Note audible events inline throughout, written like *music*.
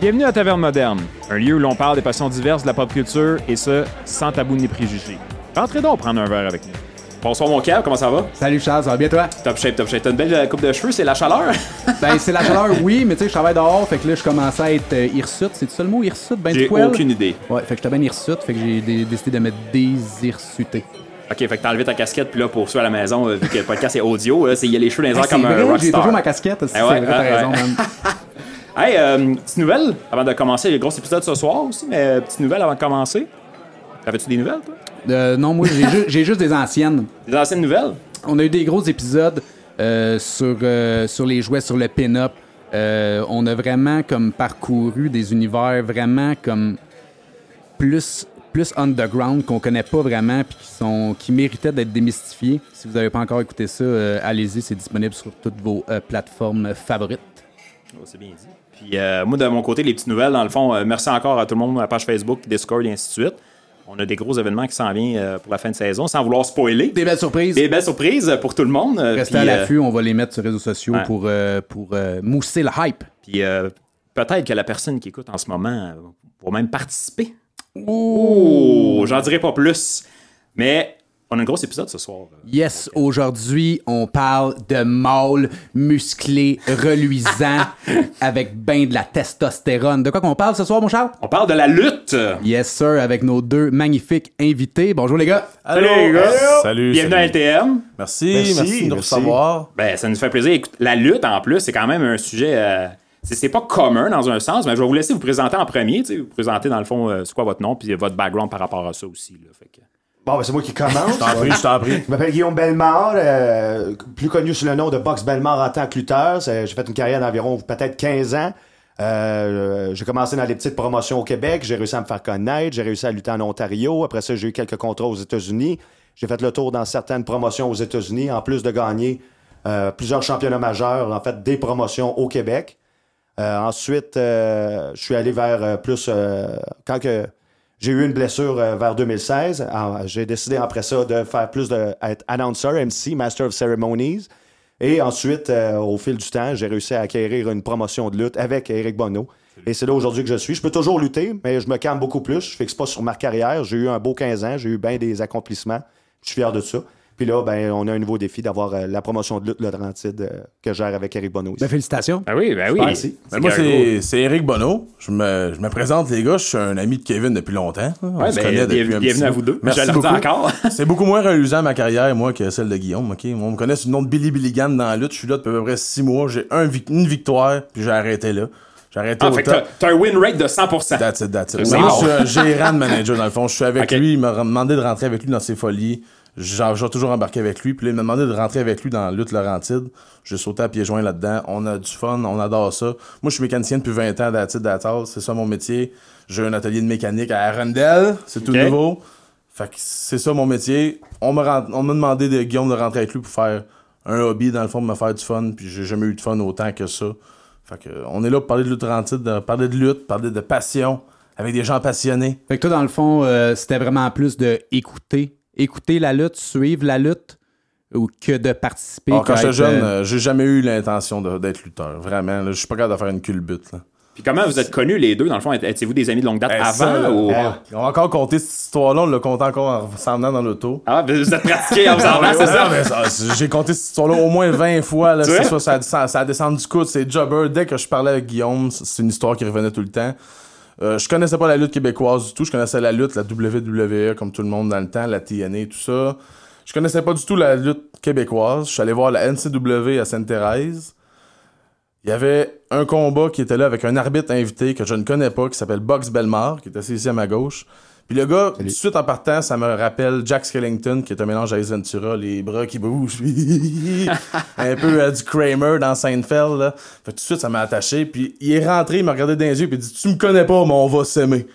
Bienvenue à Taverne Moderne, un lieu où l'on parle des passions diverses de la pop culture et ce, sans tabou ni préjugés. Rentrez donc prendre un verre avec nous. Bonsoir mon Kev, comment ça va? Salut Charles, ça va bien toi? Top shape, top shape. T'as une belle euh, coupe de cheveux, c'est la chaleur? *laughs* Ben c'est la chaleur, oui, mais tu sais, je travaille dehors, fait que là je commençais à être euh, hirsute. C'est ça le mot hirsute? Ben J'ai aucune idée. Ouais, fait que j'étais bien hirsute, fait que j'ai dé- décidé de me désirsuter. Ok, fait que t'as enlevé ta casquette, puis là, pour ceux à la maison, euh, vu que le podcast est audio, là, c'est- il y a les cheveux dans les airs Ah, c'est comme un vrai, j'ai rockstar. toujours ma casquette, c'est Eh ouais, vrai, t'as ouais, raison, man. *laughs* Hey, euh, petite nouvelle, avant de commencer, le gros épisode ce soir aussi, mais euh, petite nouvelle avant de commencer. T'avais-tu des nouvelles, toi? Euh, non, moi j'ai ju- j'ai juste des anciennes. Des anciennes nouvelles? On a eu des gros épisodes euh, sur, euh, sur les jouets, sur le pin-up. On a vraiment comme parcouru des univers vraiment comme plus, plus underground qu'on connaît pas vraiment puis qui sont qui méritaient d'être démystifiés. Si vous n'avez pas encore écouté ça, euh, allez-y, c'est disponible sur toutes vos euh, plateformes favorites. Oh, c'est bien dit. Puis euh, moi, de mon côté, les petites nouvelles, dans le fond, euh, merci encore à tout le monde, à la page Facebook, Discord et ainsi de suite. On a des gros événements qui s'en viennent euh, pour la fin de saison, sans vouloir spoiler. Des belles surprises. Des belles surprises pour tout le monde. Restez puis, à l'affût, on va les mettre sur les réseaux sociaux ouais. pour, pour mousser le hype. Puis peut-être que la personne qui écoute en ce moment va même participer. Ouh! Oh, j'en dirai pas plus. Mais on a un gros épisode ce soir. Yes, aujourd'hui, on parle de mâles musclés, reluisants, *laughs* avec ben de la testostérone. De quoi qu'on parle ce soir, mon Charles? On parle de la lutte. Yes, sir, avec nos deux magnifiques invités. Bonjour, les gars. Salut les gars. Salut. Bienvenue à. LTM. Merci, Merci, merci, de nous merci. recevoir. Ben, ça nous fait plaisir. Écoute, la lutte, en plus, c'est quand même un sujet. euh, c'est pas commun dans un sens, mais je vais vous laisser vous présenter en premier. tu sais, Vous présenter, dans le fond, euh, c'est quoi votre nom, puis votre background par rapport à ça aussi. Là, fait que- Bon, ben, c'est moi qui commence. Je t'en prie, je t'en prie. Je m'appelle Guillaume Bellemare, euh, plus connu sous le nom de Box Bellemare en tant que lutteur. J'ai fait une carrière d'environ peut-être 15 ans. Euh, j'ai commencé dans les petites promotions au Québec. J'ai réussi à me faire connaître. J'ai réussi à lutter en Ontario. Après ça, j'ai eu quelques contrats aux États-Unis. J'ai fait le tour dans certaines promotions aux États-Unis, en plus de gagner euh, plusieurs championnats majeurs, en fait, des promotions au Québec. Euh, ensuite, euh, je suis allé vers euh, plus... euh, quand que j'ai eu une blessure euh, vers 2016, en- j'ai décidé après ça de faire plus de être announcer, MC, Master of Ceremonies. Et ensuite, euh, au fil du temps, j'ai réussi à acquérir une promotion de lutte avec Eric Bonneau. Et c'est là aujourd'hui que je suis. Je peux toujours lutter, mais je me calme beaucoup plus. Je fixe pas sur ma carrière. J'ai eu un beau 15 ans. J'ai eu bien des accomplissements. Je suis fier de ça. Puis là, ben, on a un nouveau défi d'avoir euh, la promotion de lutte Laurentide euh, que je gère avec Eric Bonneau. Ben, félicitations. Ben oui, ben oui. Merci. Ben, moi, c'est c'est Eric Bonneau. Je me, je me présente, les gars. Je suis un ami de Kevin depuis longtemps. On Ouais, se ben, connaît depuis bienvenue- un bienvenue petit à vous deux. Merci Je beaucoup. encore. *laughs* c'est beaucoup moins reluisant ma carrière, moi, que celle de Guillaume. ok? On me connaît sous le nom de Billy Billigan dans la lutte. Je suis là depuis à peu près six mois. J'ai un une victoire, puis j'ai arrêté là. J'ai arrêté Ah, au fait que top. t'as t'as un win rate de 100%. That's it, that's it. Moi, je suis un gérant de manager, dans le fond. Je suis avec *laughs* lui. Il m'a demandé de rentrer avec lui dans ses folies. J'ai j'ai toujours embarqué avec lui. Puis là, il m'a demandé de rentrer avec lui dans Lutte Laurentide. J'ai sauté à pieds joints là-dedans. On a du fun, on adore ça. Moi, je suis mécanicien depuis 20 ans, that's all. C'est ça mon métier. J'ai un atelier de mécanique à Arundel. C'est tout nouveau. Fait que c'est ça mon métier. On m'a on m'a demandé de Guillaume de rentrer avec lui pour faire un hobby, dans le fond, de me faire du fun. Puis j'ai jamais eu de fun autant que ça. Fait que, on est là pour parler de lutte Laurentide, de parler de lutte, parler de passion, avec des gens passionnés. Fait que toi, dans le fond, euh, c'était vraiment plus de écouter, écouter la lutte, suivre la lutte, ou que de participer. Alors, quand j'étais jeune, euh, euh, j'ai jamais eu l'intention d'être lutteur. Vraiment. Je suis pas capable de faire une culbute. Là. Puis comment vous êtes connus les deux, dans le fond? Étiez-vous des amis de longue date Eh, avant? ça, ou... euh, On va encore compter cette histoire-là. On l'a compté encore en s'en venant dans l'auto. Ah, ben, vous êtes pratiqués en vous en Ah, c'est ça? J'ai compté cette histoire-là au moins 20 fois. Là, ça, ça, ça descend du coude, c'est jobber. Dès que je parlais avec Guillaume, c'est une histoire qui revenait tout le temps. Euh, je connaissais pas la lutte québécoise du tout. Je connaissais la lutte, la WWE, comme tout le monde dans le temps, la TNA, tout ça. Je connaissais pas du tout la lutte québécoise. Je suis allé voir la NCW à Sainte-Thérèse. Il y avait un combat qui était là avec un arbitre invité que je ne connais pas, qui s'appelle Box Belmar, qui est assis ici à ma gauche. Puis le gars, tout de suite en partant, ça me rappelle Jack Skellington, qui est un mélange à Ace Ventura, les bras qui bougent. *laughs* un peu euh, du Kramer dans Seinfeld. Là. Fait que tout de suite, ça m'a attaché. Puis il est rentré, il m'a regardé dans les yeux, puis il dit Tu me connais pas, mais on va s'aimer.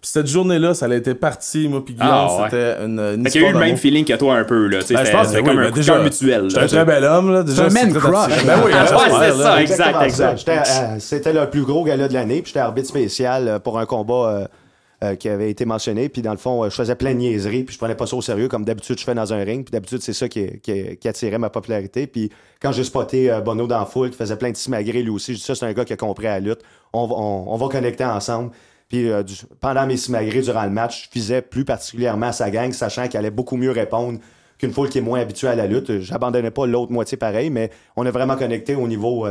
Puis cette journée-là, ça a été parti, moi, puis Guillaume, Ah, ouais. c'était une, une Fait qu'il y a eu le même feeling que toi un peu, là. tu sais, Ben, je c'était- pense que c'était oui, comme un déjà, cœur mutuel. J'étais un très bel homme, là. Déjà, C'est un man crush. Ben oui, Ouais, c'est ça, exact, exact. euh, C'était le plus gros gala de l'année, puis j'étais arbitre spécial euh, pour un combat euh, euh, qui avait été mentionné. Puis dans le fond, euh, je faisais plein de niaiseries, puis je prenais pas ça au sérieux, comme d'habitude je fais dans un ring. Puis d'habitude, c'est ça qui, attirait ma popularité. Puis quand j'ai spoté euh, Bono dans la foule, qui faisait plein de simagrées lui aussi, je dis ça, c'est un gars qui a compris la lutte. On, va- on, on va connecter ensemble. Puis pendant mes simagrées durant le match, je visais plus particulièrement à sa gang, sachant qu'il allait beaucoup mieux répondre qu'une foule qui est moins habituée à la lutte. J'abandonnais pas l'autre moitié pareil, mais on a vraiment connecté au niveau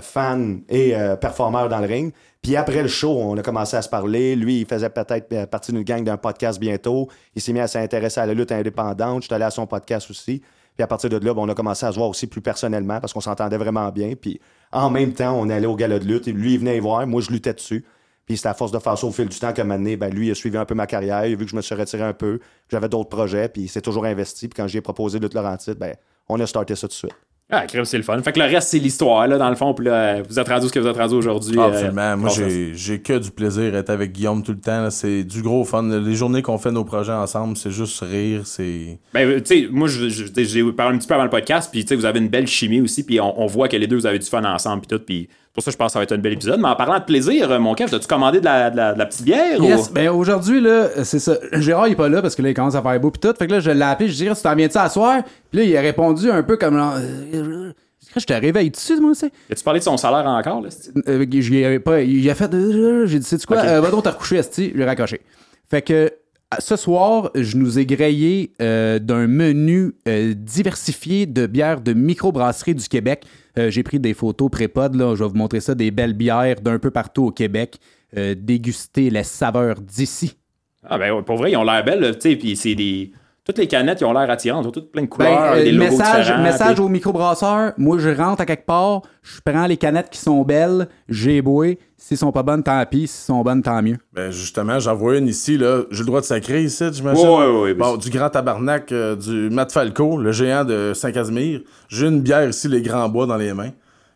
fan et performeur dans le ring. Puis après le show, on a commencé à se parler. Lui, il faisait peut-être euh, partie d'une gang d'un podcast bientôt. Il s'est mis à s'intéresser à la lutte indépendante. Je suis allé à son podcast aussi. Puis à partir de là, ben, on a commencé à se voir aussi plus personnellement parce qu'on s'entendait vraiment bien. Puis en même temps, on allait au gala de lutte. Lui, il venait y voir. Moi, je luttais dessus. Puis c'était à force de faire ça au fil du temps moment donné, ben, lui, il a suivi un peu ma carrière. Il a vu que je me suis retiré un peu, que j'avais d'autres projets, puis il s'est toujours investi. Puis quand j'ai proposé Lutte Laurentide, ben, on a starté ça tout de suite. Ah, crème, c'est le fun. Fait que le reste, c'est l'histoire, là, dans le fond. Puis là, vous êtes rendu ce que vous êtes rendu aujourd'hui. Ah, euh, absolument. Moi, j'ai j'ai que du plaisir à être avec Guillaume tout le temps. C'est du gros fun. Les journées qu'on fait nos projets ensemble, c'est juste rire. C'est. Ben, euh, tu sais, moi, j'ai parlé un petit peu avant le podcast, puis tu sais, vous avez une belle chimie aussi, puis on, on voit que les deux, vous avez du fun ensemble, puis tout, puis pour ça, je pense que ça va être un bel épisode. Mais en parlant de plaisir, mon Kev, as-tu commandé de la, de la- de la petite bière? Yes, ou... ben aujourd'hui, là, c'est ça. Gérard, il est pas là parce que là, il commence à faire beau pis tout. Fait que là, je l'ai appelé, je dis, tu t'en viens-tu à soir? Puis là, il a répondu un peu comme euh, je te réveille dessus, moi, c'est. As-tu parlé de son salaire encore, là? Euh, je lui ai pas, il a fait, euh, j'ai dit, sais-tu quoi? Ok. Euh, va donc te recoucher, Esti. Je l'ai raccroché. Fait que, ce soir, je nous ai grillé euh, d'un menu euh, diversifié de bières de microbrasserie du Québec. Euh, J'ai pris des photos pré-pod, là. Je vais vous montrer ça, des belles bières d'un peu partout au Québec. Déguster les saveurs d'ici. Ah, ben, pour vrai, ils ont l'air belles, tu sais, puis c'est des. Toutes les canettes, ils ont l'air attirantes, ont toutes plein de couleurs, Ben, euh, des logos message, différents, message puis- au microbrasseur. Moi, je rentre à quelque part, je prends les canettes qui sont belles, j'ai boué. S'ils sont pas bonnes, tant pis. S'ils sont bonnes, tant mieux. Ben justement, j'en vois une ici, là. J'ai le droit de sacrer ici, j'imagine? Ouais, ouais, ouais, Bon, du grand tabarnak, euh, du Matt Falco, le géant de Saint-Casimir. J'ai une bière ici, les Grands Bois, dans les mains.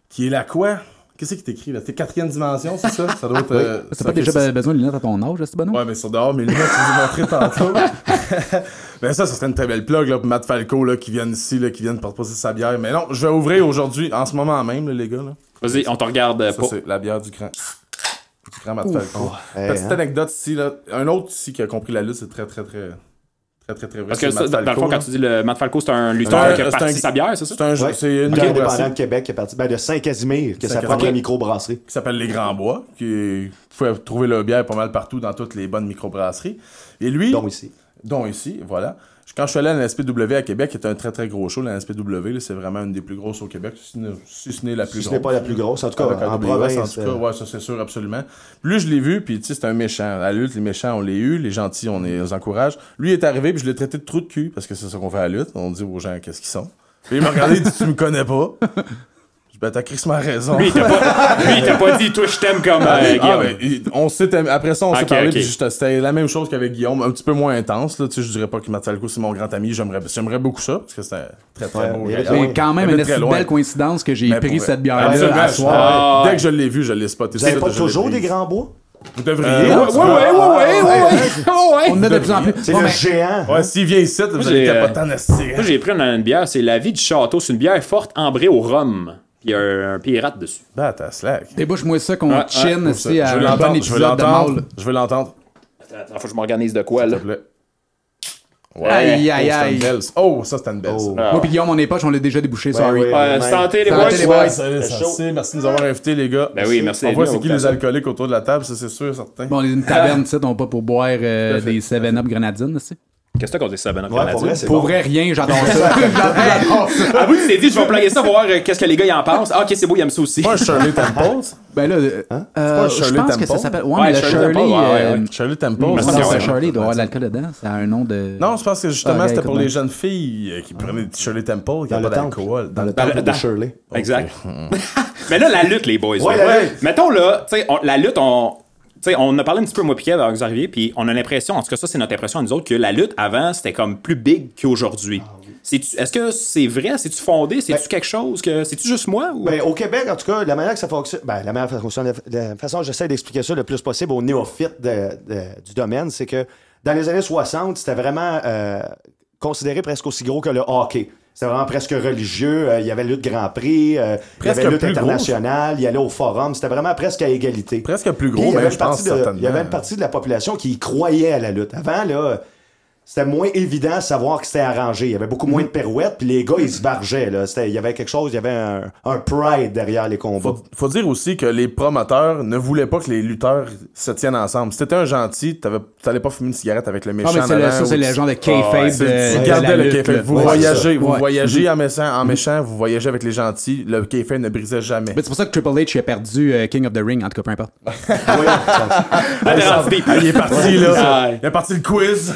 Qui est la quoi? Qu'est-ce qui t'écrit, là? C'est quatrième dimension, c'est ça? Ça doit être... *laughs* euh, T'as pas déjà besoin de lunettes à ton âge, c'est bon? Ouais, mais sur dehors, mes lunettes, tu nous montrer tantôt. *laughs* ben ça, ça serait une très belle plug, là, pour Matt Falco, là, qui viennent ici, là, qui viennent proposer sa bière. Mais non, je vais ouvrir aujourd'hui, en ce moment même, là, les gars, là. Vas-y, on te regarde euh, Ça, pas. c'est la bière du grand. Du grand Matt Falco. Hey, Petite hein? anecdote ici, là. Un autre ici qui a compris la lutte, c'est très, très, très. Très, très, très. Parce que ça, Matt dans le Falco, fond, quand tu dis le Matt Falco, c'est un lutteur un- qui a c'est parti un- sa bière, c'est ça? C'est un jeu, Ouais. c'est une bière indépendant de Québec, qui est parti ben, de Saint-Casimir, qui est sa propre microbrasserie. qui s'appelle Les Grands Bois, qui est- vous pouvez trouver le bière pas mal partout dans toutes les bonnes microbrasseries. Et lui, Donc ici. Dont ici, voilà. Quand je suis allé à la NSPW à Québec, qui est un très très gros show, la NSPW, là, c'est vraiment une des plus grosses au Québec, si ce n'est- la plus Si ce grosse. n'est pas la plus grosse, en tout cas, Avec un en province. en tout cas, euh, ouais, ça c'est sûr, absolument. Lui, je l'ai vu, puis tu sais, c'est un méchant. À la lutte, les méchants, on les eu, les gentils, on les encourage. Lui est arrivé, puis je l'ai traité de trou de cul, parce que c'est ça qu'on fait à la lutte. On dit aux gens qu'est-ce qu'ils sont? Puis il m'a regardé, il dit Tu me connais pas Ben, t'as crissement raison. Lui, il t'a pas, *laughs* lui, pas dit, toi, je t'aime comme euh, Ah, Guillaume. ben, il- on s'est après ça, on s'est Ok, parlé, ok. puis juste- c'était la même chose qu'avec Guillaume, un petit peu moins intense. Là, tu sais, je dirais pas que Matt Falco, c'est mon grand ami. J'aimerais, j'aimerais beaucoup ça, parce que c'était très très Ouais, beau. mais- gars. Ah Mais ouais. quand même, Il une était très assez loin. belle coïncidence que j'ai Mais pris pour- cette bière-là Absolument, à je- soir. Ah, Dès ouais. que je l'ai vu, je l'ai spoté. Vous C'est pas ça, je l'ai toujours pris. des grands bois? Vous devriez. Ouais, en ouais, ouais, cas. ouais, ouais, ouais, ouais. On en a de plus en plus. C'est Bon, le ben, géant. Ouais, s'il vient ici, vous j'ai, allez euh, capoter en esti. Moi, j'ai pris une, une bière, c'est La Vie du Château. C'est une bière forte ambrée au rhum. Puis il y a un, un pirate dessus. Bah, t'as slack. Débouche-moi ça qu'on Ouais, chine ouais, ici à Je veux un bon l'entendre, je veux épisode de l'entendre. Maul. Je veux l'entendre, Attends, attends, faut que je m'organise de quoi, là. s'il te plaît. Ouais. Aïe, aïe, Oh, aïe. une belle. Oh, ça, c'est une belle. Oh. ça. Ah. Moi pis Guillaume, on est poche, on l'a déjà débouché, sorry. ouais. Ouais, santé, les Santé, boys. les boys. Ouais, ça, chaud. c'est. Merci de nous avoir invités, les gars. Ben oui, merci On voit c'est qui les alcooliques autour de la table, ça, c'est sûr, certain. Bon, on est une taverne, *laughs* tu sais, on pas pour boire euh, des 7-Up grenadines, tu sais. Qu'est-ce que t'as qu'on dit ça, Ben Ouais, pour vrai, Pour bon. vrai, rien, j'adore *laughs* ça. J'adore ça. Ah oui, tu t'es dit, je vais plaguer ça pour voir euh, qu'est-ce que les gars y en pensent. Ah, ok, c'est beau, ils aiment ça aussi. Pas un Shirley *laughs* Temples? Ben là, euh, pas euh, un je pense que ça Temple? s'appelle. Ouais, Ouais, mais le Shirley Shirley. Temple, ouais, euh, ouais. Shirley Temple. Non, c'est ouais. Shirley, il doit y avoir de l'alcool dedans. C'est un nom de. Non, je pense que justement, Ah, c'était pour les jeunes filles euh, qui prenaient du Shirley Temple, qui Dans n'avaient le pas temple. d'alcool. Dans le Dans le- temple de Shirley. Exact. *laughs* Mais là, la lutte, les boys. Ouais. Mettons là, tu sais, la lutte, on. Sais, on a parlé un petit peu, moi, que vous arriviez, puis on a l'impression, en tout cas, ça, c'est notre impression à nous autres, que la lutte, avant, c'était comme plus big qu'aujourd'hui. C'est-tu- Est-ce que c'est vrai? C'est-tu fondé? C'est-tu Ben- quelque chose que. C'est-tu juste moi? Ou... Ben, au Québec, en tout cas, la manière que ça fonctionne, ben, la manière fonctionne, la façon dont j'essaie d'expliquer ça le plus possible aux néophytes de- de- du domaine, c'est que dans les années 60, c'était vraiment euh, considéré presque aussi gros que le hockey. C'était vraiment presque religieux. Euh, il y avait lutte Grand Prix, euh, il y avait lutte gros, internationale, il y allait au forum. C'était vraiment presque à égalité. Presque plus gros, une je pense, partie de- certainement. Il y avait une partie de la population qui croyait à la lutte. Avant, là, c'était moins évident de savoir que c'était arrangé. Il y avait beaucoup moins de pirouettes, puis les gars, ils se bargeaient. Là. C'était- Il y avait quelque chose, il y avait un, un pride derrière les combats. Faut, faut dire aussi que les promoteurs ne voulaient pas que les lutteurs se tiennent ensemble. Si t'étais un gentil, t'avais- t'allais pas fumer une cigarette avec le méchant. Ah, mais c'est le- ça, c'est le genre de Ah, gardais la le lutte. Vous Ouais, voyagez, ça. vous Ouais. voyagez en méchant, en méchant, vous voyagez avec les gentils. Le kayfabe ne brisait jamais. Mais c'est pour ça que Triple H a perdu euh, King of the Ring, en tout cas, peu importe. *laughs* Oui, ça- deep. *laughs* Ah, il est parti, *laughs* là. Ah, Il est parti le quiz.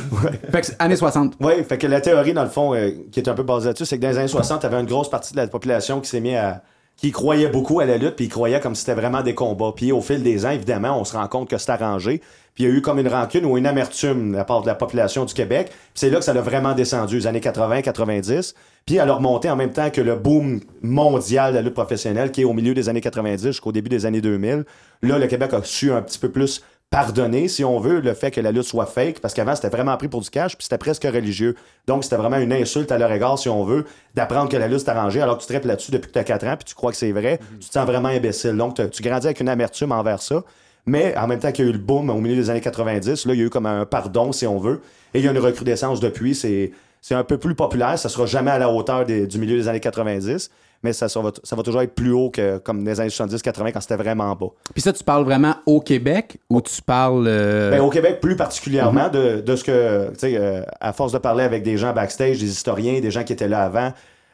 Années 60. Oui, fait que la théorie, dans le fond, euh, qui est un peu basée là-dessus, c'est que dans les années 60, il y avait une grosse partie de la population qui s'est mis à. qui croyait beaucoup à la lutte, puis ils croyaient comme si c'était vraiment des combats. Puis au fil des ans, évidemment, on se rend compte que c'est arrangé. Puis il y a eu comme une rancune ou une amertume de la part de la population du Québec. C'est là que ça a vraiment descendu, les années 80, 90. Puis elle a remonté en même temps que le boom mondial de la lutte professionnelle, qui est au milieu des années 90 jusqu'au début des années 2000. Là, le Québec a su un petit peu plus pardonner, si on veut, le fait que la lutte soit fake, parce qu'avant, c'était vraiment pris pour du cash, puis c'était presque religieux. Donc, c'était vraiment une insulte à leur égard, si on veut, d'apprendre que la lutte s'est arrangée, alors que tu traites là-dessus depuis que tu as 4 ans, puis tu crois que c'est vrai, tu te sens vraiment imbécile. Donc, tu grandis avec une amertume envers ça. Mais en même temps qu'il y a eu le boom au milieu des années 90, là, il y a eu comme un pardon, si on veut. Et il y a une recrudescence depuis. C'est, c'est un peu plus populaire. Ça sera jamais à la hauteur des- du milieu des années 90, mais ça, ça va, ça va toujours être plus haut que comme des années 70-80 quand c'était vraiment bas. Puis ça, tu parles vraiment au Québec ou tu parles. euh, Ben, au Québec, plus particulièrement, de, de ce que, tu sais, euh, à force de parler avec des gens backstage, des historiens, des gens qui étaient là avant,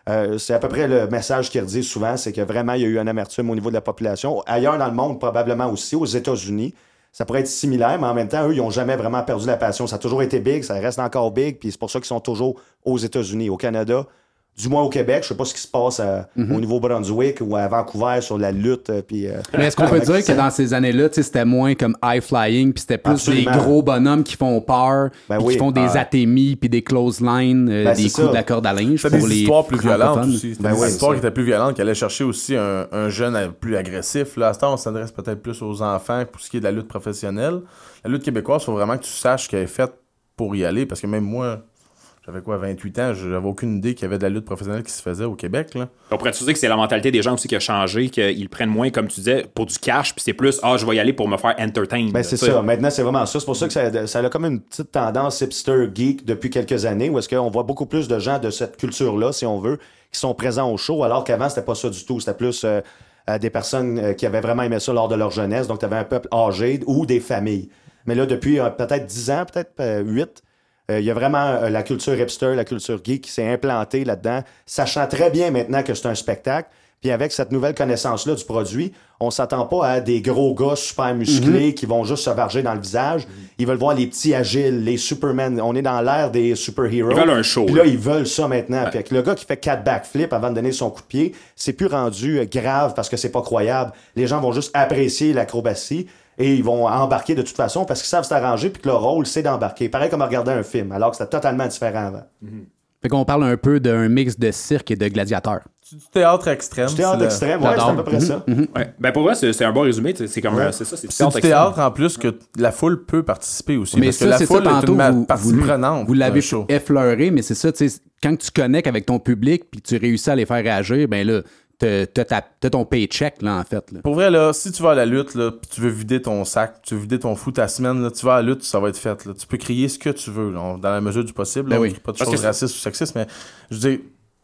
euh, c'est à peu près le message qu'ils redisent souvent, c'est que vraiment, il y a eu un amertume au niveau de la population. Ailleurs dans le monde, probablement aussi, aux États-Unis, ça pourrait être similaire, mais en même temps, eux, ils n'ont jamais vraiment perdu la passion. Ça a toujours été big, ça reste encore big, puis c'est pour ça qu'ils sont toujours aux États-Unis. Au Canada, du moins au Québec, je sais pas ce qui se passe à- Mhm. au Nouveau-Brunswick ou à Vancouver sur la lutte, euh, puis... euh, Mais est-ce qu'on peut dire que dans ces années-là, c'était moins comme high flying, puis c'était plus Absolument. des gros bonhommes qui font peur, Ben oui. qui font des Ah. atémies, puis des close lines, euh, Ben, des coups ça. de la corde à linge C'était pour des les histoires plus violentes aussi. C'était Ben des histoires qui étaient plus violentes, qui allaient chercher aussi un, un jeune plus agressif. Là, à ce temps, on s'adresse peut-être plus aux enfants pour ce qui est de la lutte professionnelle. La lutte québécoise, il faut vraiment que tu saches qu'elle est faite pour y aller, parce que même moi, j'avais quoi, 28 ans, j'avais aucune idée qu'il y avait de la lutte professionnelle qui se faisait au Québec. Là. On pourrait dire que c'est la mentalité des gens aussi qui a changé, qu'ils prennent moins, comme tu disais, pour du cash, puis c'est plus, ah, je vais y aller pour me faire entertain. Ben, c'est ça. Maintenant, c'est vraiment ça. C'est pour ça que ça, ça a comme une petite tendance hipster geek depuis quelques années, où est-ce qu'on voit beaucoup plus de gens de cette culture-là, si on veut, qui sont présents au show, alors qu'avant, c'était pas ça du tout. C'était plus euh, des personnes euh, qui avaient vraiment aimé ça lors de leur jeunesse. Donc, tu avais un peuple âgé ou des familles. Mais là, depuis euh, peut-être 10 ans, peut-être euh, 8, euh, il y a vraiment euh, la culture hipster, la culture geek qui s'est implantée là-dedans, sachant très bien maintenant que c'est un spectacle. Puis avec cette nouvelle connaissance-là du produit, on s'attend pas à des gros gars super musclés qui vont juste se varger dans le visage. Ils veulent voir les petits agiles, les Superman. On est dans l'ère des super-héros. Ils veulent un show, Puis là, là. ils veulent ça maintenant. Puis avec le gars qui fait quatre backflips avant de donner son coup de pied, c'est plus rendu euh, grave parce que c'est pas croyable. Les gens vont juste apprécier l'acrobatie et ils vont embarquer de toute façon parce qu'ils savent s'arranger puis que leur rôle, c'est d'embarquer. Pareil comme regarder un film, alors que c'était totalement différent avant. Fait qu'on parle un peu d'un mix de cirque et de gladiateur. C'est du théâtre extrême. Du théâtre c'est le- extrême, ouais, c'est à peu près ça. Ouais. Ben, pour vrai, c'est c'est un bon résumé. C'est comme, euh, c'est ça, c'est du C'est du extrême. théâtre en plus que la foule peut participer aussi. Mais parce ça, que la c'est ça, foule est tantôt, une vous, partie vous, prenante. vous l'avez effleuré, mais c'est ça, tu sais, quand tu connectes avec ton public puis tu réussis à les faire réagir, ben là, t'as t'as ta- t'as ton paycheck, là, en fait. là. Pour vrai, là, si tu vas à la lutte, là, pis tu veux vider ton sac, tu veux vider ton fou ta semaine, là, tu vas à la lutte, ça va être fait. Là. Tu peux crier ce que tu veux, là, dans la mesure du possible. Ben là, on oui. pas de Parce choses racistes ou sexistes, mais je veux dire,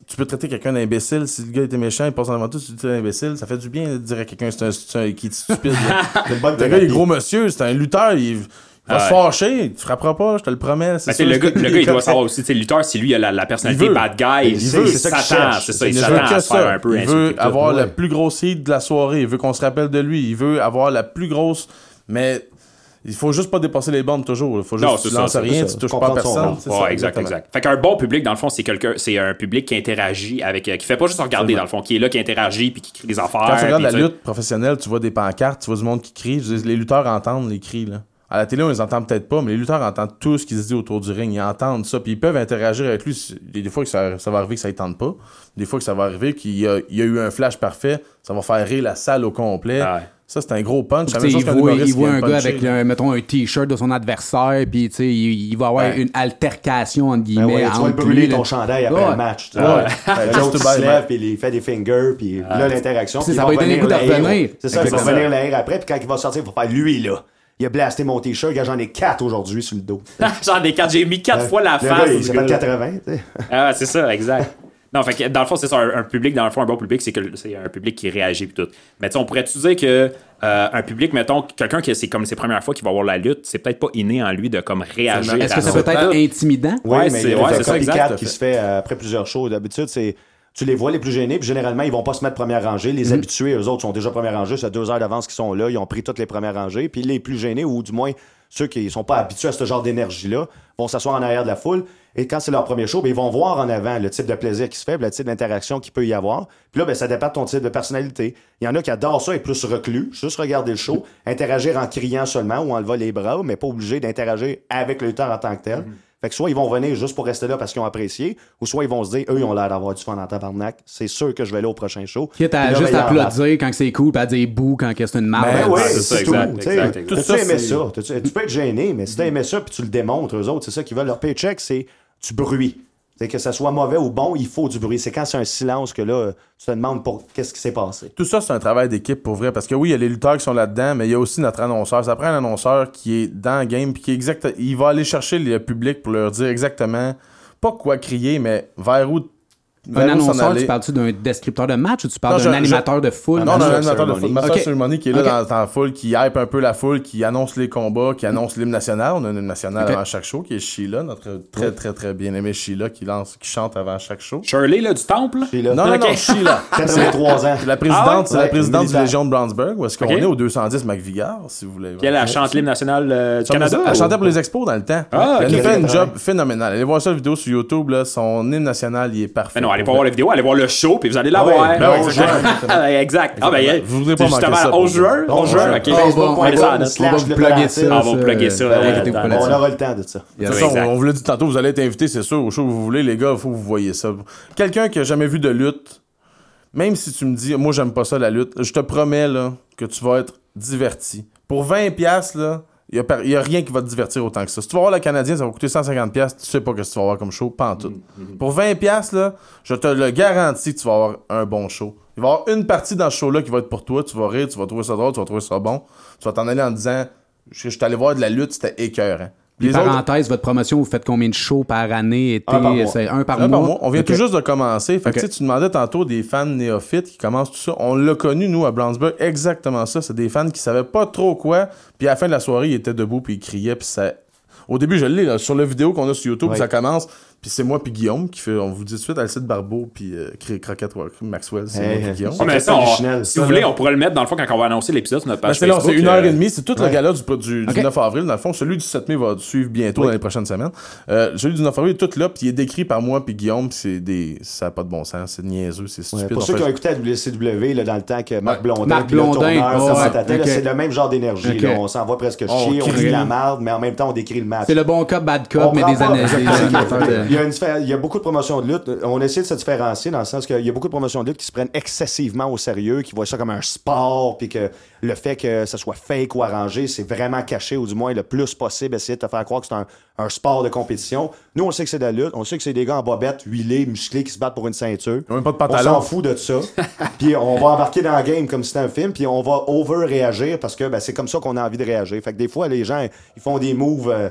tu peux traiter quelqu'un d'imbécile. Si le gars était méchant, il passe en avant tout, tu dis imbécile, ça fait du bien de dire à quelqu'un c'est un, c'est un qui est stupide. *laughs* le gars, il est gros monsieur, c'est un lutteur, il, il va Ouais. se fâcher, tu frapperas pas, je te le promets. c'est Ben, le, gars, le gars, il doit *laughs* savoir aussi, tu sais, le lutteur, si lui, il a la, la personnalité Il veut. bad guy, Il veut, c'est ça c'est ça, il s'attend veut à que se faire ça. un peu il veut avoir Ouais. le plus gros hit de la soirée. Il veut qu'on se rappelle de lui. Il veut avoir la plus grosse. Mais il faut juste pas dépasser les bornes toujours. Il faut juste Non, tu c'est ça, lances c'est rien, ça. tu touches pas à Comprendre son personne. c'est Ouais, ça, exact, exact. Fait qu'un bon public, dans le fond, c'est quelqu'un, c'est un public qui interagit avec, euh, qui fait pas juste regarder, dans le fond, qui est là, qui interagit, puis qui crie des affaires. Quand tu regardes la lutte professionnelle, tu vois des pancartes, tu vois du monde qui crie. Je veux dire, les lutteurs entendent les cris. Là. À la télé, on les entend peut-être pas, mais les lutteurs entendent tout ce qui se dit autour du ring. Ils entendent ça, puis ils peuvent interagir avec lui. Il y a Des fois que ça, ça va arriver que ça ne tente pas. Des fois que ça va arriver qu'il y a, il y a eu un flash parfait. Ça va faire rire la salle au complet. Ah ouais. Ça, c'est un gros punch. La Tu même sais, chose il voit, il un gars avec, mettons, un t-shirt de son adversaire, puis tu sais, il, il va avoir Ouais. une altercation, entre Ben guillemets, ouais, tu vas brûler ton là. chandail après Ouais. le match. tu sais. Ouais. Ouais. Ouais, L'autre, se lève, puis il fait des fingers, puis là, l'interaction. Ça va lui donner le goût de revenir. C'est ça, il va Exactement. venir le rire après, puis quand il va sortir, il va faire lui, là. Il a blasté mon t-shirt, gars, j'en ai quatre aujourd'hui sur le dos. *laughs* J'en ai quatre. J'ai mis quatre fois la face. gars, il s'appelle gars. 80, tu sais. *laughs* Ah, c'est ça, exact. Non, fait que dans le fond, c'est ça, un, un public, dans le fond, un bon public, c'est que c'est un public qui réagit pis tout. Mais tu sais, on pourrait-tu dire que euh, un public, mettons, quelqu'un qui c'est comme ses premières fois qui va voir la lutte, c'est peut-être pas inné en lui de comme réagir. Est-ce que ça peut être intimidant? Oui, Ouais, mais c'est- ouais, ça, exact, qui se fait euh, après plusieurs shows. D'habitude, c'est tu les vois les plus gênés, puis généralement, ils vont pas se mettre première rangée. Les habitués, eux autres, sont déjà première rangée. Fait deux heures d'avance qu'ils sont là. Ils ont pris toutes les premières rangées. Puis les plus gênés, ou du moins ceux qui sont pas habitués à ce genre d'énergie-là, vont s'asseoir en arrière de la foule. Et quand c'est leur premier show, ben, ils vont voir en avant le type de plaisir qui se fait, le type d'interaction qu'il peut y avoir. Puis là, ben, ça dépend de ton type de personnalité. Il y en a qui adorent ça, être plus reclus, juste regarder le show, interagir en criant seulement ou en levant les bras, mais pas obligé d'interagir avec le lutteur en tant que tel. Fait que soit ils vont venir juste pour rester là parce qu'ils ont apprécié, ou soit ils vont se dire, eux, ils ont l'air d'avoir du fun en tabarnak. C'est sûr que je vais aller au prochain show. Quitte à juste ben, applaudir quand c'est cool, puis à dire bouh quand c'est une marde. Ben oui, Ouais, c'est ça, tout. exact, tu sais. exact, exact. T'as-tu Tout ça, aimé ça? Tu peux être gêné, mais si t'as aimé ça puis tu le démontres aux autres, c'est ça qu'ils veulent. Leur paycheck, c'est du bruit. C'est que ça soit mauvais ou bon, il faut du bruit. C'est quand c'est un silence que là, tu te demandes pour qu'est-ce qui s'est passé. Tout ça, c'est un travail d'équipe pour vrai. Parce que oui, il y a les lutteurs qui sont là-dedans, mais il y a aussi notre annonceur. Ça prend un annonceur qui est dans le game, puis qui. Il va aller chercher le public pour leur dire exactement, pas quoi crier, mais vers où. Vers Un annonceur, tu parles-tu d'un descripteur de match ou tu parles Non, d'un je- animateur de foule? Non, non, Master un animateur de foot, Master. Ceremony qui est là dans, dans la foule, qui hype un peu la foule, qui annonce les combats, qui annonce l'hymne national. On a un hymne national Ok. avant chaque show, qui est Sheila, notre très, très, très bien aimé Sheila, qui, lance, qui chante avant chaque show. Shirley, là, du temple? Non, non, non, Sheila. *laughs* 83 ans. C'est la présidente, Ah c'est la Ouais, présidente du. Légion de Brownsburg, où est-ce qu'on est au 210 McVigar, si vous voulez. Puis elle, elle chante l'hymne national euh, du Canada? Elle chantait pour les expos dans le temps. Ah, elle fait un job phénoménal. Allez voir ça, la vidéo sur YouTube, là, son hymne national, il est parfait. Allez pas voir la vidéo, allez voir le show, puis vous allez la Ah ouais, voir. ben ouais, *laughs* Ah, exact. Ah, ben, Vous voudrez pas manquer ça, 11 pour juin. vrai. 11 juin, ok. On va- on va- Allez, ça en on va vous plugger ça. On plugger euh, euh, aura le temps de ça. Exact. on vous l'a dit tantôt, vous allez être invité, c'est sûr, au show que vous voulez, les gars, il faut que vous voyez ça. Quelqu'un qui a jamais vu de lutte, même si tu me dis, moi j'aime pas ça la lutte, je te promets là, que tu vas être diverti. Pour 20$, piastres, là, il y, a rien qui va te divertir autant que ça. Si tu vas voir le Canadien, ça va coûter 150$, piastres, tu sais pas ce que tu vas avoir comme show, pas en tout. Pour 20$, piastres, là, je te le garantis que tu vas avoir un bon show. Il va y avoir une partie dans ce show-là qui va être pour toi, tu vas rire, tu vas trouver ça drôle, tu vas trouver ça bon. Tu vas t'en aller en disant, je suis allé voir de la lutte, c'était écœurant. Les autres- parenthèse, votre promotion, vous faites combien de shows par année, été? Un par mois. C'est un par Un mois? par mois? On vient tout juste de commencer. Fait que, tu sais, tu demandais tantôt des fans néophytes qui commencent tout ça. On l'a connu, nous, à Brownsburg, exactement ça. C'est des fans qui savaient pas trop quoi. Puis à la fin de la soirée, ils étaient debout, puis ils criaient. Puis ça... Au début, je l'ai, là, sur la vidéo qu'on a sur YouTube, ça commence. Puis c'est moi, puis Guillaume, qui fait, on vous dit tout de suite, Alcide Barbeau, puis euh, Cro- Croquette Maxwell, c'est Hey, moi, puis. Guillaume. Ah, mais peut-être ça, pas on- original, si ça, vous voulez, on pourrait le mettre dans le fond quand on va annoncer l'épisode sur notre Ben, page Facebook. c'est une heure euh, et demie. C'est tout le ouais. gala du, du, du Ok. 9 avril, dans le fond. Celui du 7 mai va suivre bientôt dans les prochaines semaines. Euh, celui du 9 avril est tout là, puis il est décrit par moi puis Guillaume, puis c'est des... ça n'a pas de bon sens, c'est niaiseux, c'est Ouais, stupide. pour On ceux fait- qui ont écouté à WCW là, dans le temps que Marc Ouais. Blondin, Marc le Blondin, ouais, c'est le même genre d'énergie. On s'envoie presque On chier, on crie. crie la merde, mais en même temps on décrit le match. C'est le bon cop, bad cop, mais des années. Il, y a une diffé- il y a beaucoup de promotions de lutte. On essaie de se différencier dans le sens qu'il y a beaucoup de promotions de lutte qui se prennent excessivement au sérieux, qui voient ça comme un sport, puis que le fait que ça soit fake ou arrangé, c'est vraiment caché, ou du moins le plus possible, essayer de te faire croire que c'est un, un sport de compétition. Nous, on sait que c'est de la lutte, on sait que c'est des gars en bobette, huilés, musclés, qui se battent pour une ceinture. Ils ont même pas de On s'en fout de ça. *laughs* puis on va embarquer dans le game comme si c'était un film, puis on va over-réagir parce que ben, c'est comme ça qu'on a envie de réagir. Fait que des fois, les gens, ils font des moves, euh,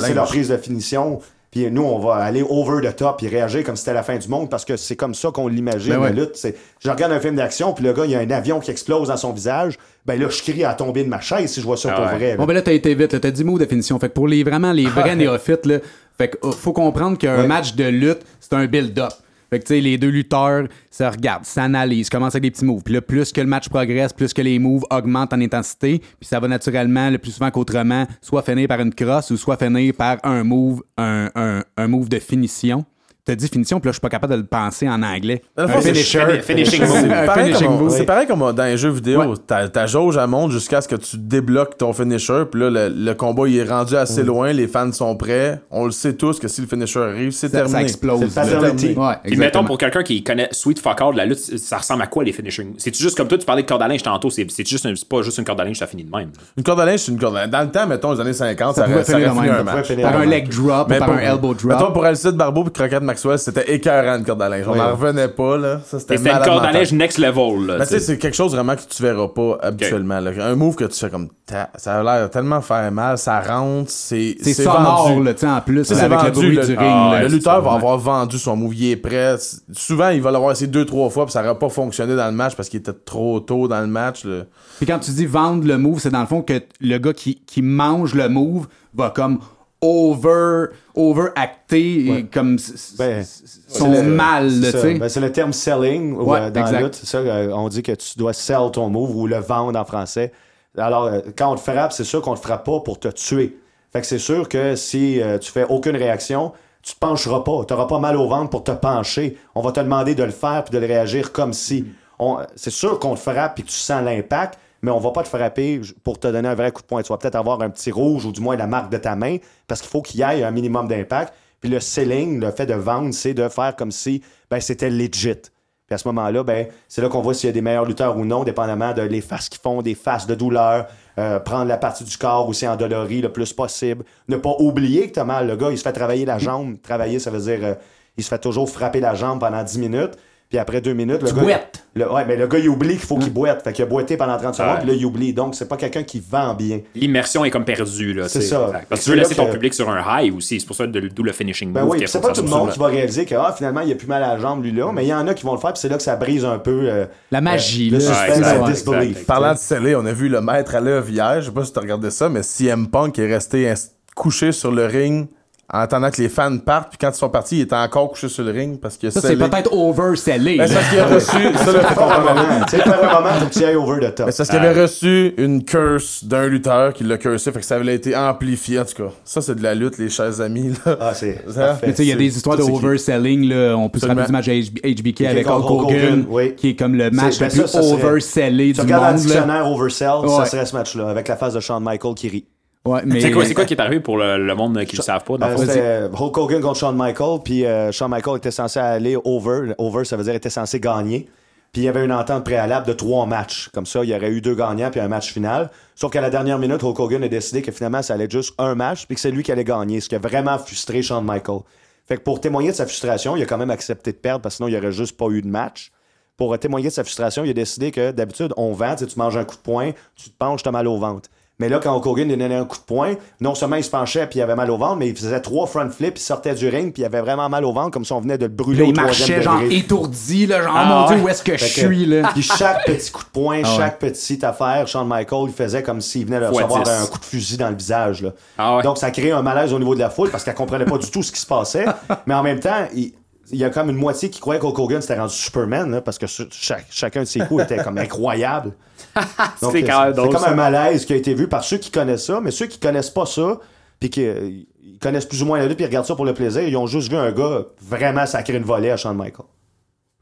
c'est leur prise de finition. Puis nous, on va aller over the top et réagir comme si c'était la fin du monde parce que c'est comme ça qu'on l'imagine, Ben ouais. la lutte. C'est- Je regarde un film d'action, puis le gars, il y a un avion qui explose dans son visage. Ben là, je crie à tomber de ma chaise si je vois ça Ah pour ouais. vrai. là. Bon, ben là, t'as été vite, là. T'as 10 mots de définition. Fait que pour les, vraiment les vrais néophytes, là, fait que, euh, faut comprendre qu'un Ouais. match de lutte, c'est un build-up. Fait que, tu les deux lutteurs se regardent, s'analysent, commencent avec des petits moves. Puis là, plus que le match progresse, plus que les moves augmentent en intensité, puis ça va naturellement, le plus souvent qu'autrement, soit finir par une crosse ou soit finir par un move, un move de finition. T'as dit finition, puis là, je suis pas capable de le penser en anglais. Un c'est finisher. Finishing *laughs* C'est move. Pareil, c'est pareil comme dans les jeux vidéo. Ouais. Ta, ta jauge, elle monte jusqu'à ce que tu débloques ton finisher. Puis là, le, le combat, il est rendu assez loin. Les fans sont prêts. On le sait tous que si le finisher arrive, c'est terminé. ça explose. C'est. Ouais, Puis mettons pour quelqu'un qui connaît Sweet Fuck All de la lutte, ça ressemble à quoi les finishing? C'est juste comme toi, tu parlais de corde à linge tantôt, c'est c'est juste un- c'est pas juste une corde à linge, ça finit de même. Une corde à linge, c'est une corde à linge. Dans le temps, mettons, les années 50, ça, Ça aurait, finir fini même. un match. Par un leg drop, par un elbow drop. Mettons, pour Alcide Barbeau et Croquette Maxwell, c'était écœurant une corde à linge. On n'en revenait pas, là. Ça, c'était une corde à linge next level. Là, Mais tu sais, c'est quelque chose vraiment que tu verras pas habituellement. là. Un move que tu fais comme. ta- Ça a l'air tellement faire mal, ça rentre, c'est. C'est sonore, vendu. là, tu sais, en plus, avec le vendu, bruit le- du ring. Ah, là. Le lutteur va avoir vendu son move, il est prêt. Souvent, il va l'avoir essayé deux, trois fois, puis ça n'aurait pas fonctionné dans le match parce qu'il était trop tôt dans le match. là. Puis quand tu dis vendre le move, c'est dans le fond que le gars qui, qui mange le move va comme over overacter et comme Ben, son le- mal, c'est. Ben, c'est le terme selling Ouais, euh, dans la lutte. Ça, euh, on dit que tu dois sell ton move ou le vendre en français. Alors, euh, quand on te frappe, c'est sûr qu'on te frappe pas pour te tuer. Fait que c'est sûr que si euh, tu fais aucune réaction, tu te pencheras pas. Tu n'auras pas mal au ventre pour te pencher. On va te demander de le faire puis de le réagir comme si. C'est sûr qu'on te frappe puis que tu sens l'impact, mais on va pas te frapper pour te donner un vrai coup de poing. Tu vas peut-être avoir un petit rouge ou du moins la marque de ta main parce qu'il faut qu'il y ait un minimum d'impact. Puis le selling, le fait de vendre, c'est de faire comme si ben, c'était legit. Puis à ce moment-là, ben, c'est là qu'on voit s'il y a des meilleurs lutteurs ou non, dépendamment de les faces qu'ils font, des faces de douleur, euh, prendre la partie du corps aussi endolorie le plus possible. Ne pas oublier que t'as mal. Le gars, il se fait travailler la jambe. Travailler, ça veut dire euh, il se fait toujours frapper la jambe pendant 10 minutes. Puis après deux minutes, le Tu gars. boites. Le, ouais, mais le gars, il oublie qu'il faut qu'il boite. Fait qu'il a boité pendant 30 secondes, Ouais. puis là, il oublie. Donc, c'est pas quelqu'un qui vend bien. L'immersion est comme perdue. là, C'est ça. Exact. Parce que tu veux laisser ton que- public sur un high aussi. C'est pour ça de- d'où le finishing Ben move. oui, c'est pas tout le monde qui va réaliser que ah, finalement, il a plus mal à la jambe, lui, là. Mais il y en a qui vont le faire, puis c'est là que ça brise un peu. euh, La magie, le là. suspense Ouais, disbelief. exact. Parlant de scellé, on a vu le maître à l'œuvre hier. Je sais pas si tu as regardé ça, mais CM Punk est resté couché sur le ring en attendant que les fans partent. Puis quand ils sont partis, il était encore couché sur le ring parce qu'il a Ça, c'est peut-être oversellé. Ben, c'est parce *laughs* qu'il a reçu. Ça, un comprendre. moment, tu sais, faire un moment, faut que tu ailles over the top. Ben, c'est parce qu'il avait reçu une curse d'un lutteur qui l'a cursé, fait que ça avait été amplifié en tout cas. Ça, c'est de la lutte, les chers amis. Là. Ah, c'est. *laughs* Mais tu sais, il y a C'est- des histoires de c'est overselling. Là. On peut se rappeler du match à HB- HBK avec Hulk Hogan, oui. qui est comme le match ben le plus ça, ça serait- oversellé Tu du regardes dans le monde. là. dictionnaire oversell, ça serait ce match-là, avec la face de Shawn Michael qui rit. Ouais, mais... C'est quoi, c'est quoi qui est arrivé pour le, le monde qui ne le savent pas? Euh? C'était euh, Hulk Hogan contre Shawn Michael, puis euh, Shawn Michael était censé aller over. Over, ça veut dire était censé gagner. Puis il y avait une entente préalable de trois matchs. Comme ça, il y aurait eu deux gagnants puis un match final. Sauf qu'à la dernière minute, Hulk Hogan a décidé que finalement, ça allait être juste un match puis que c'est lui qui allait gagner, ce qui a vraiment frustré Shawn Michael. Fait que pour témoigner de sa frustration, il a quand même accepté de perdre parce que sinon, il n'y aurait juste pas eu de match. Pour témoigner de sa frustration, il a décidé que d'habitude, on vend, tu sais, tu manges un coup de poing, tu te penches, tu as mal au ventre. Mais là, quand Hogan lui donnait un coup de poing, non seulement il se penchait puis il avait mal au ventre, mais il faisait trois front flips, il sortait du ring puis il avait vraiment mal au ventre comme si on venait de le brûler Là, au il marchait genre étourdi, là, genre, oh Ah, mon ouais. dieu, où est-ce que je Fait suis, là? *laughs* Puis chaque petit coup de poing, Ah ouais. chaque petite affaire, Shawn Michael, il faisait comme s'il venait de recevoir 10. un coup de fusil dans le visage. Là. Ah ouais. Donc ça crée un malaise au niveau de la foule parce qu'elle comprenait pas du tout ce qui se passait. *laughs* Mais en même temps, il, il y a comme une moitié qui croyait qu'Hulk Hogan s'était rendu Superman là, parce que ce- chaque- chacun de ses coups était comme incroyable. *laughs* Donc, C'est quand même c'est drôle, comme un malaise qui a été vu par ceux qui connaissent ça, mais ceux qui connaissent pas ça, puis qui euh, ils connaissent plus ou moins la lutte, puis ils regardent ça pour le plaisir, ils ont juste vu un gars vraiment sacrer une volée à Shawn Michael.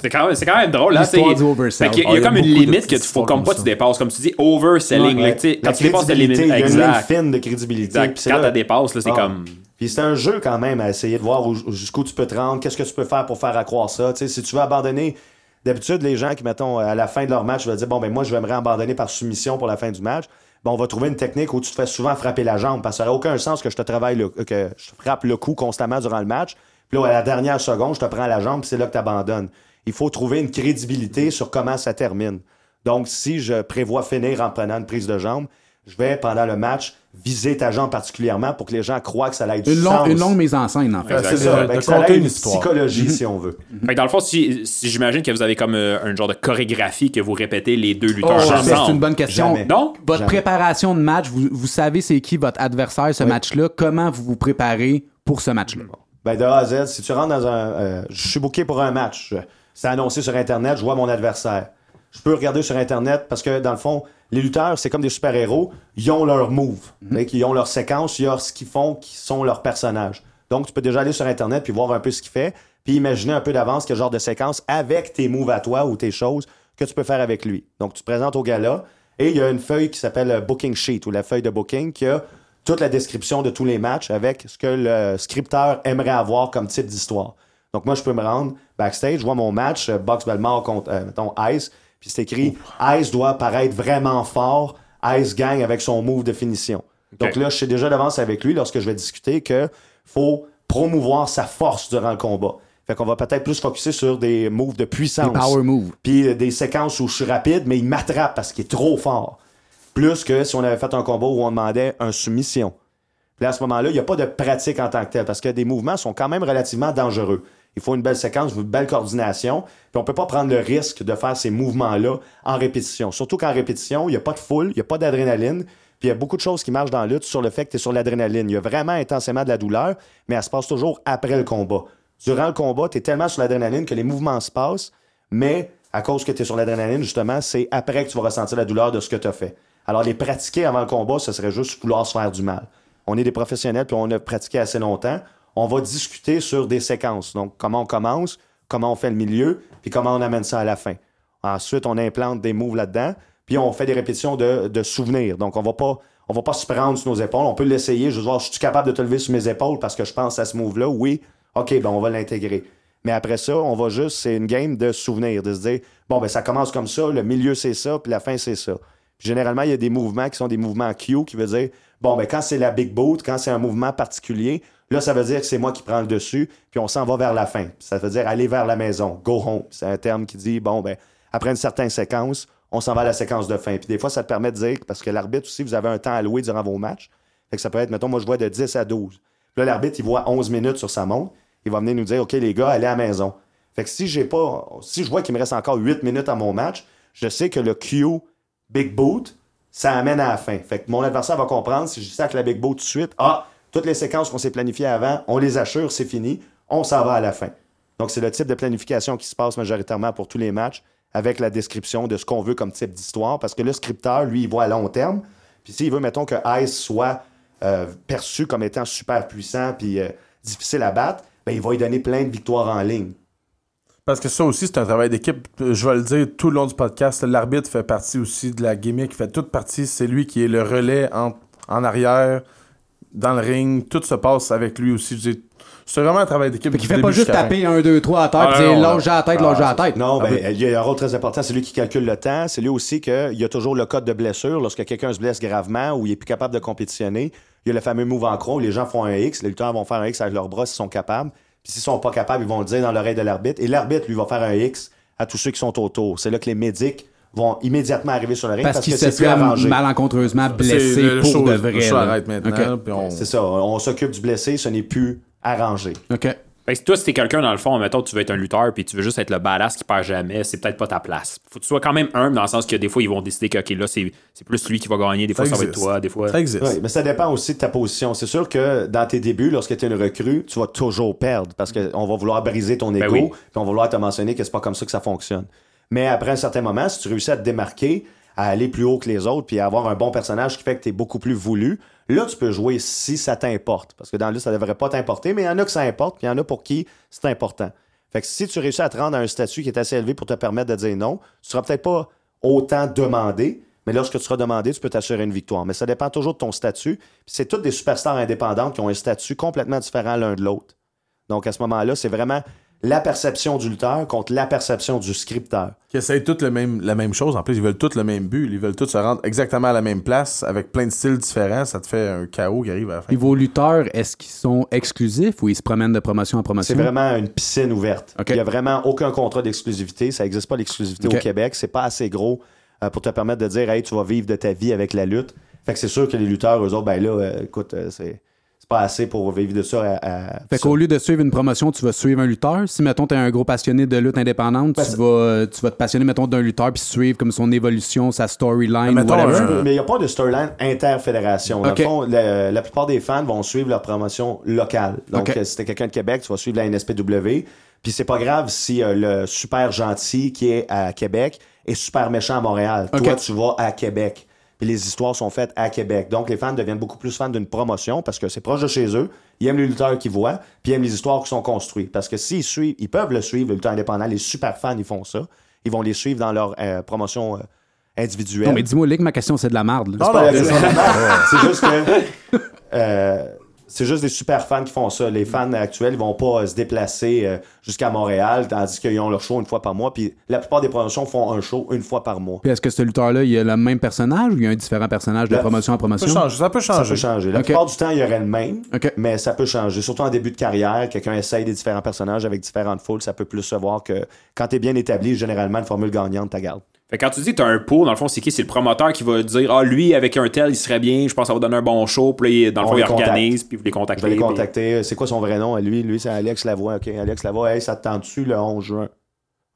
C'est quand, même- c'est quand même drôle. Là, L'histoire c'est- du oversell. Fait qu'il y a- Ah, il y a il y a comme une limite que tu faut comme pas ça. tu dépasses. Comme tu dis, overselling. Ouais, là, tu sais, la Quand tu dépasses la limite. il y a une ligne fine de crédibilité. Exact. Quand tu dépasses, là, c'est Ah. comme. C'est un jeu quand même à essayer de voir où- jusqu'où tu peux te rendre, qu'est-ce que tu peux faire pour faire accroire ça. Si tu veux abandonner, d'habitude, les gens qui, mettons, à la fin de leur match, veulent dire Bon, ben moi, je vais me abandonner par soumission pour la fin du match. Ben, on va trouver une technique où tu te fais souvent frapper la jambe parce que ça n'aurait aucun sens que je te travaille, le- que je frappe le cou constamment durant le match. Puis là, à la dernière seconde, je te prends la jambe, c'est là que tu abandonnes. Il faut trouver une crédibilité sur comment ça termine. Donc, si je prévois finir en prenant une prise de jambe, je vais, pendant le match, viser ta jambe particulièrement pour que les gens croient que ça ait du Une, sens. une longue mise en scène, en fait. C'est ça. de- Ben, de que ça conter ait une histoire. psychologie, si on veut. Fait que dans le fond, si, si j'imagine que vous avez comme euh, un genre de chorégraphie que vous répétez les deux lutteurs Oh, ensemble. c'est une bonne question. Jamais. Non? Votre Jamais. préparation de match, vous, vous savez c'est qui votre adversaire ce match-là, comment vous vous préparez pour ce match-là? Ben, de A à Z, si tu rentres dans un. euh, je suis booké pour un match. C'est annoncé sur Internet, je vois mon adversaire. Je peux regarder sur Internet parce que, dans le fond, les lutteurs, c'est comme des super-héros. Ils ont leur move. Mhm. Ils ont leur séquence, ils ont ce qu'ils font, qui sont leurs personnages. Donc, tu peux déjà aller sur Internet puis voir un peu ce qu'il fait. puis imaginer un peu d'avance quel genre de séquence avec tes moves à toi ou tes choses que tu peux faire avec lui. Donc, tu te présentes au gala et il y a une feuille qui s'appelle Booking Sheet ou la feuille de booking qui a toute la description de tous les matchs avec ce que le scripteur aimerait avoir comme type d'histoire. Donc, moi, je peux me rendre backstage, je vois mon match, euh, Box Belmore contre, euh, mettons, Ice, puis c'est écrit Ice doit paraître vraiment fort, Ice gagne avec son move de finition. Donc là, je sais déjà d'avance avec lui lorsque je vais discuter que faut promouvoir sa force durant le combat. Fait qu'on va peut-être plus focuser sur des moves de puissance. Des power moves. Puis euh, des séquences où je suis rapide, mais il m'attrape parce qu'il est trop fort. Plus que si on avait fait un combat où on demandait un soumission. À ce moment-là, il n'y a pas de pratique en tant que tel parce que des mouvements sont quand même relativement dangereux. Il faut une belle séquence, une belle coordination. Puis on peut pas prendre le risque de faire ces mouvements-là en répétition. Surtout qu'en répétition, il n'y a pas de foule, il n'y a pas d'adrénaline. Puis il y a beaucoup de choses qui marchent dans la lutte sur le fait que tu es sur l'adrénaline. Il y a vraiment intensément de la douleur, mais elle se passe toujours après le combat. Durant le combat, tu es tellement sur l'adrénaline que les mouvements se passent, mais à cause que tu es sur l'adrénaline, justement, c'est après que tu vas ressentir la douleur de ce que tu as fait. Alors, les pratiquer avant le combat, ce serait juste vouloir se faire du mal. On est des professionnels, puis on a pratiqué assez longtemps. On va discuter sur des séquences. Donc, comment on commence, comment on fait le milieu, puis comment on amène ça à la fin. Ensuite, on implante des moves là-dedans, puis on fait des répétitions de, de souvenirs. Donc, on va pas on va pas se prendre sur nos épaules. On peut l'essayer. Je vais voir, je suis capable de te lever sur mes épaules parce que je pense à ce move-là? Oui. OK, ben on va l'intégrer. Mais après ça, on va juste, c'est une game de souvenirs, de se dire, bon, ben ça commence comme ça, le milieu c'est ça, puis la fin c'est ça. Généralement, il y a des mouvements qui sont des mouvements Q, qui veut dire, bon, ben quand c'est la big boot, quand c'est un mouvement particulier, là, ça veut dire que c'est moi qui prends le dessus, puis on s'en va vers la fin. Ça veut dire aller vers la maison, go home. C'est un terme qui dit, bon, ben après une certaine séquence, on s'en va à la séquence de fin. Puis des fois, ça te permet de dire, parce que l'arbitre aussi, vous avez un temps alloué durant vos matchs. Fait que ça peut être, mettons, moi, je vois de 10 à 12. Puis là, l'arbitre, il voit 11 minutes sur sa montre. Il va venir nous dire, OK, les gars, allez à la maison. Fait que si j'ai pas, si je vois qu'il me reste encore 8 minutes à mon match, je sais que le Q Big Boot, ça amène à la fin. Fait que mon adversaire va comprendre, si je sac la Big Boot tout de suite, ah, toutes les séquences qu'on s'est planifiées avant, on les assure, c'est fini, on s'en va à la fin. Donc, c'est le type de planification qui se passe majoritairement pour tous les matchs avec la description de ce qu'on veut comme type d'histoire, parce que le scripteur, lui, il voit à long terme. Puis s'il veut, mettons, que Ice soit euh, perçu comme étant super puissant puis euh, difficile à battre, ben, il va lui donner plein de victoires en ligne. Parce que ça aussi, c'est un travail d'équipe. Je vais le dire tout le long du podcast. L'arbitre fait partie aussi de la gimmick, fait toute partie. C'est lui qui est le relais en, en arrière, dans le ring. Tout se passe avec lui aussi. Je dis, C'est vraiment un travail d'équipe. Du fait pas juste taper un, deux, trois à terre, Ah, puis à la tête, lâche à la tête. Non, Ah, ben, il y a un rôle très important. C'est lui qui calcule le temps. C'est lui aussi qu'il y a toujours le code de blessure. Lorsque quelqu'un se blesse gravement ou il est plus capable de compétitionner, il y a le fameux move en croix où les gens font un X. Les lutteurs vont faire un X avec leurs bras s'ils sont capables. Puis s'ils sont pas capables, ils vont le dire dans l'oreille de l'arbitre. Et l'arbitre, lui, va faire un X à tous ceux qui sont autour. C'est là que les médics vont immédiatement arriver sur le ring Parce, parce, qu'il que c'est plus malencontreusement blessé le pour show- de Le vrai. show là. arrête maintenant. OK. puis on- C'est ça. On s'occupe du blessé, ce n'est plus arrangé. OK. Fait que toi, si t'es quelqu'un dans le fond, mettons, tu veux être un lutteur puis tu veux juste être le badass qui perd jamais, c'est peut-être pas ta place. Faut que tu sois quand même humble dans le sens que des fois, ils vont décider que, OK, là, c'est c'est plus lui qui va gagner, des fois, ça, va être toi, des fois. Ça existe. Oui, mais ça dépend aussi de ta position. C'est sûr que dans tes débuts, lorsque tu es une recrue, tu vas toujours perdre parce qu'on va vouloir briser ton ego, Ben oui. puis on va vouloir te mentionner que c'est pas comme ça que ça fonctionne. Mais après un certain moment, si tu réussis à te démarquer, à aller plus haut que les autres, puis à avoir un bon personnage qui fait que tu es beaucoup plus voulu, là, tu peux jouer si ça t'importe. Parce que dans le ça devrait pas t'importer, mais il y en a que ça importe, puis il y en a pour qui c'est important. Fait si tu réussis à te rendre à un statut qui est assez élevé pour te permettre de dire non, tu seras peut-être pas autant demandé, mais lorsque tu seras demandé, tu peux t'assurer une victoire. Mais ça dépend toujours de ton statut. C'est toutes des superstars indépendantes qui ont un statut complètement différent l'un de l'autre. Donc à ce moment-là, c'est vraiment la perception du lutteur contre la perception du scripteur. Qui essayent toutes le même, la même chose. En plus, ils veulent tous le même but. Ils veulent tous se rendre exactement à la même place avec plein de styles différents. Ça te fait un chaos qui arrive à la fin. Puis vos lutteurs, est-ce qu'ils sont exclusifs ou ils se promènent de promotion en C'est promotion? vraiment une piscine ouverte. Il n'y a vraiment aucun contrat d'exclusivité. Ça n'existe pas l'exclusivité au Québec. C'est pas assez gros euh, pour te permettre de dire Hey, tu vas vivre de ta vie avec la lutte. Fait que c'est sûr que les lutteurs, eux autres, ben là, euh, écoute, euh, c'est c'est pas assez pour vivre de ça. À, à- Fait qu'au lieu de suivre une promotion, tu vas suivre un lutteur. Si, mettons, tu es un gros passionné de lutte indépendante, Ben, tu, vas, tu vas te passionner, mettons, d'un lutteur puis suivre comme son évolution, sa storyline, Mais whatever. il n'y a pas de storyline interfédération. Dans OK. le fond, le- la plupart des fans vont suivre leur promotion locale. Donc, euh, si t'es quelqu'un de Québec, tu vas suivre la NSPW. Puis c'est pas grave si euh, le super gentil qui est à Québec est super méchant à Montréal. Toi, tu vas à Québec. Puis les histoires sont faites à Québec. Donc, les fans deviennent beaucoup plus fans d'une promotion parce que c'est proche de chez eux. Ils aiment les lutteurs qu'ils voient, puis ils aiment les histoires qui sont construites. Parce que s'ils suivent, ils peuvent le suivre, le lutteur indépendant. Les super fans, ils font ça. Ils vont les suivre dans leur euh, promotion euh, individuelle. Non, mais dis-moi, Lick, ma question, c'est de la merde. là. C'est pas la question de merde. C'est juste que. euh, c'est juste des super fans qui font ça. Les fans actuels, ils vont pas euh, se déplacer euh, jusqu'à Montréal, tandis qu'ils ont leur show une fois par mois. Puis la plupart des promotions font un show une fois par mois. Puis est-ce que ce lutteur-là, il a le même personnage ou il y a un différent personnage de promotion en Ça peut promotion? changer. Ça peut Ça changer. peut changer. La Ok. plupart du temps, il y aurait le même, Ok. mais ça peut changer. Surtout en début de carrière, quelqu'un essaye des différents personnages avec différentes foules, ça peut plus se voir que quand tu es bien établi, généralement, une formule gagnante, tu garde. Fait quand tu dis que t'as un pot, dans le fond, c'est qui? C'est le promoteur qui va dire Ah, lui, avec un tel, il serait bien, je pense que ça va donner un bon show. Puis là, dans le On fond, il organise, puis vous les contactez. vais les puis- contacter. C'est quoi son vrai nom? Lui, lui c'est Alex Lavoie. OK, Alex Lavoie, hey, ça te tente-tu le 11 juin?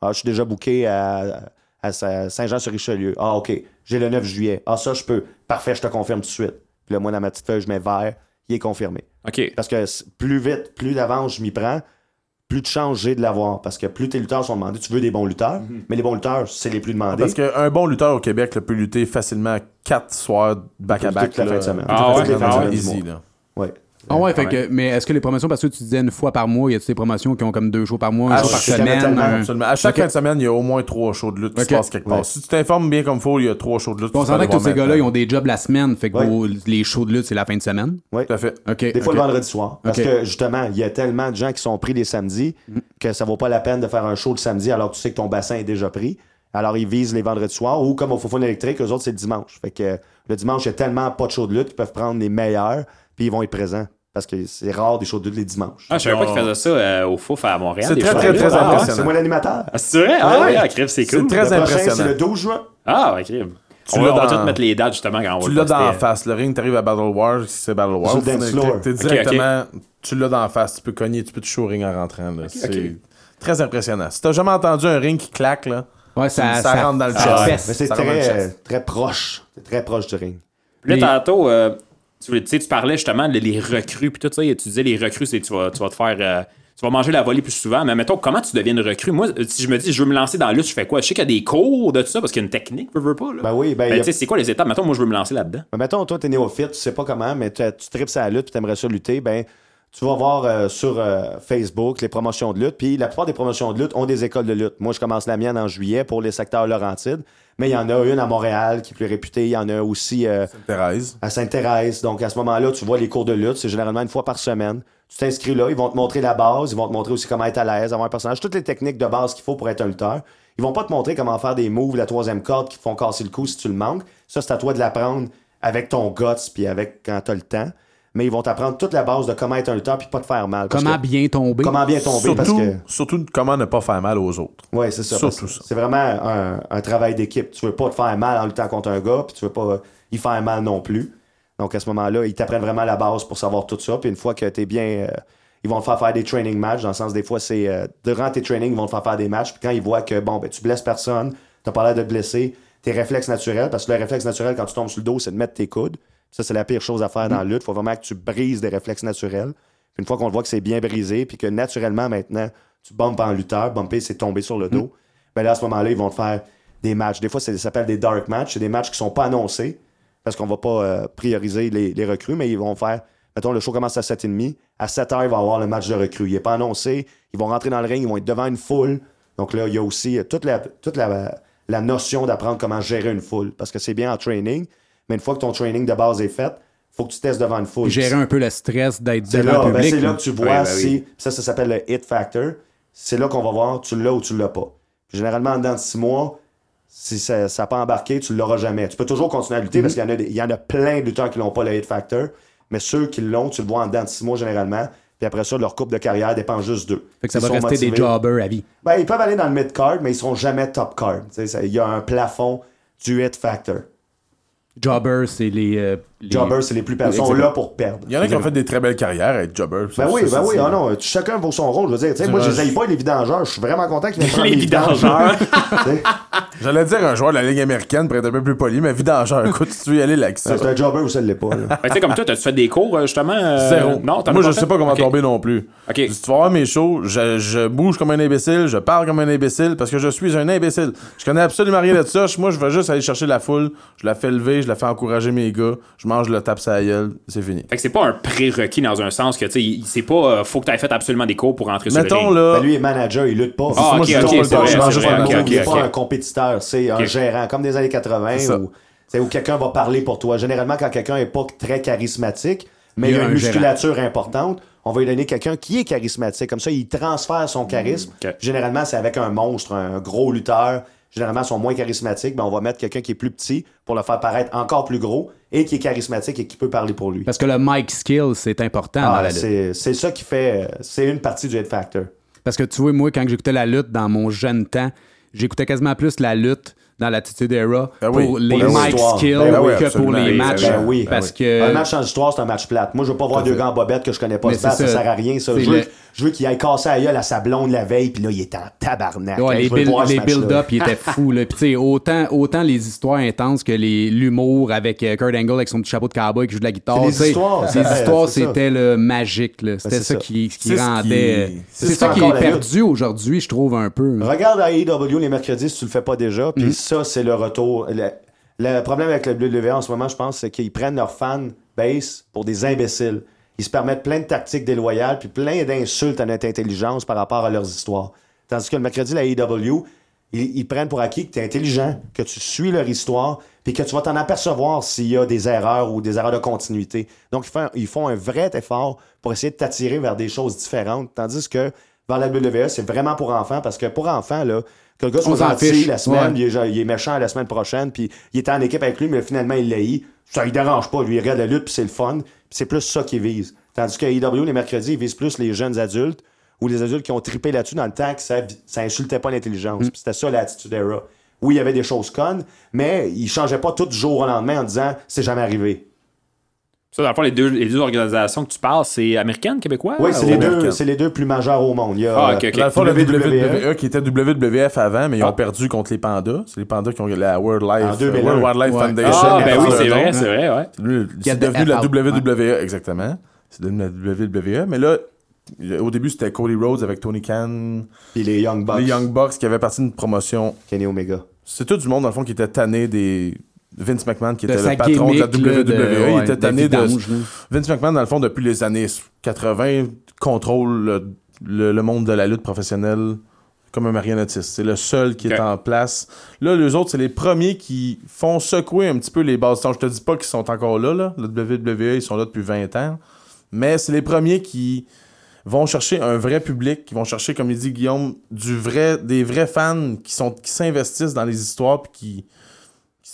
Ah, je suis déjà booké à, à Sa- Saint-Jean-sur-Richelieu. Ah, OK. J'ai le 9 juillet. Ah, ça, je peux. Parfait, je te confirme tout de suite. Puis là, moi, dans ma petite feuille, je mets vert. Il est confirmé. OK. Parce que plus vite, plus d'avance je m'y prends, plus de chances j'ai de l'avoir. Parce que plus tes lutteurs sont demandés, tu veux des bons lutteurs, mais les bons lutteurs, c'est les plus demandés. Parce qu'un bon lutteur au Québec là, peut lutter facilement 4 soirs back-à-back. Toute la fin de semaine. Ah ouais, ouais. semaine du Easy, là. Ouais. Ah ouais, fait que, mais est-ce que les promotions, parce que tu disais une fois par mois, y a-t-il des promotions qui ont comme deux shows par mois, un Ah, show par semaine? un- Absolument. À chaque fin de semaine, il y a au moins trois shows de lutte qui se passent quelque part. Ouais. Si tu t'informes bien comme il faut, il y a trois shows de lutte. On s'entend que tous ces gars-là, ils ont des jobs la semaine, fait que Ouais. vos- les shows de lutte, c'est la fin de semaine. Tout à fait. OK. Des fois le vendredi soir. Parce Ok. que justement, il y a tellement de gens qui sont pris les samedis que ça vaut pas la peine de faire un show le samedi alors que tu sais que ton bassin est déjà pris. Alors ils visent les vendredis soirs ou comme au Fofone électrique, eux autres c'est le dimanche. Fait que le dimanche, il y a tellement pas de shows de lutte qu'ils peuvent prendre les meilleurs puis ils vont être présents. Parce que c'est rare des shows de les dimanches. Ah, je savais pas qu'ils faisaient ça euh, au Fouf à Montréal. C'est très, très, très lutte. Ah, impressionnant. c'est moi l'animateur. Ah, c'est vrai? Ah, Ouais. ouais, ah, crève, c'est C'est cool. très Le prochain, impressionnant. c'est le 12 juin. Ah, ouais, crève. Tu On va, l'as on va dans- tout mettre les dates justement quand on va Tu le l'as dans la face. Le ring, t'arrives à Battle War, si c'est Battle War. Sur le Faut dance que floor. T'es Ok, directement, tu l'as dans la face. Tu peux cogner, tu peux toucher au ring en rentrant. C'est ok. très impressionnant. Si t'as jamais entendu un ring qui claque, là, Ouais, ça, ça rentre dans le chest. Mais c'est très, chest. très proche. C'est très proche du ring. Là, tantôt, euh, tu, tu parlais justement de les recrues, puis tout ça, tu disais les recrues, c'est tu vas, tu vas te faire. euh, tu vas manger la volée plus souvent, mais mettons, comment tu deviens une recrue? Moi, euh, si je me dis, je veux me lancer dans la lutte, je fais quoi? Je sais qu'il y a des cours de tout ça, parce qu'il y a une technique, veux, veux pas. Là. Ben oui, ben, Ben, a- tu sais, c'est quoi les étapes? Mettons, moi, je veux me lancer là-dedans. Ben, mettons, toi, t'es néophyte, tu sais pas comment, mais tu, tripes à la lutte, tu aimerais ça lutter, ben, tu vas voir euh, sur euh, Facebook les promotions de lutte. Puis la plupart des promotions de lutte ont des écoles de lutte. Moi, je commence la mienne en juillet pour les secteurs Laurentides. Mais il y en a une à Montréal qui est plus réputée. Il y en a aussi euh, Thérèse. à Sainte-Thérèse. Donc, à ce moment-là, tu vois les cours de lutte. C'est généralement une fois par semaine. Tu t'inscris là. Ils vont te montrer la base. Ils vont te montrer aussi comment être à l'aise, avoir un personnage. Toutes les techniques de base qu'il faut pour être un lutteur. Ils vont pas te montrer comment faire des moves, la troisième corde qui te font casser le cou si tu le manques. Ça, c'est à toi de l'apprendre avec ton guts puis avec quand t'as le temps. Mais ils vont t'apprendre toute la base de comment être un lutteur puis pas te faire mal. Comment que- bien tomber? comment bien tomber Surtout, parce que surtout comment ne pas faire mal aux autres. Ouais, c'est ça. Surtout. C'est vraiment un, un travail d'équipe. Tu veux pas te faire mal en luttant contre un gars, puis tu veux pas y faire mal non plus. Donc à ce moment-là, ils t'apprennent vraiment la base pour savoir tout ça. Puis une fois que t'es bien, euh, ils vont te faire faire des training matchs. Dans le sens des fois, c'est euh, durant tes trainings, ils vont te faire faire des matchs. Puis quand ils voient que bon, ben tu blesses personne, t'as pas l'air de te blesser, tes réflexes naturels, parce que le réflexe naturel quand tu tombes sur le dos, c'est de mettre tes coudes. Ça, c'est la pire chose à faire dans la lutte. faut vraiment que tu brises des réflexes naturels. Puis une fois qu'on voit que c'est bien brisé, puis que naturellement maintenant, tu bumpes en lutteur, bumper, c'est tomber sur le dos, ben là, à ce moment-là, ils vont te faire des matchs. Des fois, ça s'appelle des dark matchs. C'est des matchs qui sont pas annoncés parce qu'on va pas euh, prioriser les, les recrues, mais ils vont faire. Mettons, le show commence à 7h30. À 7h, il va y avoir le match de recrues. Il n'est pas annoncé. Ils vont rentrer dans le ring, ils vont être devant une foule. Donc là, il y a aussi euh, toute la, toute la, la notion d'apprendre comment gérer une foule. Parce que c'est bien en training, mais une fois que ton training de base est fait, faut que tu testes devant une foule. Gérer un peu le stress d'être C'est devant là, le ben, public. c'est là que tu vois ben si. oui. Ça, ça s'appelle le hit factor. C'est là qu'on va voir tu l'as ou tu l'as pas. Puis généralement, en dedans de six mois, si ça n'a pas embarqué, tu l'auras jamais. Tu peux toujours continuer à lutter parce qu'il y en a il y, en a plein de lutteurs qui n'ont pas le hit factor. Mais ceux qui l'ont, tu le vois en dedans de six mois généralement. Puis après ça, leur coupe de carrière dépend juste d'eux. Fait que ça Ils va rester des jobbers à vie. Ben, ils peuvent aller dans le mid-card, mais ils seront jamais top-card. Tu sais, ça- Il y a un plafond du hit factor. Jobbers, c'est les, euh, les- Jobbers, c'est les plus perdus. Ils sont là pour perdre. Il y en a qui ont fait des très belles carrières à être jobbers. Ben oui, ben oui, ah non, chacun vaut son rôle. Je veux dire, tu sais, moi, je les pas les vidangeurs. Je suis vraiment content qu'ils viennent *laughs* prendre Les les vidangeurs. *laughs* Tu J'allais dire un joueur de la Ligue américaine pour être un peu plus poli, mais vidangeur, *laughs* écoute, tu veux y aller là. C'est un jobber ou ça l'est pas. Ben, tu sais, comme toi, t'as-tu fait des cours, euh, justement? euh, Zéro. Non, Moi, je pas sais pas comment tomber non plus. Si tu vas voir mes shows, je, je bouge comme un imbécile, je parle comme un imbécile parce que je suis un imbécile. Je connais absolument rien de ça. Moi, je vais juste aller chercher la foule, je la fais lever, je la fais encourager mes gars, je mange le tape sa gueule, c'est fini. Fait que c'est pas un prérequis dans un sens que, tu sais, il- c'est pas, euh, faut que t'aies fait absolument des cours pour rentrer sur le Mettons ring. là, Ben, lui, il est manager, il lutte pas. Ah, Moi, ok, je suis ok, pas- c'est vrai, je c'est mange juste vrai, un ok, mot. ok, Il est pas un compétiteur, c'est un gérant, comme des années 80 ça. où, c'est où quelqu'un va parler pour toi. Généralement, quand quelqu'un est pas très charismatique, mais il, a un une gérant. musculature importante, on va lui donner quelqu'un qui est charismatique. Comme ça, il transfère son charisme. Ok. Généralement, c'est avec un monstre, un gros lutteur. Généralement, ils sont moins charismatiques, mais on va mettre quelqu'un qui est plus petit pour le faire paraître encore plus gros et qui est charismatique et qui peut parler pour lui. Parce que le mic skill, c'est important dans Ah, la lutte. c'est c'est ça qui fait. euh, C'est une partie du head factor. Parce que tu vois, moi, quand j'écoutais la lutte dans mon jeune temps, j'écoutais quasiment plus la lutte dans l'attitude era Ben oui, pour les mic histoires. skills Ben oui, que pour les Oui, matchs. Ben oui. Parce Un que. match en histoire, c'est un match plate. Moi, je veux pas voir deux gars en bobette que je connais pas se battre, ça ça. sert à rien, ça. Je veux, je veux qu'il aille casser la gueule à sa blonde la veille, puis là, il est en tabarnak. Ouais, les build- les build-up, ils étaient *laughs* fous. Là. Puis, autant, autant les histoires intenses que les- l'humour avec euh, Kurt Angle avec son petit chapeau de cowboy qui joue de la guitare. C'est les histoires, Les histoires, c'était le magique. C'était c'est ça, qui, rendait. C'est ça qui est perdu aujourd'hui, je trouve, un peu. Regarde à AEW les mercredis si tu le fais pas déjà, puis ça, c'est le retour. Le, problème avec le WWE en ce moment, je pense, c'est qu'ils prennent leurs fan base pour des imbéciles. Ils se permettent plein de tactiques déloyales, puis plein d'insultes à notre intelligence par rapport à leurs histoires. Tandis que le mercredi, la AEW, ils, ils prennent pour acquis que tu es intelligent, que tu suis leur histoire, puis que tu vas t'en apercevoir s'il y a des erreurs ou des erreurs de continuité. Donc, ils font, ils font un vrai effort pour essayer de t'attirer vers des choses différentes. Tandis que vers la WWE, c'est vraiment pour enfants, parce que pour enfants, là, que le gars soit gentil la semaine, Ouais. il, est, il est méchant la semaine prochaine, puis il était en équipe avec lui, mais finalement, il l'a eu. Ça, il dérange pas. Lui, il regarde la lutte, puis c'est le fun. C'est plus ça qu'il vise. Tandis que AEW, les mercredis, ils visent plus les jeunes adultes ou les adultes qui ont trippé là-dessus dans le temps que ça, ça insultait pas l'intelligence. Puis c'était ça l'attitude era. Oui, il y avait des choses connes, mais ils changeaient pas tout du jour au lendemain en disant c'est jamais arrivé. Ça, dans le fond, les deux, les deux organisations que tu parles, c'est américaine, québécois? Oui, c'est ou- les, deux, c'est les deux plus majeurs au monde. Il y a, Ah, euh. Dans le fond, la WWE. WWE, qui était WWF avant, mais ils Ah. ont perdu contre les pandas. C'est les pandas qui ont la World, Life, En 2001. World Wildlife Ouais. Foundation. Ah, ben oui, c'est vrai, c'est vrai, ouais. C'est devenu la. WWE, exactement. C'est devenu la WWE. Mais là, au début, c'était Cody Rhodes avec Tony Khan, Puis les Young Bucks, les Young Bucks qui avaient parti d'une promotion. Kenny Omega. C'est tout du monde, dans le fond, qui était tanné des. Vince McMahon, qui était le patron de la WWE, de- il était tanné de. Vince McMahon, dans le fond, depuis les années 80, contrôle le, le- le monde de la lutte professionnelle comme un marionnettiste. C'est le seul qui est en place. Là, les autres, c'est les premiers qui font secouer un petit peu les bases. Je te dis pas qu'ils sont encore là, là. Le WWE, ils sont là depuis 20 ans. Mais c'est les premiers qui vont chercher un vrai public, qui vont chercher, comme il dit Guillaume, du vrai, des vrais fans qui sont qui s'investissent dans les histoires puis qui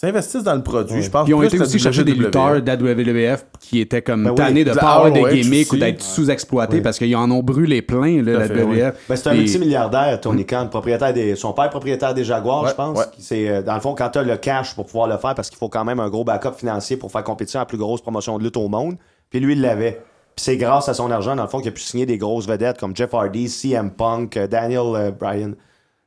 s'investissent dans le produit. Je pense Puis ils ont plus été aussi chercher des WWE. lutteurs de la WWF qui étaient comme Ben tannés de De pas la avoir de ROH gimmick ou d'être sous-exploités parce qu'ils en ont brûlé plein, là, la fait, oui. WWF. Ben, c'est un Et- multimilliardaire, Tony Khan, propriétaire des, son père propriétaire des Jaguars, Ouais, je pense. ouais. C'est euh, dans le fond quand tu as le cash pour pouvoir le faire parce qu'il faut quand même un gros backup financier pour faire compétition à la plus grosse promotion de lutte au monde. Puis lui il l'avait. Puis c'est grâce à son argent dans le fond qu'il a pu signer des grosses vedettes comme Jeff Hardy, CM Punk, euh, Daniel euh, Bryan,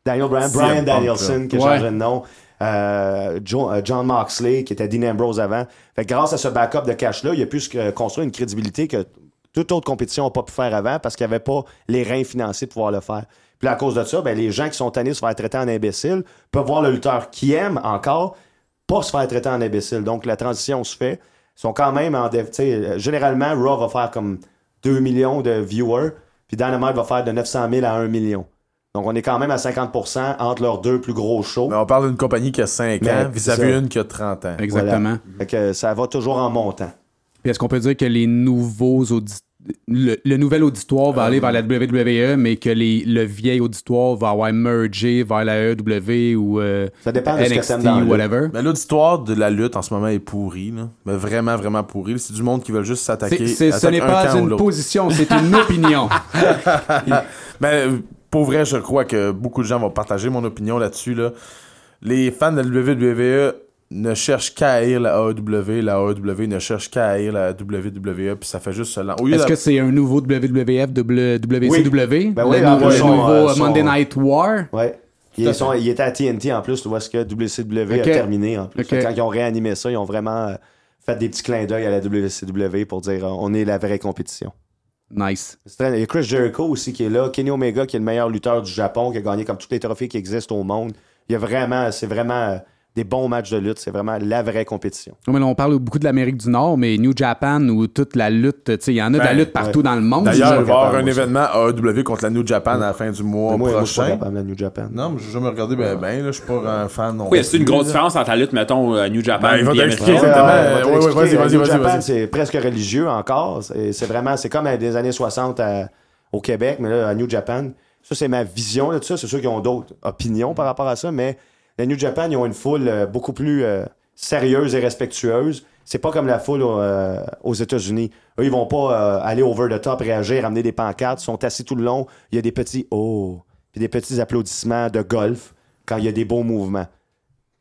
Daniel Bryan, Brian Danielson qui a Ouais. changé de nom. Euh, euh, John Moxley qui était Dean Ambrose avant. Fait grâce à ce backup de cash là, il a pu euh, construire une crédibilité que toute autre compétition n'a pas pu faire avant parce qu'il n'y avait pas les reins financiers pour pouvoir le faire. Puis à cause de ça, ben, les gens qui sont tannés se faire traiter en imbécile peuvent voir le lutteur qui aime encore pas se faire traiter en imbécile. Donc la transition se fait. Ils sont quand même en... généralement, Raw va faire comme 2 millions de viewers, puis Dynamite va faire de 900 000 à 1 million. Donc on est quand même à 50% entre leurs deux plus gros shows. Mais on parle d'une compagnie qui a 5 Mais, ans vis-à-vis une qui a 30 ans. Exactement. Voilà. Fait que ça va toujours en montant. Puis est-ce qu'on peut dire que les nouveaux le, le nouvel auditoire va aller vers la WWE, mais que les, le vieil auditoire va avoir mergé vers la AEW ou euh, Ça dépend de ce que NXT la ou whatever? Mais l'auditoire de la lutte en ce moment est pourri. Là. Mais vraiment, vraiment pourri. C'est du monde qui veut juste s'attaquer. C'est- c'est- ce n'est un pas une position, c'est une opinion. *laughs* Mais euh, pour vrai, je crois que beaucoup de gens vont partager mon opinion là-dessus. Là. Les fans de la WWE ne cherchent qu'à haïr la AEW. La AEW ne cherche qu'à haïr la WWE. Puis ça fait juste cela. Est-ce que c'est un nouveau WWF, W- WCW? Ben oui, le en nouveau, son, euh, euh, son- Monday Night War? Ouais. Ils, sont, ils étaient à TNT en plus, où est-ce que WCW a terminé en plus. Quand ils ont réanimé ça, ils ont vraiment euh, fait des petits clins d'œil à la WCW pour dire on est la vraie compétition. Nice. Il y a Chris Jericho aussi qui est là, Kenny Omega qui est le meilleur lutteur du Japon, qui a gagné comme tous les trophées qui existent au monde. Il y a vraiment, c'est vraiment des bons matchs de lutte, c'est vraiment la vraie compétition. Non, mais là, on parle beaucoup de l'Amérique du Nord, mais New Japan ou toute la lutte, tu sais, il y en a de la Ben, lutte partout ouais. dans le monde. D'ailleurs, il va y avoir un événement AEW contre la New Japan à la fin du mois moi, moi, je suis pas prochain. New Japan. Non, mais je vais me regarder ben, ben, là, je suis pas un fan non Oui, c'est une grosse différence entre la lutte, mettons, euh, New Japan Ben, il va t'expliquer, Euh, ouais, t'expliquer. vas-y, vas-y, Japan, c'est presque religieux encore. C'est c'est vraiment, c'est comme des années 60 à- au Québec, mais là, à New Japan, ça, c'est ma vision là, de ça. C'est sûr qu'ils ont d'autres opinions par rapport à ça, mais la New Japan, ils ont une foule euh, beaucoup plus euh, sérieuse et respectueuse. C'est pas comme la foule euh, aux États-Unis. Eux, ils vont pas euh, aller over the top, réagir, amener des pancartes. Ils sont assis tout le long. Il y a des petits oh, puis des petits applaudissements de golf quand il y a des beaux mouvements.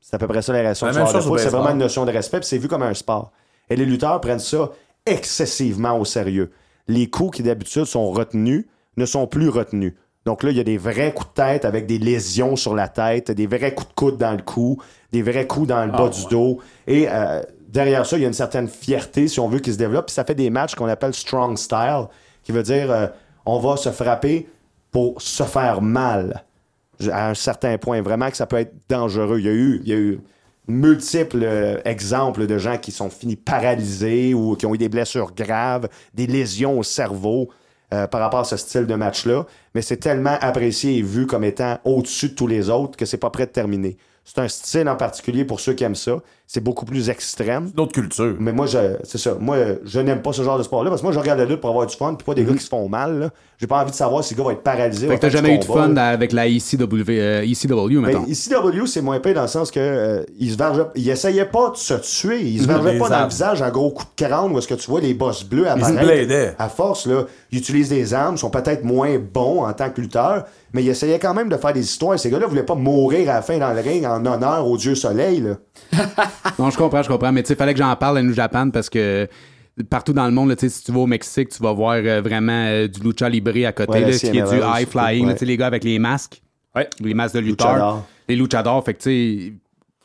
C'est à peu près ça la réaction La de. C'est vraiment une notion de respect, puis c'est vu comme un sport. Et les lutteurs prennent ça excessivement au sérieux. Les coups qui d'habitude sont retenus ne sont plus retenus. Donc là, il y a des vrais coups de tête avec des lésions sur la tête, des vrais coups de coude dans le cou, des vrais coups dans le bas du dos. Et euh, derrière ça, il y a une certaine fierté, si on veut, qui se développe. Puis ça fait des matchs qu'on appelle strong style, qui veut dire euh, on va se frapper pour se faire mal à un certain point. Vraiment que ça peut être dangereux. Il y a eu, il y a eu multiples euh, exemples de gens qui sont finis paralysés ou qui ont eu des blessures graves, des lésions au cerveau euh, par rapport à ce style de match-là. Mais c'est tellement apprécié et vu comme étant au-dessus de tous les autres que c'est pas prêt de terminer. C'est un style en particulier pour ceux qui aiment ça. C'est beaucoup plus extrême. Une autre culture. Mais moi, je, c'est ça. Moi, je n'aime pas ce genre de sport-là parce que moi, je regarde la lutte pour avoir du fun puis pas des gars qui se font mal. là. J'ai pas envie de savoir si le gars va être paralysé. Fait que t'as jamais eu de fun là. avec la ECW, euh, ECW mettons. Ben, ici, W, c'est moins pire dans le sens que euh, il se vergeait- il essayait pas de se tuer. Il se vergeait Les pas dans le visage un gros coup de crâne où est-ce que tu vois les bosses bleus Ils se apparaître. À force, là, ils utilisent des armes, sont peut-être moins bons en tant que lutteurs, mais ils essayaient quand même de faire des histoires. Ces gars-là voulaient pas mourir à la fin dans le ring en honneur au dieu soleil. Là. *laughs* Non, je comprends, je comprends. Mais tu sais, fallait que j'en parle à New Japan parce que partout dans le monde, là, tu sais, si tu vas au Mexique, tu vas voir euh, vraiment euh, du lucha libre à côté, Ouais, là, qui est du high flying, ouais. là, tu sais, les gars avec les masques, Ouais. les masques de lutteurs, Luchador. les luchadors. Fait que tu sais,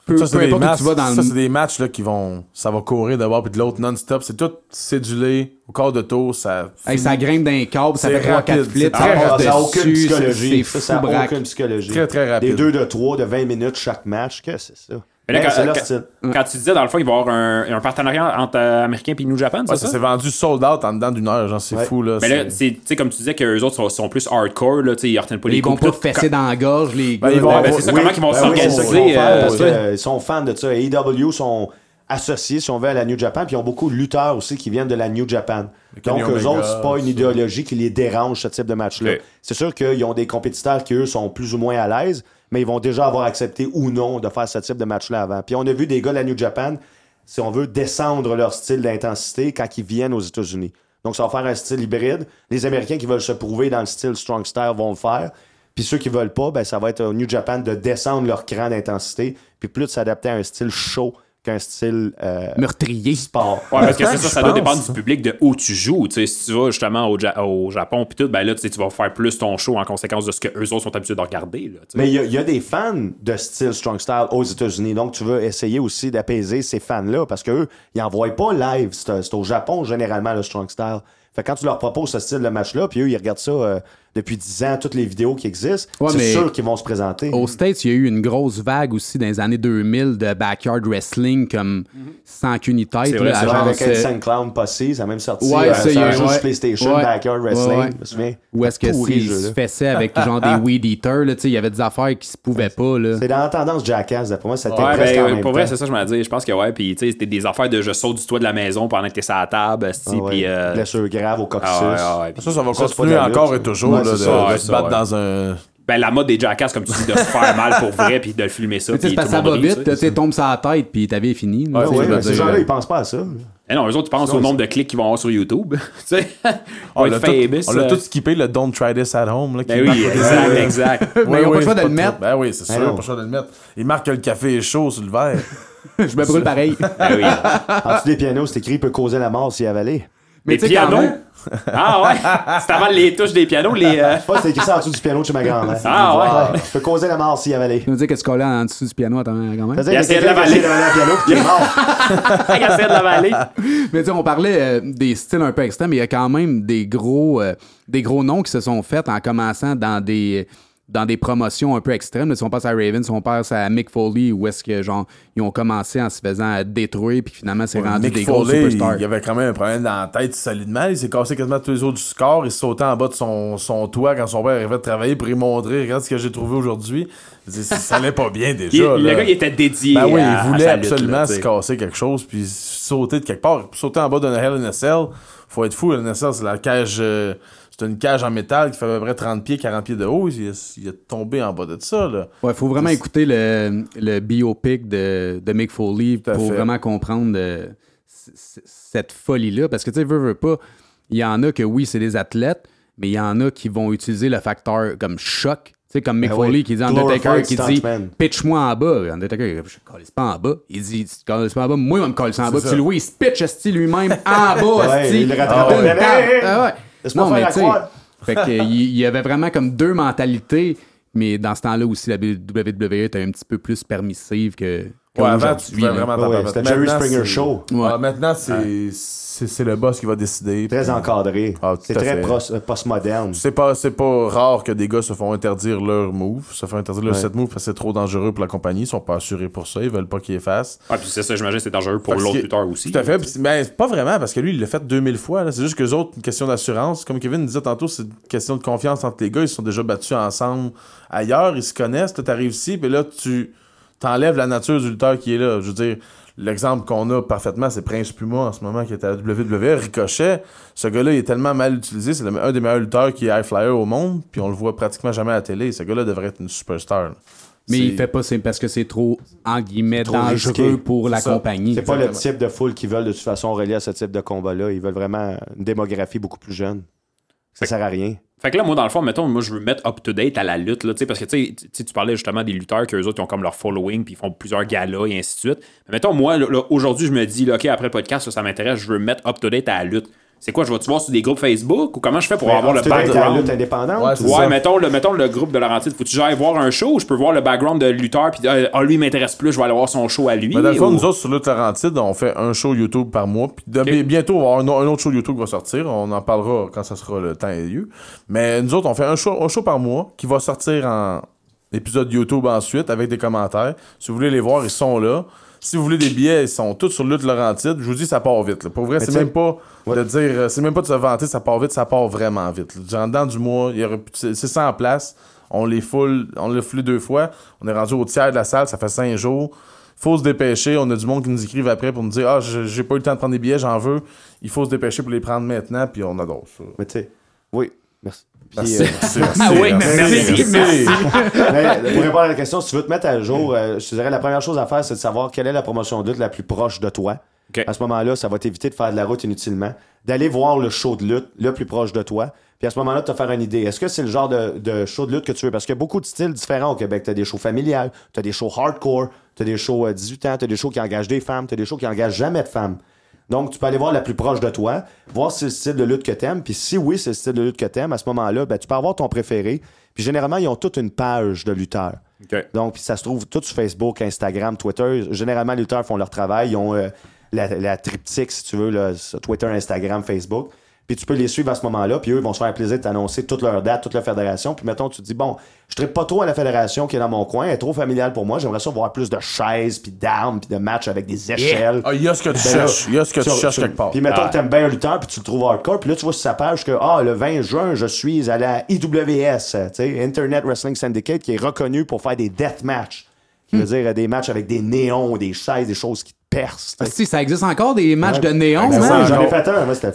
peu, Ça, c'est peu des, importe où matchs, tu vas dans ça, le c'est des matchs là, qui vont. Ça va courir d'un bord puis de l'autre non-stop. C'est tout cédulé au quart de tour. Ça, Hey, ça grimpe d'un câble, ça fait 3-4 rapide, flips, ça très ça n'a aucune dessus, psychologie. c'est Ça fou braque. aucune psychologie. Très, très rapide. Des 2 de 3 de 20 minutes chaque match. Qu'est-ce que c'est ça? Mais là, Ben, quand- c'est leur quand- style. Quand tu disais, dans le fond, il va y avoir un, un partenariat entre euh, Américains et New Japan, Ouais, ça? ça? s'est vendu sold out en dedans d'une heure. Genre, c'est Ouais. fou. Là, Mais là, tu sais, comme tu disais, qu'eux autres sont, sont plus hardcore, là, tu sais, ils retiennent pas les Ils vont pas fesser dans la gorge, les gars. Ben, ils vont Ouais, ben, avoir- c'est ça, Oui, comment ils vont ben s'organiser. euh, euh, ils sont fans de ça. AEW sont associés, si on veut, à la New Japan, puis ils ont beaucoup de lutteurs aussi qui viennent de la New Japan. Donc, eux autres, c'est pas une idéologie qui les dérange, ce type de match-là. C'est sûr qu'ils ont des compétiteurs qui, eux, sont plus ou moins à l'aise, mais ils vont déjà avoir accepté ou non de faire ce type de match-là avant. Puis on a vu des gars de la New Japan, si on veut, descendre leur style d'intensité quand ils viennent aux États-Unis. Donc, ça va faire un style hybride. Les Américains qui veulent se prouver dans le style Strong Style vont le faire. Puis ceux qui veulent pas, ben, ça va être au New Japan de descendre leur cran d'intensité, puis plus de s'adapter à un style chaud qu'un style euh, Meurtrier. sport. Ouais, parce que c'est ça, ça doit dépendre du public de où tu joues. Tu sais, si tu vas justement au, Ja- au Japon, puis tout, ben là, tu sais, tu vas faire plus ton show en conséquence de ce que eux autres sont habitués de regarder. Là, tu sais. Mais il y, a- il y a des fans de style Strong Style aux États-Unis. Donc, tu veux essayer aussi d'apaiser ces fans-là parce qu'eux, ils n'envoient pas live. C'est au Japon, généralement, le Strong Style. Fait que quand tu leur proposes ce style de match-là, puis eux, ils regardent ça euh, depuis 10 ans, toutes les vidéos qui existent, Ouais, c'est sûr qu'ils vont se présenter. Aux States, il y a eu une grosse vague aussi dans les années 2000 de backyard wrestling comme sans queue ni tête. C'est vrai, là, Genre avec Clown Posse, ça a même sorti. Ouais, euh, ça, ouais. sur PlayStation, Ouais. Backyard Wrestling. Ouais, ouais. Je me souviens. Où est-ce que c'est se fessait avec genre des *laughs* weed eaters, là, tu sais, il y avait des affaires qui se pouvaient pas, là. C'est dans la tendance Jackass, d'après moi, ça Ouais, presque ben, en ouais, même pour vrai, c'est ça, je me dis. Je pense que ouais, puis tu sais, c'était des affaires de je saute du toit de la maison pendant que t'es sur la table, Ah puis. Grave au coccyx. ah ouais, ah ouais, puis- Ça, ça va Ça, c'est pas continuer encore et toujours Ouais, là, de, c'est ça, de ouais, se battre ouais. dans un. Ben, la mode des jackass, comme tu dis, de se faire mal pour vrai, puis de le filmer ça. Mais puis ça va vite, tu tu sais. sais, tombe sur la tête, puis ta vie est finie. Ah ouais, veux mais ces gens-là, ils pensent pas à ça. Eh non, eux autres, ils pensent au nombre de clics qu'ils vont avoir sur YouTube. *laughs* tu sais, On on tout, on l'a euh. tout skippé, le Don't Try This at Home. Là, qui Ben oui, exact, exact. *laughs* Mais ils ont pas le choix de le mettre. Ben oui, c'est sûr, Ben pas le choix de le mettre. Il marque que le café est chaud sur le verre. *laughs* je me brûle pareil. Ben oui. En dessous des pianos, c'est écrit peut causer la mort s'il avalé. Mais les quand pianos? même- Ah ouais? *laughs* C'est avant les touches des pianos, les. euh, Je sais pas, c'est écrit ça en dessous du piano de chez ma grand-mère. *laughs* Ah, ouais. Je peux causer la mort s'il y avait Tu veux dire que tu collais en dessous du piano attends, quand même? C'est-à-dire Il que essayait de l'avaler. essaie d'avaler un piano puis qui est mort. *laughs* Il essaie de l'avaler. Mais tu sais, on parlait euh, des styles un peu extrêmes, mais il y a quand même des gros, euh, des gros noms qui se sont faits en commençant dans des dans des promotions un peu extrêmes. Si on passe à Raven, si on passe à Mick Foley, où est-ce que genre ils ont commencé en se faisant détruire, puis finalement c'est rendu Mick des gros Foley, superstars. il y avait quand même un problème dans la tête solidement. Il s'est cassé quasiment tous les autres du score. Il sautait en bas de son, son toit quand son père arrivait de travailler pour lui montrer Regarde ce que j'ai trouvé aujourd'hui. Ça allait pas bien déjà. Il- le gars, il était dédié. Ben oui, à- il voulait à sa lutte, absolument là, se casser quelque chose puis sauter de quelque part. Sauter en bas d'un Hell in a Cell, faut être fou. Hell in a Cell, c'est la cage. euh, c'est une cage en métal qui fait à peu près 30 pieds, 40 pieds de haut. Il, est- il est tombé en bas de ça. Là. Ouais, faut vraiment écouter le, le biopic de, de Mick Foley pour fait. vraiment comprendre euh, c- c- cette folie-là. Parce que, tu sais, veux, veux pas, il y en a que, oui, c'est des athlètes, mais il y en a qui vont utiliser le facteur comme choc. Tu sais, comme Mick Ben Foley oui. qui dit Undertaker, qui dit pitch-moi en bas. Undertaker, je ne pas en bas. Il dit, tu te calisses pas en bas, moi, je vais me coller en bas. Puis Louis, il se pitch lui-même en *laughs* bas. Ouais, il le rattrape. Ah ouais. Laisse-moi Non, faire mais la tu sais, croix. *laughs* fait que, il y avait vraiment comme deux mentalités, mais dans ce temps-là aussi, la WWE était un petit peu plus permissive que. Ouais, avant, tu pouvais vraiment t'en Ouais, permettre. c'était Jerry Springer Show. Ouais. Ah, maintenant, c'est c'est c'est le boss qui va décider. Très puis- encadré. Ah, c'est très euh, post-moderne. C'est pas, c'est pas rare que des gars se font interdire leur move, se font interdire leur set move parce que c'est trop dangereux pour la compagnie. Ils sont pas assurés pour ça. Ils veulent pas qu'ils effacent. Ouais, puis c'est ça, j'imagine, c'est dangereux pour l'autre lutteur aussi. Tout à fait. Puis, ben, pas vraiment parce que lui, il l'a fait 2000 fois. C'est juste que les autres, une question d'assurance. Comme Kevin disait tantôt, c'est une question de confiance entre les gars. Ils se sont déjà battus ensemble ailleurs. Ils se connaissent. Toi, t'arrives ici, puis là, tu t'enlèves la nature du lutteur qui est là. Je veux dire, l'exemple qu'on a parfaitement, c'est Prince Puma en ce moment qui est à la WWE. Ricochet, ce gars-là, il est tellement mal utilisé. C'est un des meilleurs lutteurs qui est high flyer au monde. Puis on le voit pratiquement jamais à la télé. Ce gars-là devrait être une superstar. là. Mais il fait pas, c'est parce que c'est trop, en guillemets, Trop dangereux risqué. pour la ça. compagnie. C'est pas le type de foule qu'ils veulent de toute façon relier à ce type de combat-là. Ils veulent vraiment une démographie beaucoup plus jeune. Ça sert à rien. Fait que là, moi, dans le fond, mettons, moi, je veux mettre up-to-date à la lutte, là, parce que, tu sais, tu parlais justement des lutteurs qu'eux autres, ils ont comme leur following, puis ils font plusieurs galas, et ainsi de suite. Mais mettons, moi, là, aujourd'hui, je me dis, là, OK, après le podcast, ça, ça m'intéresse, je veux mettre up-to-date à la lutte. C'est quoi, je vais-tu voir sur des groupes Facebook, ou comment je fais pour avoir le C'est la background? lutte indépendante. Ouais, Ouais, ça. mettons le, mettons le groupe de Laurentide. Faut-tu que j'aille voir un show ou je peux voir le background de lutteur puis euh, ah, lui il m'intéresse plus, je vais aller voir son show à lui. Mais dans le fond, ou- nous autres, sur le Laurentide, on fait un show YouTube par mois. Puis bientôt, on va avoir un autre show YouTube qui va sortir. On en parlera quand ça sera le temps et lieu. Mais nous autres, on fait un show, un show par mois qui va sortir en épisode YouTube ensuite avec des commentaires. Si vous voulez les voir, ils sont là. Si vous voulez des billets, ils sont tous sur Lutte Laurentide. Je vous dis, ça part vite. là. Pour vrai, c'est même pas Ouais. de dire, euh, c'est même pas de se vanter, ça part vite, ça part vraiment vite. dans du mois, il c'est c'est ça en place. On les foule, on l'a foulé deux fois. On est rendu au tiers de la salle, ça fait cinq jours. Faut se dépêcher. On a du monde qui nous écrivent après pour nous dire Ah, j'ai pas eu le temps de prendre des billets, j'en veux. Il faut se dépêcher pour les prendre maintenant, puis on adore ça. Mais tu sais, oui, merci. Puis, euh, Ah oui, merci, merci. *laughs* mais pour répondre à la question, si tu veux te mettre à jour, euh, je te dirais la première chose à faire, c'est de savoir quelle est la promotion de lutte la plus proche de toi. À ce moment-là, ça va t'éviter de faire de la route inutilement, d'aller voir le show de lutte le plus proche de toi. Puis à ce moment-là, de te faire une idée. Est-ce que c'est le genre de, de show de lutte que tu veux? Parce qu'il y a beaucoup de styles différents au Québec. Tu as des shows familiales, tu as des shows hardcore, tu as des shows euh, 18 ans, tu as des shows qui engagent des femmes, tu as des shows qui engagent jamais de femmes. Donc, tu peux aller voir la plus proche de toi, voir si c'est le style de lutte que t'aimes. Puis si oui, c'est le style de lutte que t'aimes, à ce moment-là, ben, tu peux avoir ton préféré. Puis généralement, ils ont toute une page de lutteurs. Donc, puis ça se trouve tout sur Facebook, Instagram, Twitter. Généralement, les lutteurs font leur travail. Ils ont euh, la, la triptyque, si tu veux, là, sur Twitter, Instagram, Facebook. Puis tu peux les suivre à ce moment-là. Puis eux, ils vont se faire plaisir de t'annoncer toute leur date, toute leur fédération. Puis mettons, tu te dis, bon, je ne pas trop à la fédération qui est dans mon coin. Elle est trop familiale pour moi. J'aimerais ça voir plus de chaises, puis d'armes, puis de matchs avec des échelles. Ah, il y a ce que tu Ben cherches. Il y a ce que tu cherches quelque part. Puis mettons Ah. que t'aimes bien un lutteur, puis tu le trouves hardcore, puis là tu vois sur sa page que ah le 20 juin je suis à la IWS, tu sais, Internet Wrestling Syndicate, qui est reconnu pour faire des death matchs, qui Hmm. veut dire euh, des matchs avec des néons, des chaises, des choses qui te percent. tu. Ah, Si, ça existe encore des matchs Ouais. de néon, Ben, J'en ai fait un, c'était le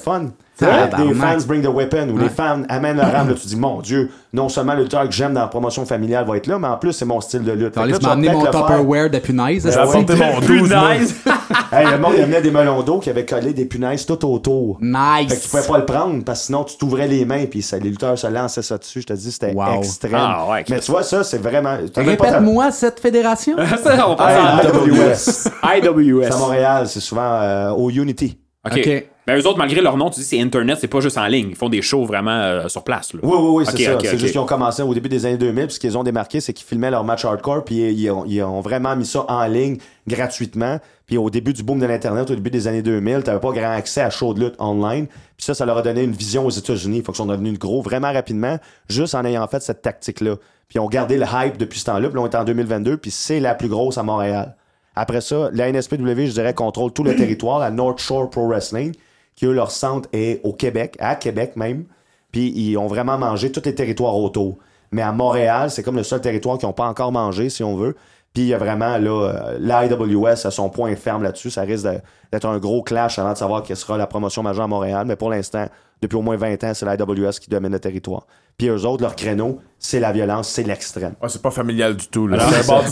fun. Tabarnak. des fans bring the weapon ou les fans amènent leur arme. Là, tu dis, mon Dieu, non seulement le lutteur que j'aime dans la promotion familiale va être là, mais en plus, c'est mon style de lutte. Vas amené peut-être mon. Tupperware de punaise. J'ai apporté mon 12 Plus mois. nice. *laughs* Hey, le monde, il amenait des melons d'eau qui avaient collé des punaises tout autour. Fait que tu Nice. pouvais pas le prendre parce que sinon tu t'ouvrais les mains puis ça, les lutteurs se lançaient ça dessus. Je te dis, c'était Wow. extrême. Ah, ouais, Mais tu vois, ça, c'est vraiment. Répète-moi cette fédération. *laughs* Ça, on passe Ah, à IWS. IWS. C'est à Montréal, c'est souvent euh, au Unity. OK. OK. Ben, eux autres, malgré leur nom, tu dis c'est Internet, c'est pas juste en ligne. Ils font des shows vraiment euh, sur place. Là. Oui, oui, oui, c'est ça. ok, c'est juste qu'ils ont commencé au début des années 2000, puis ce qu'ils ont démarqué, c'est qu'ils filmaient leur match hardcore, puis ils ont, ils ont vraiment mis ça en ligne gratuitement. Puis au début du boom de l'Internet, au début des années 2000, t'avais pas grand accès à show de lutte online. Puis ça, ça leur a donné une vision aux États-Unis. Faut qu'ils sont devenus gros vraiment rapidement, juste en ayant fait cette tactique-là. Puis ils ont gardé le hype depuis ce temps-là, puis là, on est en 2022, puis c'est la plus grosse à Montréal. Après ça, la NSPW, je dirais, contrôle tout le *clears throat* territoire, la North Shore Pro Wrestling, qui eux, leur centre est au Québec, à Québec même. Puis ils ont vraiment mangé tous les territoires autour. Mais à Montréal, c'est comme le seul territoire qu'ils n'ont pas encore mangé, si on veut. Puis il y a vraiment là, euh, l'IWS à son point ferme là-dessus. Ça risque d'être un gros clash avant de savoir quelle sera la promotion majeure à Montréal. Mais pour l'instant, depuis au moins 20 ans, c'est l'IWS qui domine le territoire. Puis eux autres, leur créneau, c'est la violence, c'est l'extrême. Ouais, c'est pas familial du tout. Là.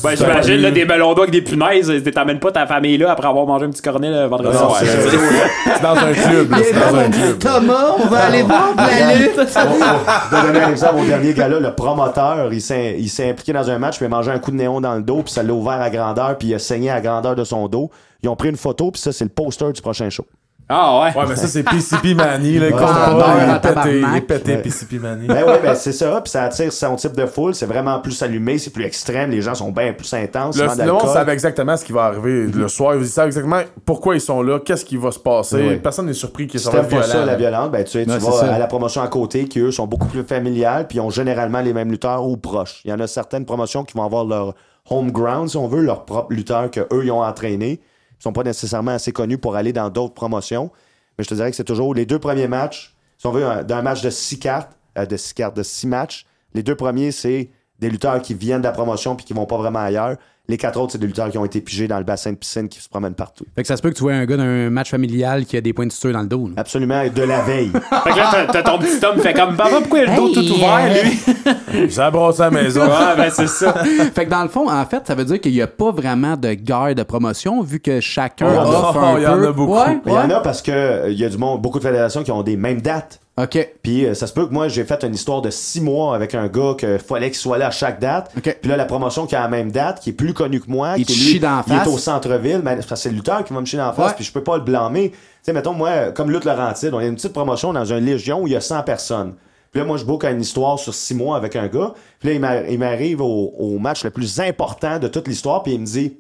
Ben, j'imagine là, des ballons d'eau avec des punaises. euh, T'amènes pas ta famille là après avoir mangé un petit cornet le vendredi soir. *laughs* c'est dans un club. là, C'est dans un club. Thomas, on va aller voir la lutte? Pour donner un exemple, au dernier gala, le promoteur, il s'est, il s'est impliqué dans un match, puis il a mangé un coup de néon dans le dos, puis ça l'a ouvert à grandeur, puis il a saigné à grandeur de son dos. Ils ont pris une photo, puis ça, c'est le poster du prochain show. Ah ouais. Ouais, mais ça, c'est PCP Manny. Là, Ah, pas, il pété, il est pété, Ouais. PCP Manny. Ben oui, ben c'est ça, puis ça attire son type de foule, c'est vraiment plus allumé, c'est plus extrême, les gens sont bien plus intenses, Le, le monde savent exactement ce qui va arriver le soir. Ils savent exactement pourquoi ils sont là, qu'est-ce qui va se passer. Oui. Personne n'est surpris qu'ils Si sont t'aimes pas violents. ça, la violence, ben tu, sais, tu Ouais, vas ça. à la promotion à côté, qui eux sont beaucoup plus familiales, puis ont généralement les mêmes lutteurs ou proches. Il y en a certaines promotions qui vont avoir leur home ground, si on veut, leur propre lutteur que eux ils ont entraîné. Sont pas nécessairement assez connus pour aller dans d'autres promotions. Mais je te dirais que c'est toujours les deux premiers matchs. Si on veut, un- d'un match de six cartes, euh, de six cartes, de six matchs, les deux premiers, c'est des lutteurs qui viennent de la promotion puis qui vont pas vraiment ailleurs. Les quatre autres, c'est des lutteurs qui ont été pigés dans le bassin de piscine qui se promènent partout. Fait que ça se peut que tu vois un gars d'un match familial qui a des points de suture dans le dos. là. Absolument, de la veille. *laughs* Fait que là, t'as- t'as ton petit homme fait comme Papa, pourquoi il a le dos Hey, tout ouvert, lui? *laughs* Ça brosse à la maison. Ouais, ben c'est ça. Fait que dans le fond, en fait, ça veut dire qu'il n'y a pas vraiment de guerre de promotion vu que chacun Oh, offre un il y en peu. a beaucoup. Ouais, Mais il y en ouais. a parce que euh, il y a du monde, beaucoup de fédérations qui ont des mêmes dates. OK. Puis euh, ça se peut que moi, j'ai fait une histoire de six mois avec un gars qu'il fallait qu'il soit là à chaque date. OK. Puis là, la promotion qui a la même date, qui est plus connue que moi, Il qui lui, chie d'en il est face. au centre-ville, mais c'est le lutteur qui va me chier d'en face, Ouais. puis je peux pas le blâmer. Tu sais, mettons, moi, comme Lutte Laurentide, on a une petite promotion dans un Légion où il y a 100 personnes. Puis là, moi, je book une histoire sur six mois avec un gars. Puis là, il m'a- il m'arrive au, au match le plus important de toute l'histoire, puis il me dit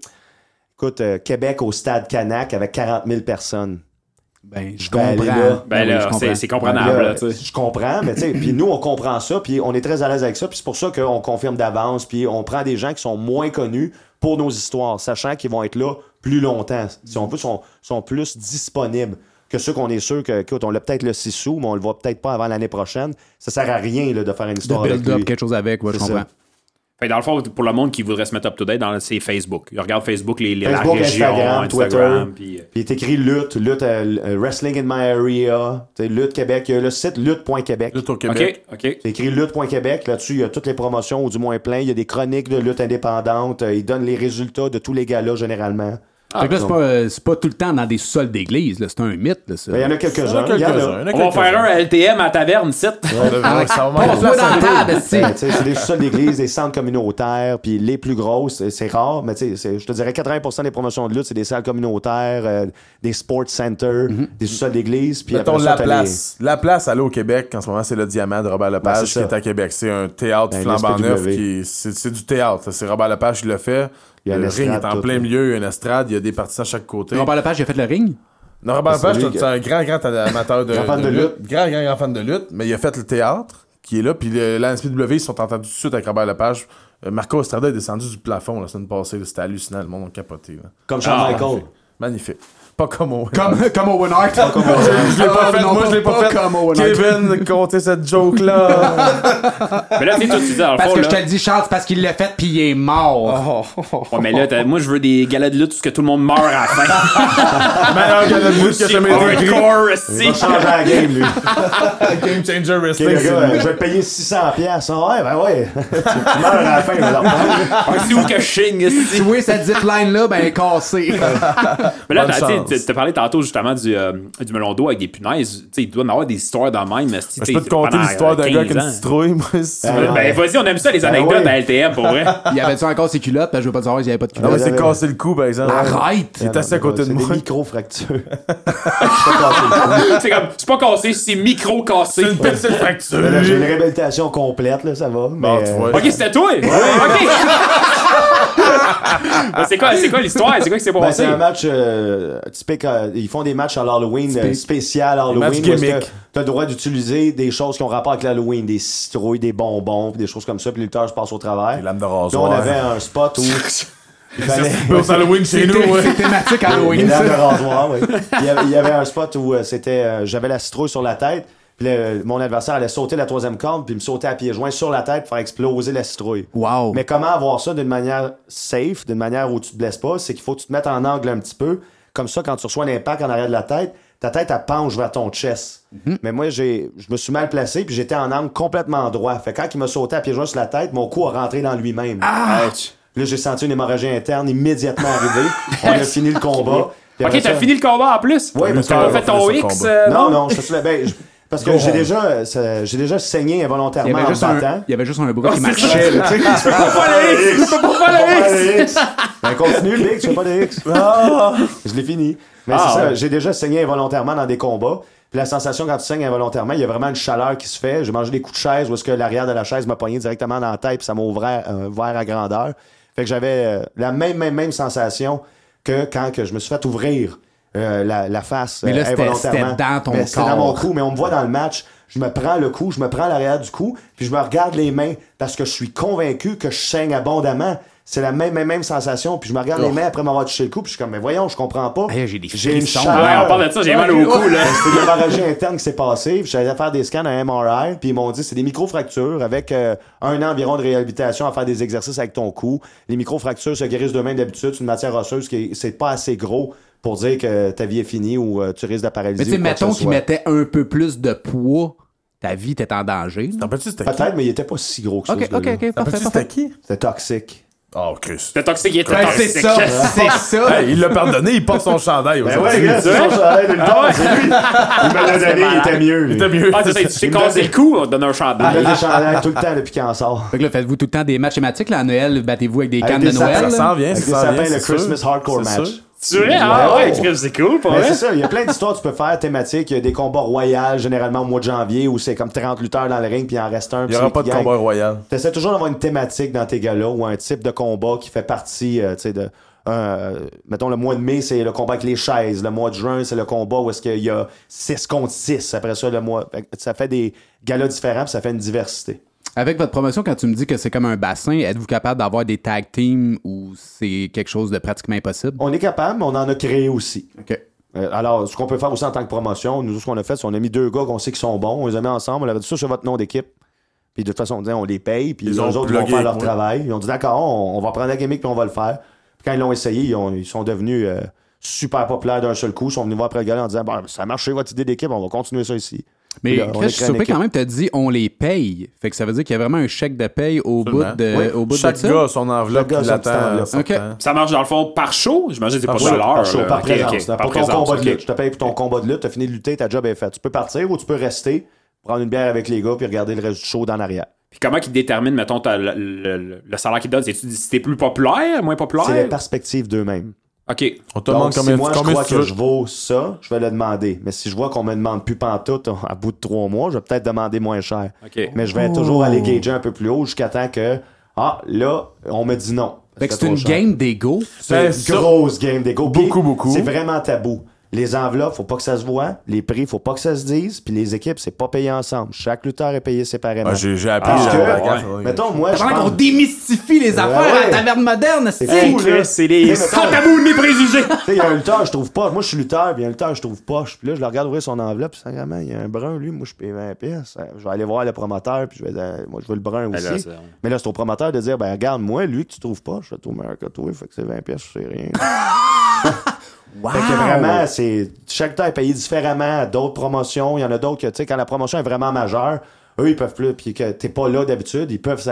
Écoute, euh, Québec au stade Canac avec 40 000 personnes. Ben, je comprends. là. Ben là, c'est- comprenable. Je comprends, mais tu sais, puis nous, on comprend ça, puis on est très à l'aise avec ça, puis c'est pour ça qu'on confirme d'avance, puis on prend des gens qui sont moins connus pour nos histoires, sachant qu'ils vont être là plus longtemps. Si on veut, sont, sont plus disponibles que ceux qu'on est sûr que, écoute, on l'a peut-être le 6 sous, mais on le voit peut-être pas avant l'année prochaine. Ça sert à rien là, de faire une De histoire avec build-up, quelque chose avec, ouais, je comprends. ça. Fait dans le fond, pour le monde qui voudrait se mettre up to date, dans- c'est Facebook. Il regarde Facebook, les, les- Facebook, la région, Instagram, Instagram, Twitter. puis, euh, écrit lutte, lutte, euh, euh, Wrestling in my area, lutte Québec, il y a le site lutte.québec. Lutte au Québec. OK, OK. C'est écrit lutte.québec. Là-dessus, il y a toutes les promotions, ou du moins plein. Il y a des chroniques de lutte indépendante. Il donne les résultats de tous les galas, généralement. Là, c'est pas, euh, pas tout le temps dans des sols d'église. C'est un mythe, là, ça. Ben, Il y en a quelques-uns. En a On va faire un LTM à taverne, site. *laughs* Ben, sais, c'est des sous-sols d'église, des centres communautaires, puis les plus grosses, c'est- rare, mais je te dirais 80% des promotions de lutte, c'est des salles communautaires, euh, des sports centers, des sous-sols d'église. Puis Mettons après ça, la place. La place, aller au Québec, en ce moment, c'est le Diamant de Robert Lepage Ben, c'est qui est à Québec. C'est un théâtre Ben, flambant neuf. qui C'est c'est du théâtre. C'est Robert Lepage qui le fait. Il y a le ring est en tout, plein là. milieu, il y a une estrade, il y a des partisans à chaque côté. Robert Lepage, il a fait le ring? Non, Robert Lepage, c'est un grand, grand amateur de, Grand fan de de lutte. Grand, grand, grand fan de lutte. Mais il a fait le théâtre qui est là. Puis le- la NSPW, ils sont entendus tout de suite avec Robert Lepage. Euh, Marco Estrada est descendu du plafond la semaine passée. C'était hallucinant. Le monde a capoté. là. Comme Shawn Ah, Michael. Magnifique. Pas comme Owen. Comme, comme Owen Hart. Je l'ai pas Ah, fait, non, moi je l'ai pas, fait. comme Owen Hart. Kevin, comptez cette joke-là. *laughs* Mais là, tu sais, toi, tu dis, dans le Parce fond, que je te là, le dis, Charles, c'est parce qu'il l'a fait puis il est mort. ouais, mais là, t'as- moi, je veux des galas de lutte où ce que tout le monde meurt à la fin. *laughs* Meilleur gars de lutte qui a jamais été écrit. Il va changer la game, lui. *laughs* Game Changer Wrestling. gars, lui. je vais payer 600 piastres. Ah ouais, ben ouais. tu meurs à la fin, reprendre. Ah, C'est où que je signe, esti? Tu vois, cette zipline-là, ben, elle est cassée. Mais là, Bonne t'as- tu as parlé tantôt justement du, euh, du melon d'eau avec des punaises. Tu sais, il doit y en avoir des histoires dans le même. mais si Ben, je peux te conter l'histoire d'un gars avec 15 une citrouille, moi, si tu Ah, veux. non. Ben, vas-y, on aime ça, les Ben anecdotes oui. à LTM, pour vrai. *laughs* Il avait-tu encore ses culottes? Que je veux pas savoir s'il y avait pas de Ah ouais, culottes. c'est cassé le cou, par exemple. Arrête! Il est assis à côté de C'est moi. des micro-fractures. *laughs* Je suis pas cassé le cou. c'est comme, c'est pas cassé, c'est micro cassé. C'est une petite fracture. Là, J'ai une réhabilitation complète, là, ça va. Ok, c'était toi! Ok! *laughs* Ben, c'est quoi, c'est quoi l'histoire? C'est quoi qui s'est Ben, passé? c'est un match euh, typique. euh, ils font des matchs à l'Halloween, euh, spécial Halloween. que T'as le droit d'utiliser des choses qui ont rapport avec l'Halloween, des citrouilles, des bonbons, puis des choses comme ça, puis les lutteurs se passent au travers. Les lames de Là, on rasoir. avait un spot où *laughs* il fallait. Halloween chez nous. C'est thématique Halloween, lames de rasoir, oui. *laughs* Il y avait, un spot où c'était, euh, j'avais la citrouille sur la tête, le- mon adversaire allait sauter la troisième corde, puis me sauter à pieds joints sur la tête pour faire exploser la citrouille. Wow. Mais comment avoir ça d'une manière safe, d'une manière où tu te blesses pas, c'est qu'il faut que tu te mettes en angle un petit peu. Comme ça, quand tu reçois l'impact en arrière de la tête, ta tête, elle penche vers ton chest. Mais moi, j'ai, je me suis mal placé, puis j'étais en angle complètement droit. Fait quand il m'a sauté à pieds joints sur la tête, mon cou a rentré dans lui-même. Ah! Là, j'ai senti une hémorragie interne immédiatement arriver. *laughs* On a fini le combat. Ok, t'as ça- fini le combat en plus? Oui, parce T'as que- fait ton fait ce X? euh, Non, non, je soulève. Ben, je- parce que j'ai déjà, euh, ça- j'ai déjà saigné Il y involontairement avait en juste battant. un, il y avait juste un bras qui c'est marchait, tu sais. Pas le X! Tu peux pas faire le X! Ben, continue, le X, je fais pas de X. Je l'ai fini. Mais Ah, c'est ça, ouais. j'ai déjà saigné involontairement dans des combats. Puis la sensation quand tu saignes involontairement, il y a vraiment une chaleur qui se fait. J'ai mangé des coups de chaise où est-ce que l'arrière de la chaise m'a pogné directement dans la tête puis ça m'a ouvert un verre à grandeur. Fait que j'avais euh, la même, même, même sensation que quand que je me suis fait ouvrir euh, la, la face Mais là, euh, c'était- dans ton Mais C'était dans mon cou, mais on me voit dans le match. Je me prends le cou, je me prends l'arrière du cou, puis je me regarde les mains parce que je suis convaincu que je saigne abondamment. C'est la même, même, même sensation. Puis je me regarde les mains après m'avoir touché le cou, puis je suis comme, mais voyons, je comprends pas. Hey, j'ai des J'ai une frissons. chaleur. Ouais, on parle de ça, j'ai mal au cou, là. C'était une hémorragie interne qui s'est passée. Puis j'allais faire des scans à MRI. Puis ils m'ont dit c'est des micro-fractures avec euh, un an environ de réhabilitation à faire des exercices avec ton cou. Les micro-fractures se guérissent d'eux-mêmes d'habitude. C'est une matière osseuse qui est- c'est pas assez gros pour dire que ta vie est finie ou euh, tu risques de paralyser. Mais tu sais, mettons qu'il mettait un peu plus de poids, ta vie était en danger. T'en c'était qui? Peut-être, mais il était pas si gros que ça. Ok, ce ok, gars-là. ok, T'en parfait, rappelles-tu parfait. c'était qui? C'était toxique. Oh, Chris. Le toxique, il est très Ben, c'est toxique. ça, *laughs* c'est ça. Hey, il l'a pardonné, il porte son chandail Ben aujourd'hui. ouais, gars, c'est son chandail de le temps, c'est lui. Il me l'a donné, il était mieux. lui. C'était mieux. Ah, c'est ça, tu t'es me cassé donne- le cou, on te donne un Il chandail. me donne des chandails tout le temps depuis qu'il en sort. Fait que là, faites-vous tout le temps des matchs thématiques, là, à Noël, battez-vous avec des Avec cannes des de Noël. sapins. là. Ça s'en vient, Avec ça des s'en sapins, vient, le c'est Christmas sûr, Hardcore c'est match. sûr. Tu vrai? Ah Ouais. ouais, Chris, c'est cool, pour vrai. c'est ça, il y a plein d'histoires que tu peux faire thématiques. Il y a des combats royaux, généralement au mois de janvier, où c'est comme 30 lutteurs dans le ring, puis il en reste un. Il n'y aura pas de combat royal. Tu essaies toujours d'avoir une thématique dans tes galas ou un type de combat qui fait partie, euh, tu sais, de. euh, mettons, le mois de mai, c'est le combat avec les chaises. Le mois de juin, c'est le combat où est-ce qu'il y a 6 contre 6. Après ça, le mois. Ça fait des galas différents, puis ça fait une diversité. Avec votre promotion, quand tu me dis que c'est comme un bassin, êtes-vous capable d'avoir des tag teams ou c'est quelque chose de pratiquement impossible? On est capable, mais on en a créé aussi. OK. Euh, alors, ce qu'on peut faire aussi en tant que promotion, nous, ce qu'on a fait, c'est qu'on a mis deux gars qu'on sait qui sont bons, on les a mis ensemble, on leur a dit ça sur votre nom d'équipe. Puis de toute façon, on, dit, on les paye, puis Ils les ont autres vont faire leur ouais. travail. Ils ont dit d'accord, on, on va prendre la gimmick puis on va le faire. Puis quand ils l'ont essayé, ils, ont- ils sont devenus euh, super populaires d'un seul coup. Ils sont venus voir après le gala en disant Bon, ça a marché votre idée d'équipe, on va continuer ça ici. Mais là, Chris, je suis quand même, tu as dit on les paye. Fait que ça veut dire qu'il y a vraiment un chèque de paye au bout de, Oui. au bout Chaque de ça? gars a son enveloppe gars. Ça marche dans le fond par show? J'imagine que c'est pas Par show, l'heure. par show, par Ok, présence. ok, Pour par ton présence, combat de lutte. Je te paye pour ton combat de lutte, t'as fini de lutter, ta job est faite. Tu peux partir ou tu peux rester, prendre une bière avec les gars puis regarder le reste du show dans l'arrière. Puis comment ils déterminent, mettons, le, le- le salaire qu'ils donnent? C'est-tu si t'es plus populaire, moins populaire? C'est la perspective d'eux-mêmes. OK. On te Donc, demande si combien, moi, je crois tu que veux. je vaux ça, je vais le demander. Mais si je vois qu'on me demande plus pantoute *laughs* à bout de trois mois, je vais peut-être demander moins cher. OK. Mais je vais toujours aller gager un peu plus haut jusqu'à temps que, ah, là, on me dit non. Fait que Ça c'est une game d'ego. C'est Ben, une ça- grosse game d'ego. Beaucoup, beaucoup. C'est vraiment tabou. Les enveloppes, faut pas que ça se voit. Les prix, faut pas que ça se dise. Puis les équipes, c'est pas payé ensemble. Chaque lutteur est payé séparément. Ah, J'ai j'ai appris. Parce la que, ouais. mettons, moi, je Pendant qu'on pense... démystifie les affaires à ouais. la taverne moderne, c'est fou, là. c'est les sans tabou de mes préjugés. *laughs* Tu sais, il y a un lutteur, je trouve pas. Moi, je suis lutteur, puis il y a un lutteur, je trouve pas. Puis là, je le regarde ouvrir son enveloppe, puis sacrément, il y a un brun, lui, moi, je paye 20 pièces. Je vais aller voir le promoteur, puis je vais dire, moi, je veux le brun Ben aussi. là, Mais là, c'est au promoteur de dire, ben, regarde, moi, lui que tu trouves pas, je fais tout meilleur que toi, fait que c'est 20 pièces, c'est rien. *laughs* wow. Fait que vraiment, c'est. Chaque lutteur est payé différemment à d'autres promotions. Il y en a d'autres que, tu sais, quand la promotion est vraiment majeure, eux, ils peuvent plus, puis que t'es pas là d'habitude, ils peuvent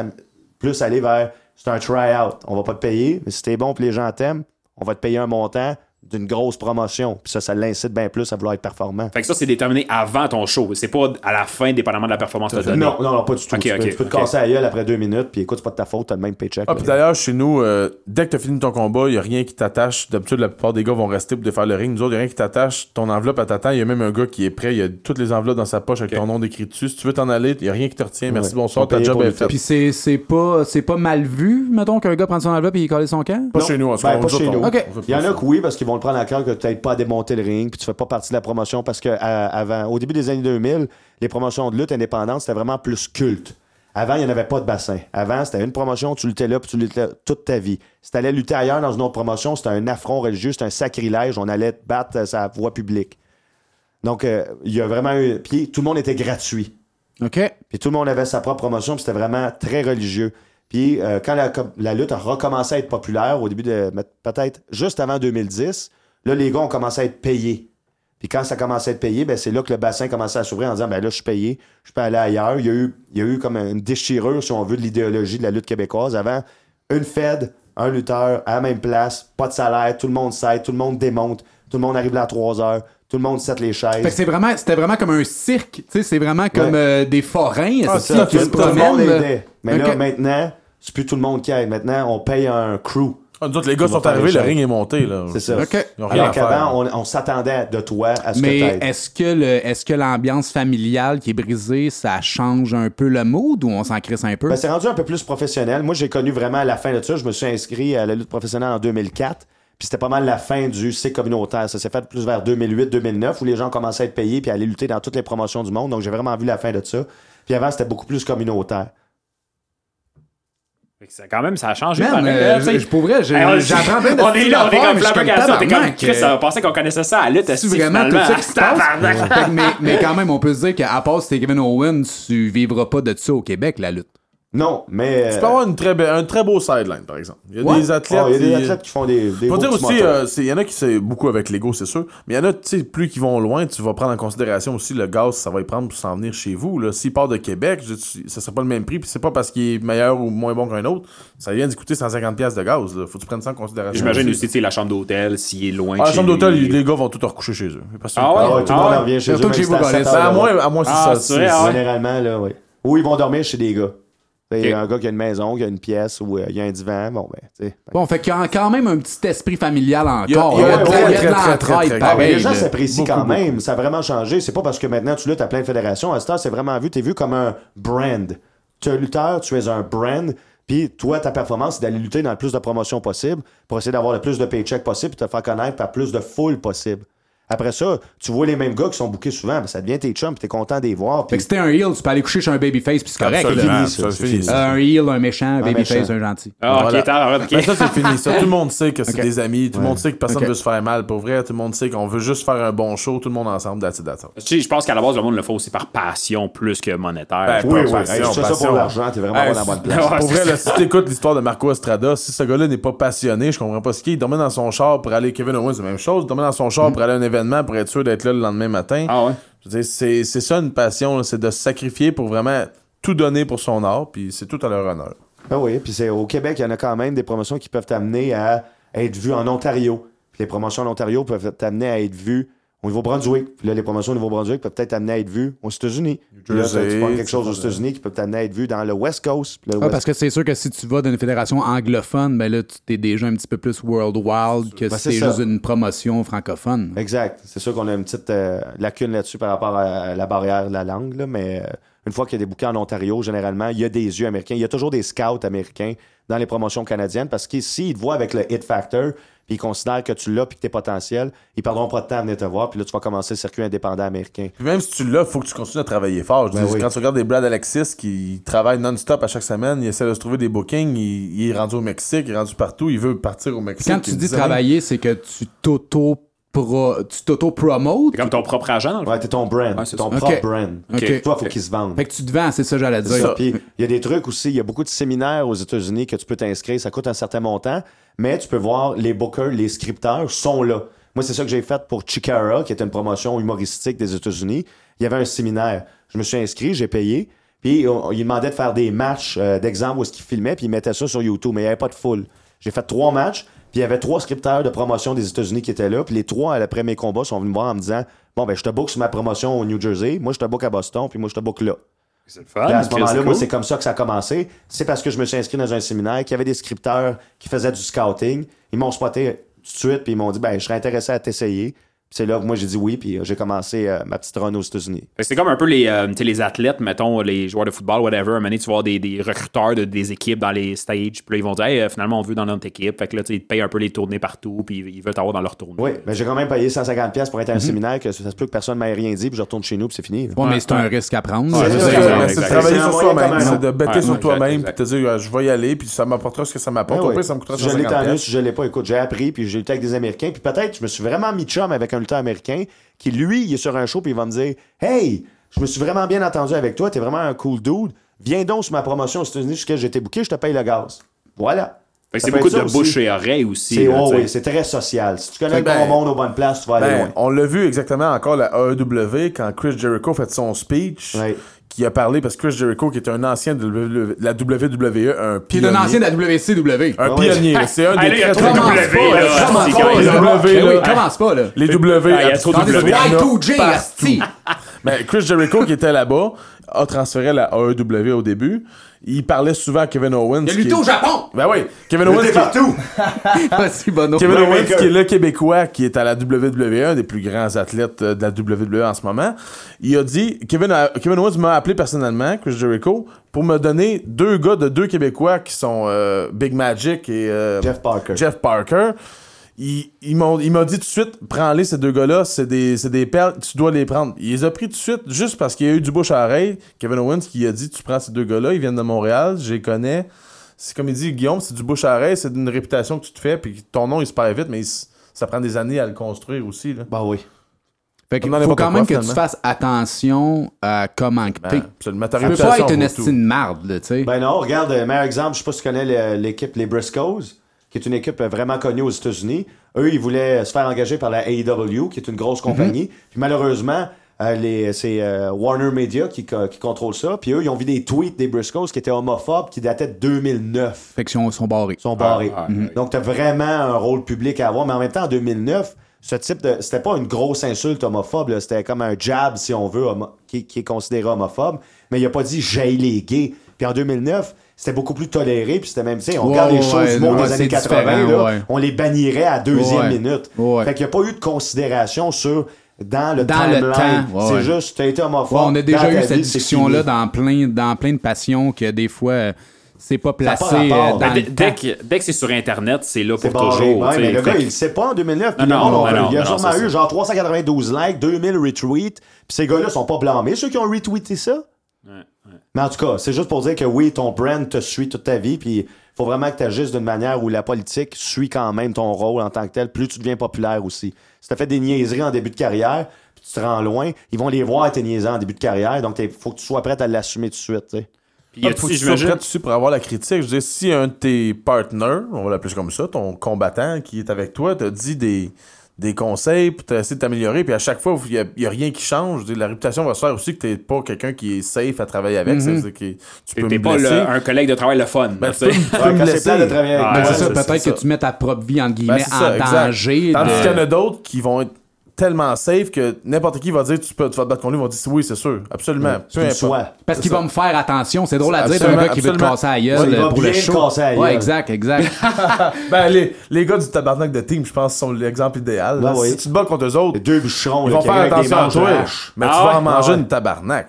plus aller vers. C'est un try-out. On va pas te payer, mais si t'es bon, puis les gens t'aiment, on va te payer un montant d'une grosse promotion. Puis ça, ça l'incite bien plus à vouloir être performant. Fait que ça, c'est déterminé avant ton show. C'est pas à la fin, dépendamment de la performance que tu as donnée. Non, non, non, pas du tout. Ok, tu, peux, ok, tu peux te casser la gueule après deux minutes, puis écoute, c'est pas de ta faute, t'as le même paycheck. Ah, puis d'ailleurs, chez nous, euh, dès que tu as fini ton combat, il n'y a rien qui t'attache. D'habitude, la plupart des gars vont rester pour défaire le ring. Nous autres, il n'y a rien qui t'attache. Ton enveloppe, elle t'attend. Il y a même un gars qui est prêt. Il y a toutes les enveloppes dans sa poche avec ton nom décrit dessus. Si tu veux t'en aller, il n'y a rien qui te retient. Merci, Ouais. bonsoir, ta job est faite. Puis c'est c'est pas, c'est pas mal vu, mettons, qu'un gars prenne son enveloppe et il colle son camp? Pas Non. chez nous, en tout Ben, cas. fait Il y en a que oui, parce qu'ils vont le prendre à cœur que tu n'aides pas à démonter le ring, puis tu fais pas partie de la promotion, parce que à- avant, au début des années 2000, les promotions de lutte indépendantes, c'était vraiment plus culte. Avant, il n'y en avait pas de bassin. Avant, c'était une promotion, tu luttais là, puis tu luttais toute ta vie. Si tu allais lutter ailleurs dans une autre promotion, c'était un affront religieux, c'était un sacrilège, on allait te battre sa voix publique. Donc, euh, il y a vraiment eu. Puis tout le monde était gratuit. OK. Puis tout le monde avait sa propre promotion, puis c'était vraiment très religieux. Puis euh, quand la, lutte a recommencé à être populaire, au début de peut-être juste avant 2010, là, les gars ont commencé à être payés. Puis quand ça commençait à être payé, ben, c'est là que le bassin commençait à s'ouvrir en disant ben là, je suis payé, je peux aller ailleurs. Il y a eu, il y a eu comme une déchirure, si on veut, de l'idéologie de la lutte québécoise. Avant, une Fed, un lutteur, à la même place, pas de salaire, tout le monde s'aide, tout le monde démonte, tout le monde arrive là à 3 heures, tout le monde set les chaises. Fait que c'est vraiment, c'était vraiment comme un cirque, tu sais, c'est vraiment comme Ouais. euh, des forains, Ah, c'est Ça, qui se tout le monde promènent. là. aidait. Mais là, maintenant, c'est plus tout le monde qui aide. Maintenant, on paye un crew. Ah, nous autres, les gars sont arrivés, le ring est monté. là. C'est ça. Ok. Ils ont rien à Alors faire. qu'avant, on, on s'attendait de toi à ce Mais que est-ce que le, est-ce que l'ambiance familiale qui est brisée, ça change un peu le mood ou on s'en crisse un peu? Ben, c'est rendu un peu plus professionnel. Moi, j'ai connu vraiment la fin de ça. Je me suis inscrit à la lutte professionnelle en 2004. Puis c'était pas mal la fin du C communautaire. Ça s'est fait plus vers 2008-2009 où les gens commençaient à être payés puis à aller lutter dans toutes les promotions du monde. Donc j'ai vraiment vu la fin de ça. Puis avant, c'était beaucoup plus communautaire. Ça, quand même, ça a changé. Man, euh, je- pour vrai, j'ai- Hey, on- j'apprends plein de On est là, on est comme je flabbergasté. On est comme Chris, euh, on pensait qu'on connaissait ça à lutte. C'est vraiment tout ça qui se passe? Mais, mais quand même, on peut se dire qu'à part si t'es Kevin Owens, tu vivras pas de ça au Québec, la lutte. Non, mais. Tu peux avoir une très be- un très beau sideline, par exemple. Il y a Ouais. des athlètes. Oh, il y a des athlètes qui font des. des Faut beaux dire aussi, moteurs. euh, il y en a qui c'est beaucoup avec l'ego, c'est sûr. Mais il y en a, tu sais, plus qui vont loin, tu vas prendre en considération aussi le gaz, ça va y prendre pour s'en venir chez vous. Là. S'il part de Québec, je, tu- ça sera pas le même prix. Puis c'est pas parce qu'il est meilleur ou moins bon qu'un autre. Ça vient d'y coûter 150$ piastres de gaz. Là. Faut que tu prennes ça en considération? J'imagine aussi, tu sais, la chambre d'hôtel, s'il est loin. Ah, la chez chambre d'hôtel, les gars vont tout recoucher chez eux. Parce que- Ah ouais? Ah ouais, tout le monde Ah, en revient chez eux. Surtout même que chez si vous, c'est à Gaulle, 7 à heures. moins, à moins si Ah, ça. c'est ah ouais. Généralement, là, oui. Ou ils vont dormir chez des gars. Il y a un gars qui a une maison, qui a une pièce, ou euh, il y a un divan. Bon, ben, tu sais. Bon, fait qu'il y a quand même un petit esprit familial encore. Il y a- il y a de la- très, très, très, les gens s'apprécient Beaucoup, quand même. Ça a vraiment changé. C'est pas parce que maintenant tu luttes à plein de fédérations. À ce temps, c'est vraiment vu. T'es vu comme un brand. Tu es un lutteur, tu es un brand. Puis toi, ta performance, c'est d'aller lutter dans le plus de promotions possible pour essayer d'avoir le plus de paycheck possible et te faire connaître par plus de foule possible. Après ça, tu vois les mêmes gars qui sont bookés souvent, ben, ça devient tes chums, puis t'es content de les voir. Fait Puis que si t'es un heel, tu peux aller coucher chez un babyface, puis c'est correct. Là. fini, ça, c'est c'est fini. un heel, un méchant, un babyface, un gentil. Ah, ok, Voilà. t'as- ok. Ben, ça, c'est fini. Ça. Tout le monde sait que c'est des amis. Tout le monde sait que personne Ok. veut se faire mal. Pour vrai, tout le monde sait qu'on veut juste faire un bon show. Tout le monde ensemble. Tu sais, je pense qu'à la base, le monde le fait aussi par passion plus que monétaire. Ben, oui, oui. passion, Hey, je fais ça passion. pour l'argent, t'es vraiment Hey, pas dans la bonne place. Pour c'est vrai, si t'écoutes l'histoire de Marco Estrada, si ce gars-là n'est pas passionné, je comprends pas ce qu'il est. Il dormait dans son char pour aller. Kevin Owens, c'est la même chose. Il dormait dans son char pour aller à un événement pour être sûr d'être là le lendemain matin. Ah ouais? Je veux dire, c'est c'est ça une passion, là, c'est de se sacrifier pour vraiment tout donner pour son art, puis c'est tout à leur honneur. Ah oui, puis c'est au Québec, il y en a quand même des promotions qui peuvent t'amener à être vu en Ontario. Puis les promotions en Ontario peuvent t'amener à être vu au Nouveau-Brunswick. Puis là, les promotions au Nouveau-Brunswick peuvent peut-être t'amener à être vu aux États-Unis. Puis là, Jersey, tu prends quelque chose aux. États-Unis qui peut t'amener à être vu dans le West Coast. Le Ah, West- parce que c'est sûr que si tu vas dans une fédération anglophone, ben là, tu t'es déjà un petit peu plus world wild que Ben, si c'est juste une promotion francophone. Exact. C'est sûr qu'on a une petite euh, lacune là-dessus par rapport à la barrière de la langue, là, mais euh, une fois qu'il y a des bouquins en Ontario, généralement, il y a des yeux américains. Il y a toujours des scouts américains dans les promotions canadiennes parce qu'ici, ils te voient avec le hit factor, puis ils considèrent que tu l'as puis que t'es potentiel, ils perdront pas de temps à venir te voir, puis là, tu vas commencer le circuit indépendant américain. Puis même si tu l'as, faut que tu continues à travailler fort. Je Ben dis, oui. Quand tu regardes des Brad Alexis qui travaillent non-stop à chaque semaine, il essaie de se trouver des bookings, il, il est rendu au Mexique, il est rendu partout, il veut partir au Mexique. Quand tu dis travailler, c'est que tu t'auto pro- tu t'auto-promotes? C'est comme ton propre agent, dans le fond. Ouais, t'es ton brand, Ouais, c'est ton ça. propre Ok. brand. Ok. Toi, faut qu'il se vende. Fait que tu te vends, c'est ça que j'allais C'est ça. dire. Puis il y a des trucs aussi, il y a beaucoup de séminaires aux États-Unis que tu peux t'inscrire, ça coûte un certain montant, mais tu peux voir les bookers, les scripteurs sont là. Moi, c'est ça que j'ai fait pour Chikara, qui était une promotion humoristique des États-Unis. Il y avait un séminaire. Je me suis inscrit, j'ai payé, puis on- il demandait de faire des matchs euh, d'exemple où est-ce qu'il filmait, puis il mettait ça sur YouTube, mais il n'y avait pas de foule. J'ai fait trois matchs, Puis il y avait trois scripteurs de promotion des États-Unis qui étaient là. Puis les trois, après mes combats, sont venus me voir en me disant Bon, ben, je te book sur ma promotion au New Jersey. Moi, je te book à Boston. Puis moi, je te book là. C'est le fun. Puis à ce moment-là, moi, c'est comme ça que ça a commencé. C'est parce que je me suis inscrit dans un séminaire, qu'il y avait des scripteurs qui faisaient du scouting. Ils m'ont spoté tout de suite, puis ils m'ont dit, ben, je serais intéressé à t'essayer. C'est là que moi, j'ai dit oui, puis euh, j'ai commencé euh, ma petite run aux États-Unis. C'est comme un peu les, euh, tu sais, les athlètes, mettons, les joueurs de football, whatever. Un moment donné, tu voir des, des recruteurs de, des équipes dans les stages. Puis là, ils vont dire, hey, finalement, on veut dans notre équipe. Fait que là, tu sais, ils te payent un peu les tournées partout. Puis ils veulent t'avoir dans leur tournée. Oui, mais j'ai quand même payé 150$ pièces pour être à un séminaire, que ça se peut que personne m'ait rien dit, puis je retourne chez nous, puis c'est fini. Ouais, mais c'est un risque à prendre. Ouais, c'est de travailler sur soi-même, c'est de bêter Ouais, sur toi-même, puis te dire, je vais y aller, puis ça m'apportera ce que ça m'apporte. Ah Au oui. pire, ça me coûtera je l'ai 150 tant mieux, pièces. si je l'ai pas, écoute, j'ai appris, puis j'ai lutté avec des Américains, puis peut-être, je me suis vraiment mis chum avec un lutteur américain qui, lui, il est sur un show, puis il va me dire Hey, je me suis vraiment bien entendu avec toi, t'es vraiment un cool dude, viens donc sur ma promotion aux États-Unis jusqu'à j'ai été booké, je te paye le gaz. Voilà. C'est beaucoup de aussi. bouche et oreille aussi. C'est oh, oui, très social. Si tu connais le Ben, bon monde aux bonnes places, tu vas aller Ben, loin. on l'a vu exactement encore la AEW quand Chris Jericho fait son speech, Ouais. Qui a parlé parce que Chris Jericho, qui est un ancien de la WWE, un Puis pionnier. d'un ancien de la WCW. Un pionnier, c'est un Ah, des là, il y a très trop très de Commence W, commence pas, là. même- Ben W, oui, là. commence pas, là. Les W, Ah, il y a trop de W. Y2J, asti. Mais Chris Jericho, qui était là-bas, a transféré à la AEW au début. Il parlait souvent à Kevin Owens. Il a qui lutté au Japon. Ben oui, Kevin Owens, qui... partout! *laughs* Bono. Kevin Ouais, Owens, que- qui est le Québécois, qui est à la WWE, un des plus grands athlètes euh, de la WWE en ce moment, il a dit, Kevin, a- Kevin Owens m'a appelé personnellement, Chris Jericho, pour me donner deux gars de deux Québécois qui sont euh, Big Magic et euh, Jeff Parker. Jeff Parker. Il, m'a dit tout de suite, prends-les, ces deux gars-là, c'est des, des perles, tu dois les prendre. Il les a pris tout de suite, juste parce qu'il y a eu du bouche à oreille. Kevin Owens qui a dit, tu prends ces deux gars-là, ils viennent de Montréal, je les connais. C'est comme il dit, Guillaume, c'est du bouche à oreille, c'est une réputation que tu te fais, puis ton nom, il se perd vite, mais il ça prend des années à le construire aussi. Là. Bah oui. Fait faut quand quoi, même que tu fasses attention à comment que t'es. Ben, Tu peux pas être une estime marde, tu sais. Ben non, regarde, euh, meilleur exemple, je sais pas si tu connais l'équipe Les Briscoes, qui est une équipe vraiment connue aux États-Unis. Eux, ils voulaient se faire engager par la AEW, qui est une grosse compagnie. Puis malheureusement, euh, c'est euh, Warner Media qui, co- qui contrôle ça. Puis eux, ils ont vu des tweets des Briscoes qui étaient homophobes, qui dataient de 2009. Fait qu'ils sont, sont barrés. Ils sont barrés. Ah, ah, Donc, tu as vraiment un rôle public à avoir. Mais en même temps, en 2009, ce type de. C'était pas une grosse insulte homophobe, c'était comme un jab, si on veut, homo- qui, qui est considéré homophobe. Mais il a pas dit j'ai les gays. Puis en 2009, c'était beaucoup plus toléré. Puis c'était même, tu sais, on regarde les ouais, choses du monde ouais, des années c'est 80, différent, là, ouais. on les bannirait à deuxième Ouais. minute. Ouais. Fait qu'il n'y a pas eu de considération sur. Dans le Dans le timeline. temps, ouais, c'est ouais. juste, tu as été homophobe. Ouais, on a déjà eu cette c'est discussion-là fini. dans plein, dans plein de passions que des fois, euh, c'est pas placé pas euh, dans Ben, le dès, temps. dès que, dès que c'est sur Internet, c'est là pour barré. toujours. Ouais, sais. mais le gars, que- il le sait pas en 2009. Puis Non, le non, il non, a sûrement eu genre 392 likes, 2000 retweets. Puis ces gars-là sont pas blâmés, ceux qui ont retweeté ça? Mais en tout cas, c'est juste pour dire que oui, ton brand te suit toute ta vie. Puis il faut vraiment que tu agisses d'une manière où la politique suit quand même ton rôle en tant que tel. Plus tu deviens populaire aussi. Si tu as fait des niaiseries en début de carrière, puis tu te rends loin, ils vont les voir tes niaiseries en début de carrière. Donc il faut que tu sois prêt à l'assumer tout de suite. tu sais. Puis Ah, faut que tu sois prêt aussi pour avoir la critique. Je veux dire, si un de tes partners, on va l'appeler comme ça, ton combattant qui est avec toi, te dit des, des conseils pour essayer de t'améliorer, puis à chaque fois, il n'y a, rien qui change. La réputation va se faire aussi que tu pas quelqu'un qui est safe à travailler avec. Dire que tu peux me pas le- un collègue de travail le fun. Ben, tu peux, me- me blesser. de travailler avec Ben, c'est ça, peut-être que tu mets ta propre vie, entre Ben, guillemets, c'est ça, en exact. danger. Tandis de- qu'il y en a d'autres qui vont être tellement safe que n'importe qui va dire tu, peux, tu vas te battre contre lui, ils vont dire oui, c'est sûr, absolument. Peu importe. sois. Parce qu'il va me faire attention. C'est drôle à dire d'un gars qui veut te casser Ouais, gueule il va pour bien le te show. casser Ouais, gueule. exact, exact. *laughs* Ben, les, les gars du tabarnak de team, je pense, sont l'exemple idéal. Ben oui. Si tu te bats contre eux autres, Les deux bûcherons, ils vont faire attention à toi. Mais Ah tu vas ouais? en manger Ah ouais. une tabarnak.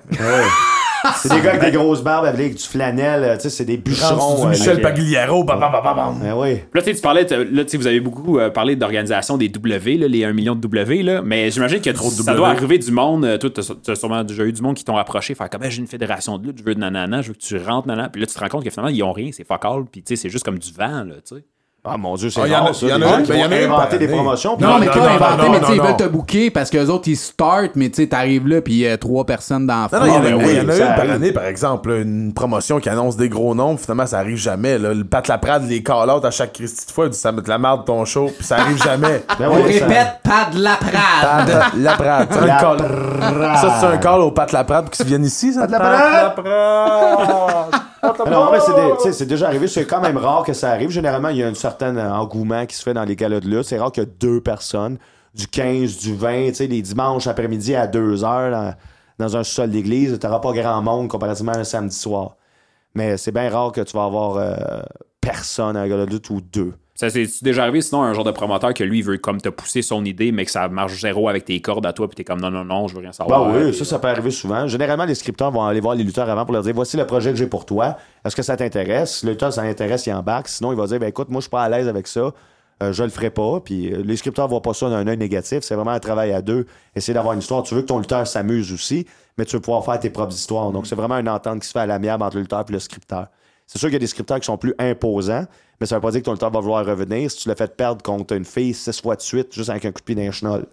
C'est des gars avec des grosses barbes avec du flanel, tu sais, c'est des bûcherons. du euh, Michel les- Pagliaro, bam, bam, bam, bam, bam. Ben oui. Là, tu sais, tu parlais, là, tu vous avez beaucoup euh, parlé d'organisation des W, là, les 1 million de W, là, mais j'imagine que Trop de ça W. doit arriver du monde. euh, Toi, t'as t'as sûrement déjà eu du monde qui t'ont approché, faire comme, Ah, j'ai une fédération de lutte, je veux de nanana, je veux que tu rentres, nanana. Puis là, tu te rends compte que finalement, ils ont rien, c'est fuck all, puis tu sais, c'est juste comme du vent, là, tu sais. Ah mon dieu, c'est Ah, il y en a- rare, ça. il y en a qui ben, il y vont en a inventer par des promotions. Non, mais pas non, inventé, non, mais tu sais, ils non, veulent non. te booker parce que les autres, ils startent, mais tu sais, t'arrives là, puis il y a trois personnes dans la Non, non, il y en a, ben il y oui, en a ça une par année, par exemple, une promotion qui annonce des gros noms, finalement, ça arrive jamais. Le Pat Laprade, les call-out à chaque Christie de fois, il dit, ça met de la merde ton show, puis ça arrive jamais. *laughs* Ben On répète. Pat Laprade. C'est un La call. prade. Ça, c'est un call au Pat Laprade pour qu'ils viennent ici, ça? Pat Laprade. Alors, en vrai, c'est déjà arrivé. C'est quand même rare que ça arrive. Généralement, il y a une, certain engouement qui se fait dans les galas de lutte. C'est rare qu'il y deux personnes, du 15, du 20, tu sais, les dimanches après-midi à 2 heures dans, dans un sol d'église, tu n'auras pas grand monde comparativement à un samedi soir. Mais c'est bien rare que tu vas avoir euh, personne à un gala de lutte ou deux. Ça c'est déjà arrivé, sinon, un genre de promoteur que lui, veut comme te pousser son idée, mais que ça marche zéro avec tes cordes à toi, puis t'es comme non, non, non, je veux rien Bah savoir. oui, Puis, ça, ça peut arriver souvent. Généralement, les scripteurs vont aller voir les lutteurs avant pour leur dire voici le projet que j'ai pour toi. Est-ce que ça t'intéresse? Le lutteur, ça l'intéresse, il embarque. Sinon, il va dire ben, écoute, moi, je suis pas à l'aise avec ça. Euh, je le ferai pas. Puis euh, les scripteurs voient pas ça d'un œil négatif. C'est vraiment un travail à deux. Essayer d'avoir une histoire. Tu veux que ton lutteur s'amuse aussi, mais tu veux pouvoir faire tes propres histoires. Donc, c'est vraiment une entente qui se fait à l'amiable entre le lutteur et le scripteur. C'est sûr qu'il y a des scripteurs qui sont plus imposants, mais ça veut pas dire que ton lutteur va vouloir revenir si tu l'as fait perdre contre une fille six fois de suite juste avec un coup de pied d'un chenol.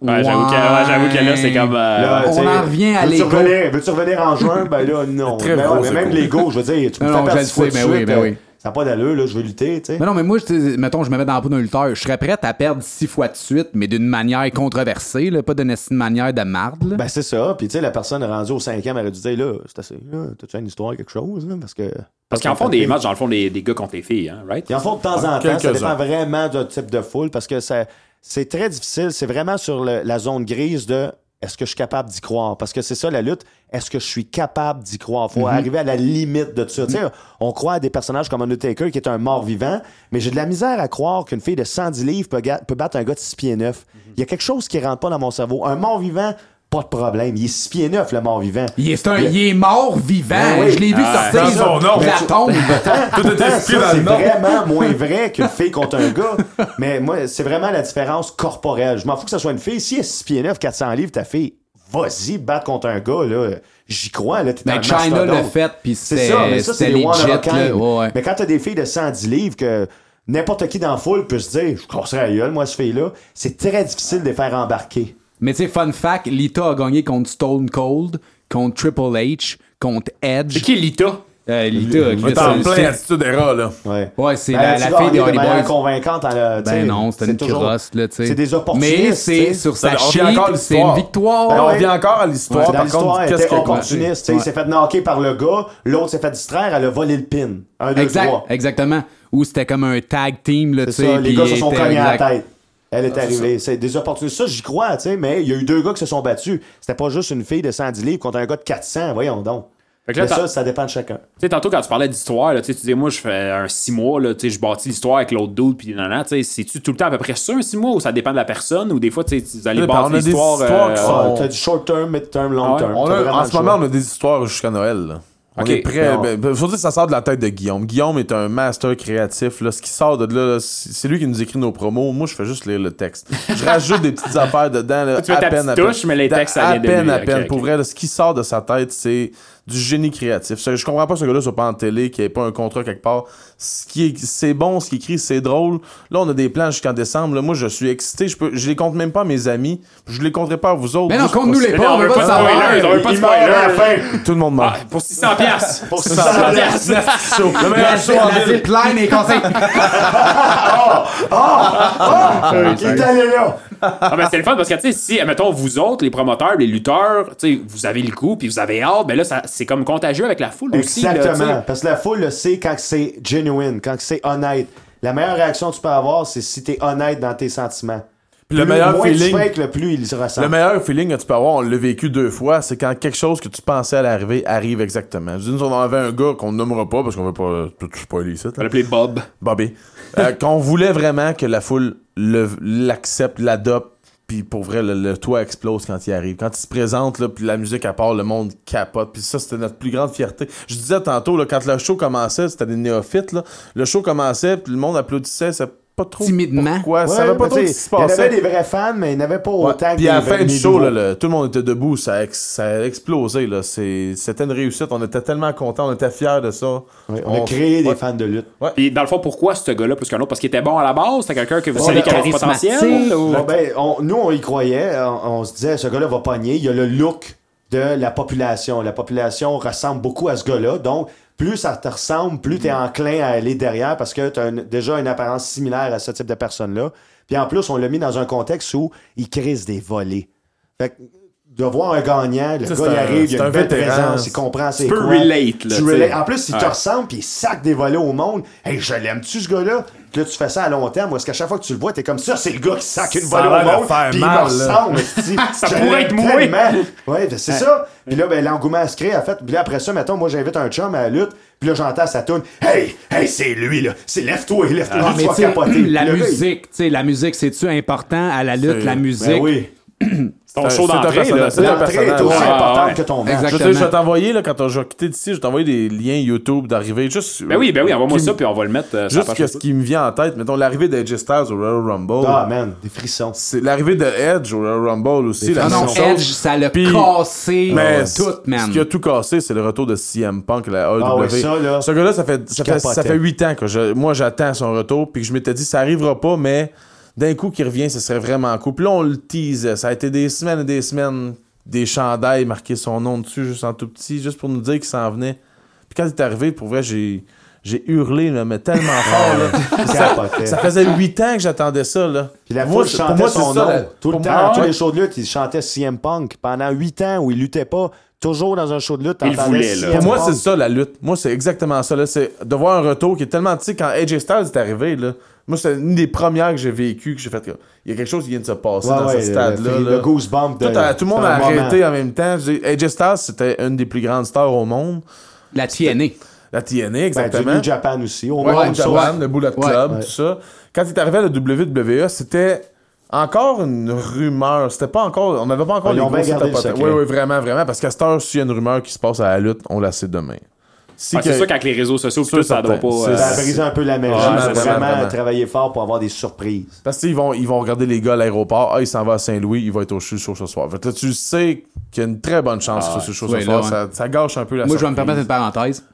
Ouais, j'avoue que, ouais, j'avoue que là, c'est comme. euh, Là, on en revient à l'ego. revenir- Veux-tu revenir en juin? Ben là, *laughs* non. Très Mais, ouais, mais c'est même l'ego, je veux dire, tu peux Non, perdre six fois de suite, oui, ben euh, oui. Ça n'a pas d'allure, là, je veux lutter, tu sais. Mais non, mais moi, mettons, je me mets dans la peau d'un lutteur. Je serais prêt à perdre six fois de suite, mais d'une manière controversée, là, pas d'une manière de marde. là. Ben c'est ça. Puis tu sais, la personne rendue au cinquième, elle aurait dû dire, là, c'est assez, là, t'as-tu une histoire, quelque chose, là? Parce que. Parce qu'ils en font des matchs, dans le fond, des, des gars contre les filles, hein, right? Ils en font de temps en temps. Ça dépend vraiment du type de foule parce que ça, c'est très difficile. C'est vraiment sur le- la zone grise de est-ce que je suis capable d'y croire? Parce que c'est ça la lutte. Est-ce que je suis capable d'y croire? Faut arriver à la limite de ça. Tu sais, on croit à des personnages comme Undertaker qui est un mort-vivant, mais j'ai de la misère à croire qu'une fille de 110 livres peut, battre un gars de 6 pieds 9. Il y a quelque chose qui rentre pas dans mon cerveau. Un mort-vivant, pas de problème. Il est 6 pieds 9, le mort-vivant. Il est, un- il est mort vivant. Ben oui. Je l'ai vu Ah, sortir c'est son nom. la tombe. *laughs* Ça, c'est vraiment moins vrai qu'une fille contre un gars. Mais moi, c'est vraiment la différence corporelle. Je m'en fous que ce soit une fille. Si elle est 6 pieds 9, 400 livres, ta fille, vas-y, battre contre un gars, là. J'y crois, là. T'es Ben, China l'a fait, puis C'est ça, mais ça, c'est one legit. ouais. Mais quand t'as des filles de 110 livres que n'importe qui dans la foule peut se dire, je casserai la gueule, moi, ce fille-là, c'est très difficile de les faire embarquer. Mais tu sais, fun fact, Lita a gagné contre Stone Cold, contre Triple H, contre Edge. C'est qui Lita? Euh, Lita, On est en c'est- plein c'est- attitude era, là. Ouais. Ouais, c'est Ben, la, la fille des de Hardy Boys. convaincante. sais, Ben non, c'était une toujours- crosse, là, tu sais. C'est des opportunistes. Mais c'est sur Ça, sa encore à c'est une victoire. Ben on ouais. revient encore à l'histoire. Dans Par l'histoire, contre, elle qu'est-ce que. opportuniste. tu sais, Ouais. Il s'est fait knocker par le gars, l'autre s'est fait distraire, elle a volé le pin. Un, deux, Exact, trois. exactement. Ou c'était comme un tag team, là, tu C'est sais. les gars se sont était- cognés à la exact. tête. Elle est arrivée. C'est des opportunités. Ça, j'y crois, tu sais, mais il y a eu deux gars qui se sont battus. C'était pas juste une fille de 110 livres contre un gars de 400. Voyons donc. Fait que là, Mais t'as- ça, ça dépend de chacun. Tu sais, tantôt, quand tu parlais d'histoire, là, tu sais, tu disais, moi, je fais un six mois, là, tu sais, je bâtis l'histoire avec l'autre dude, puis nanana, tu sais, c'est-tu tout le temps à peu près ça, un six mois, ou ça dépend de la personne, ou des fois, tu sais, vous allez bâtir on a des l'histoire. euh, sont- Ah, T'as du short term, mid term, long Ah ouais? term. En ce moment, on a des histoires jusqu'à Noël. là. On est prêt. Non. Ben, ben, faut dire que ça sort de la tête de Guillaume. Guillaume est un master créatif. Là. Ce qui sort de là, là, c'est lui qui nous écrit nos promos. Moi, je fais juste lire le texte. Je rajoute des petites affaires dedans. Là, *laughs* Tu mets à ta peine, à peine. touche, mais les textes, ça à vient de peine, lui. à peine. Pour vrai, là, ce qui sort de sa tête, c'est du génie créatif. Je comprends pas que ce gars-là soit pas en télé, qu'il ait pas un contrat quelque part. Ce qui est, c'est bon, ce qu'il écrit, c'est drôle. Là, on a des plans jusqu'en décembre. Là. Moi, je suis excité. Je, peux, je les compte même pas à mes amis. Je les compterai pas à vous autres. Mais non, compte-nous les pas, on veut pas de savoir. spoilers, on veut pas de spoilers. fin. Tout le monde meurt. Ah, pour 600 piastres. *laughs* Pour 600 600 piastres. Le meilleur show en ville. zipline est conseil. *laughs* Il est allé là. Ah, ben, c'est le fun parce que, tu sais, si, mettons, vous autres, les promoteurs, les lutteurs, tu sais, vous avez le coup, puis vous avez hâte, ben là, c'est comme contagieux avec la foule aussi. Exactement. Parce que la foule le sait quand c'est genuine, quand c'est honnête. La meilleure réaction que tu peux avoir, c'est si t'es honnête dans tes sentiments. Puis le Plus- meilleur moins feeling- tu fake, le plus il se ressent. Le meilleur feeling que tu peux avoir, on l'a vécu deux fois, c'est quand quelque chose que tu pensais à l'arrivée arrive exactement. Je dis, nous, on avait un gars qu'on nommera pas parce qu'on veut pas tout spoiler ici. On va l'appeler Bob. Bobby. Euh, *laughs* qu'on voulait vraiment que la foule le- l'accepte, l'adopte, puis pour vrai, le, toit explose quand il arrive. Quand il se présente, là, puis la musique à part, le monde capote. Puis ça, c'était notre plus grande fierté. Je disais tantôt, là, quand le show commençait, c'était des néophytes, là, le show commençait, puis le monde applaudissait, pas trop Timidement. pourquoi. Ouais, ça savait pas trop ce qui se Il y avait passait. des vrais fans, mais il n'y avait pas Ouais. autant que Puis à la fin du show, là, le- tout le monde était debout, ça a, ex- ça a explosé. Là. C'est- C'était une réussite, on était tellement contents, on était fiers de ça. Ouais, on a créé des fans de lutte. Puis dans le fond, pourquoi ce gars-là plus qu'un autre? Parce qu'il était bon à la base C'était quelqu'un que vous saviez qu'il avait du potentiel ou... Ben, on- nous, on y croyait. On, on se disait, ce gars-là va pogner. Il y a le look de la population. La population ressemble beaucoup à ce gars-là. Donc, plus ça te ressemble, plus tu es enclin à aller derrière parce que tu as déjà une apparence similaire à ce type de personne-là. Puis en plus, on l'a mis dans un contexte où il crise des volets. Fait que de voir un gagnant, le Ça, gars, il arrive, il a un une belle vétéran. présence, il comprend c'est peux quoi. relate, là, Tu relate. En plus, il te ressemble, puis il sac des volets au monde. Hey, je l'aime-tu, ce gars-là? Puis là, tu fais ça à long terme, ou est-ce qu'à chaque fois que tu le vois, t'es comme ça, c'est le gars qui sac une volée au monde, faire puis il me ressemble. *laughs* Ça pourrait être moi. tellement. Ouais, ben, c'est ça. Puis là, ben, l'engouement se crée, en fait. Puis là, après ça, mettons, moi, j'invite un chum à la lutte, puis là, j'entends sa tune. Hey, hey, c'est lui, là. C'est lève-toi, lève-toi, Ah, tu vas capoter. la musique, tu sais, la musique, c'est-tu important à la lutte, la musique? Ben oui. *clears throat* C'est ton show d'entrée. L'entrée est aussi importante que ton match. Je, vais t'envoyer, là, quand je vais quitter d'ici, je vais t'envoyer des liens YouTube d'arrivée. Juste, Ben oui, ben oui, envoie-moi ça, puis on va le mettre euh, Juste que ce qui me vient en tête, mettons l'arrivée d'Edge Styles au Royal Rumble. Ah, man, des frissons. C'est l'arrivée de Edge au Royal Rumble aussi. La Ah non. Edge, ça l'a cassé Mais tout, man. ce qui a tout cassé, c'est le retour de CM Punk, la AEW. Ah ouais, ça, là, Ce gars-là, ça fait, ça fait, ça capotais. fait 8 ans que je, moi, j'attends son retour, puis que je m'étais dit, ça arrivera pas, mais d'un coup qu'il revient, ce serait vraiment cool. Puis là, on le teasait. Ça a été des semaines et des semaines, des chandails marqués son nom dessus, juste en tout petit, juste pour nous dire qu'il s'en venait. Puis quand il est arrivé, pour vrai, j'ai, j'ai hurlé, là, mais tellement *laughs* fort, là. ça, faisait 8 ans que j'attendais ça, là. Puis la Moi, chantait pour moi, c'est son ça, nom. la- Tout le pour temps, tous les shows de lutte, il chantait CM Punk. Pendant 8 ans où il luttait pas, toujours dans un show de lutte, Il voulait, là. Pour moi, c'est ça la lutte. Moi, c'est exactement ça. Là. C'est de voir un retour qui est tellement. Tu sais, quand AJ Styles est arrivé, là, moi, c'est une des premières que j'ai vécues, que j'ai fait. Il y a quelque chose qui vient de se passer Ouais, dans ouais, ce stade-là. le, là. le goosebump de. tout, tout le monde a moment. arrêté en même temps. AJ Styles, c'était une des plus grandes stars au monde. La TNA. La TNA, Ben, du exactement. New Japan aussi. Au Ouais, monde, le ça, Japan, le Bullet. Club, Ouais. tout ça. Quand il est arrivé à la WWE, c'était encore une rumeur. C'était pas encore. On n'avait pas encore ils ont bien grosses gardé le tapotes. secret. Oui, oui, vraiment, vraiment. Parce qu'à cette heure, s'il y a une rumeur qui se passe à la lutte, on la sait demain. Si Ah, C'est que- sûr qu'avec les réseaux sociaux, tout, ça doit pas. Euh, Ça a brisé un peu la magie. Faut vraiment, vraiment vraiment. travailler fort pour avoir des surprises. Parce qu'ils vont, ils vont regarder les gars à l'aéroport. Ah, il s'en va à Saint-Louis, il va être au show ce soir. Fait que là, tu sais qu'il y a une très bonne chance que ce show ce soir. là, Ça, ça gâche un peu la Moi, je vais me permettre une parenthèse.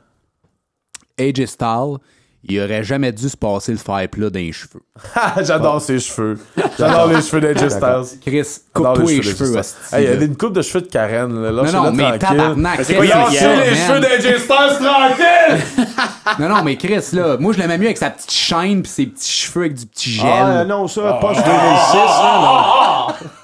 AJ Styles, il aurait jamais dû se passer le faire plat dans les cheveux. Ah, J'adore ses cheveux. J'adore les cheveux Styles. Chris, coupe-toi les d'AJ cheveux, Hey, il y a là. une coupe de cheveux de Karen. Là, Non, non, mais tabarnak, c'est quoi, il y a- les cheveux Styles tranquille! *laughs* Non, non, mais Chris, là, moi, je l'aimais mieux avec sa petite chaîne pis ses petits cheveux avec du petit gel. Ah, non, ça, post 2006, là, non. *laughs*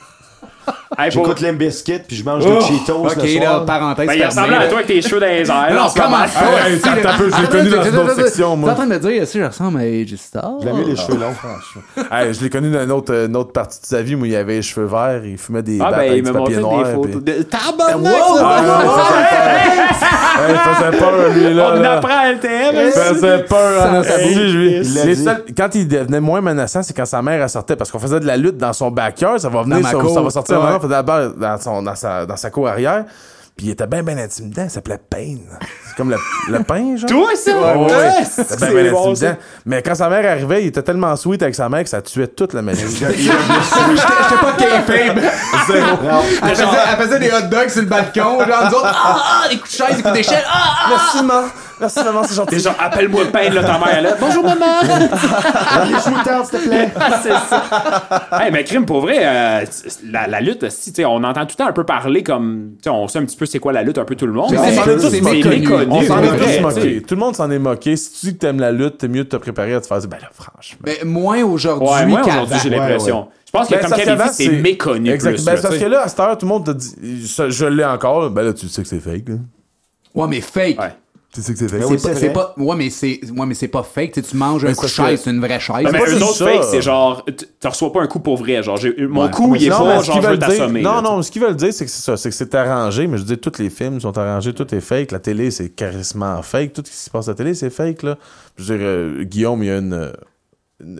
hey, pour- J'écoute Limp Bizkit puis je mange des Cheetos ok, le là, soir. parenthèse Ben, il ressemblait à toi avec tes cheveux dans les airs. Non, comment ça? Un peu, je l'ai connu dans une autre section, moi. T'es en train de me dire si je ressemble à AJ Styles? J'aime mieux les cheveux longs. Hey, je l'ai connu dans une autre, une autre partie de sa vie où il avait les cheveux verts, il fumait des Ah, ben, il montré papier des photos. Tabarnak, il faisait peur. Il lui, là. On apprend à LTM. Il faisait peur lui. Il quand il devenait moins menaçant, c'est quand sa mère sortait parce qu'on faisait de la lutte dans son backyard, ça va venir, ça va sortir La balle dans, son, dans, sa, dans sa cour arrière. Puis il était bien, bien intimidant. Il s'appelait Payne. Comme le, le pain, genre? Toi, ça? Ouais, ouais, c'est bien, bien bon. Mais quand sa mère arrivait, il était tellement sweet avec sa mère que ça tuait toute la magie. *laughs* *laughs* J'étais pas kayfabe. Elle faisait, elle faisait des hot dogs sur le balcon, genre, nous autres, ah, ah, des coups de chaise, des coups d'échelle, ah, ah. Merci, maman. Merci, maman, c'est gentil. T'es genre, appelle-moi Pain, là, ta mère, là. Bonjour, maman! *laughs* Les sous-tentes, s'il te plaît. c'est ça. hey, mais crime, pour vrai, euh, la, la lutte, si, tu sais, on entend tout le temps un peu parler comme. tu sais, on sait un petit peu c'est quoi la lutte, un peu tout le monde. Mais c'est- méconnu. On s'en est tous moqués. Tout le monde s'en est moqué. Si tu dis que t'aimes la lutte, t'es mieux de te préparer à te faire dire, ben là, franchement. Mais moins aujourd'hui Ouais, aujourd'hui, j'ai Ouais, l'impression. Je pense que, Ben, comme Kevin dit, c'est méconnu. Exact. Plus, Ben, là, parce que là, à cette heure, tout le monde te dit, je, je l'ai encore. Ben là, tu sais que c'est fake. Là. Ouais, mais fake. Tu sais que c'est fake. oui, C'est pas, c'est c'est ouais, mais c'est, ouais, mais c'est pas fake. Tu manges un Mais coup de c'est chaise, c'est une vraie chaise. Ben, juste autres ça. fakes, c'est genre, tu reçois pas un coup pour vrai. Genre, j'ai- mon Ouais. coup, il est Non, pas, mais genre, je veux t'assommer. Non, là, non, ce qu'ils veulent dire, c'est que c'est ça, c'est que c'est arrangé, mais je veux dire, tous les films sont arrangés, tout est fake. La télé, c'est carrément fake. Tout ce qui se passe à la télé, c'est fake, là. Je veux dire, euh, Guillaume, il y a une. Il,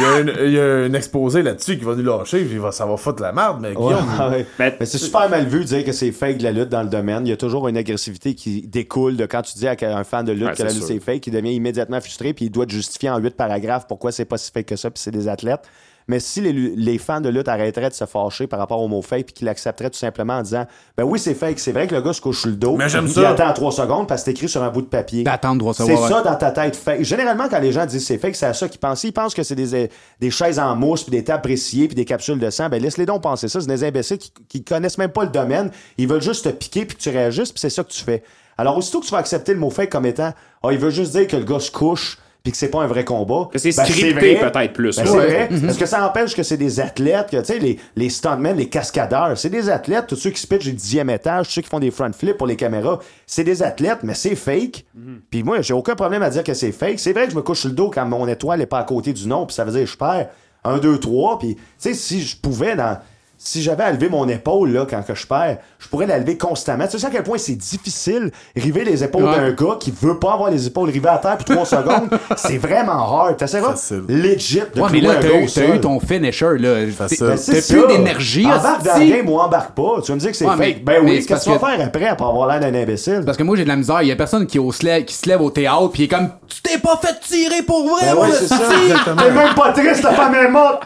y a une- il y a un exposé là-dessus qui va nous lâcher, puis ça va foutre la merde, mais Ouais, Guillaume. ouais. Mais- Mais c'est super mal vu de dire que c'est fake de la lutte dans le domaine. Il y a toujours une agressivité qui découle de quand tu dis à un fan de lutte Ouais, que la c'est lutte c'est fake, il devient immédiatement frustré puis il doit te justifier en huit paragraphes pourquoi c'est pas si fake que ça puis c'est des athlètes. Mais si les, les fans de lutte arrêteraient de se fâcher par rapport au mot fake puis qu'ils l'accepteraient tout simplement en disant Ben oui, c'est fake, c'est vrai que le gars se couche sur le dos. Mais j'aime puis ça. Il attend trois secondes parce que c'est écrit sur un bout de papier. D'attendre droit C'est savoir. ça dans ta tête fake. Généralement, quand les gens disent c'est fake, c'est à ça qu'ils pensent. Ils pensent que c'est des, des chaises en mousse, puis des tables préciées, puis des capsules de sang. Ben laisse-les donc penser ça. C'est des imbéciles qui, qui connaissent même pas le domaine. Ils veulent juste te piquer, puis que tu réagisses, puis c'est ça que tu fais. Alors, aussitôt que tu vas accepter le mot fake comme étant, ah, il veut juste dire que le gars se couche, puis que c'est pas un vrai combat. Que c'est ben, scripté peut-être plus. Ben, c'est vrai. Est-ce que ça empêche que c'est des athlètes, que, tu sais, les, les stuntmen, les cascadeurs, c'est des athlètes, tous ceux qui se pitchent du dixième étage, tous ceux qui font des front flips pour les caméras, c'est des athlètes, mais c'est fake. Puis moi, j'ai aucun problème à dire que c'est fake. C'est vrai que je me couche sur le dos quand mon étoile est pas à côté du nom, puis ça veut dire que je perds un, deux, trois, puis tu sais, si je pouvais dans... Si j'avais à lever mon épaule là, quand que je perds, je pourrais la lever constamment. Tu sais à quel point c'est difficile river les épaules Ouais. d'un gars qui veut pas avoir les épaules rivées à terre puis trois *laughs* secondes. C'est vraiment hard. T'essaieras Facile. legit de Ouais, mais là, t'as eu, eu ton finisher, là. Ben, T'as c'est plus ça. d'énergie, Embarque dans game ou embarque pas. Tu vas me dire que c'est Ouais, mais- fake. Ben oui, c'est qu'est-ce que tu vas faire après pour avoir l'air d'un imbécile? Parce que moi, j'ai de la misère. Il y a personne qui, se lè- qui se lève au théâtre puis est comme Tu t'es pas fait tirer pour vrai, Ben moi, ouais, c'est ça. T'es même pas triste, ta femme est *laughs* morte!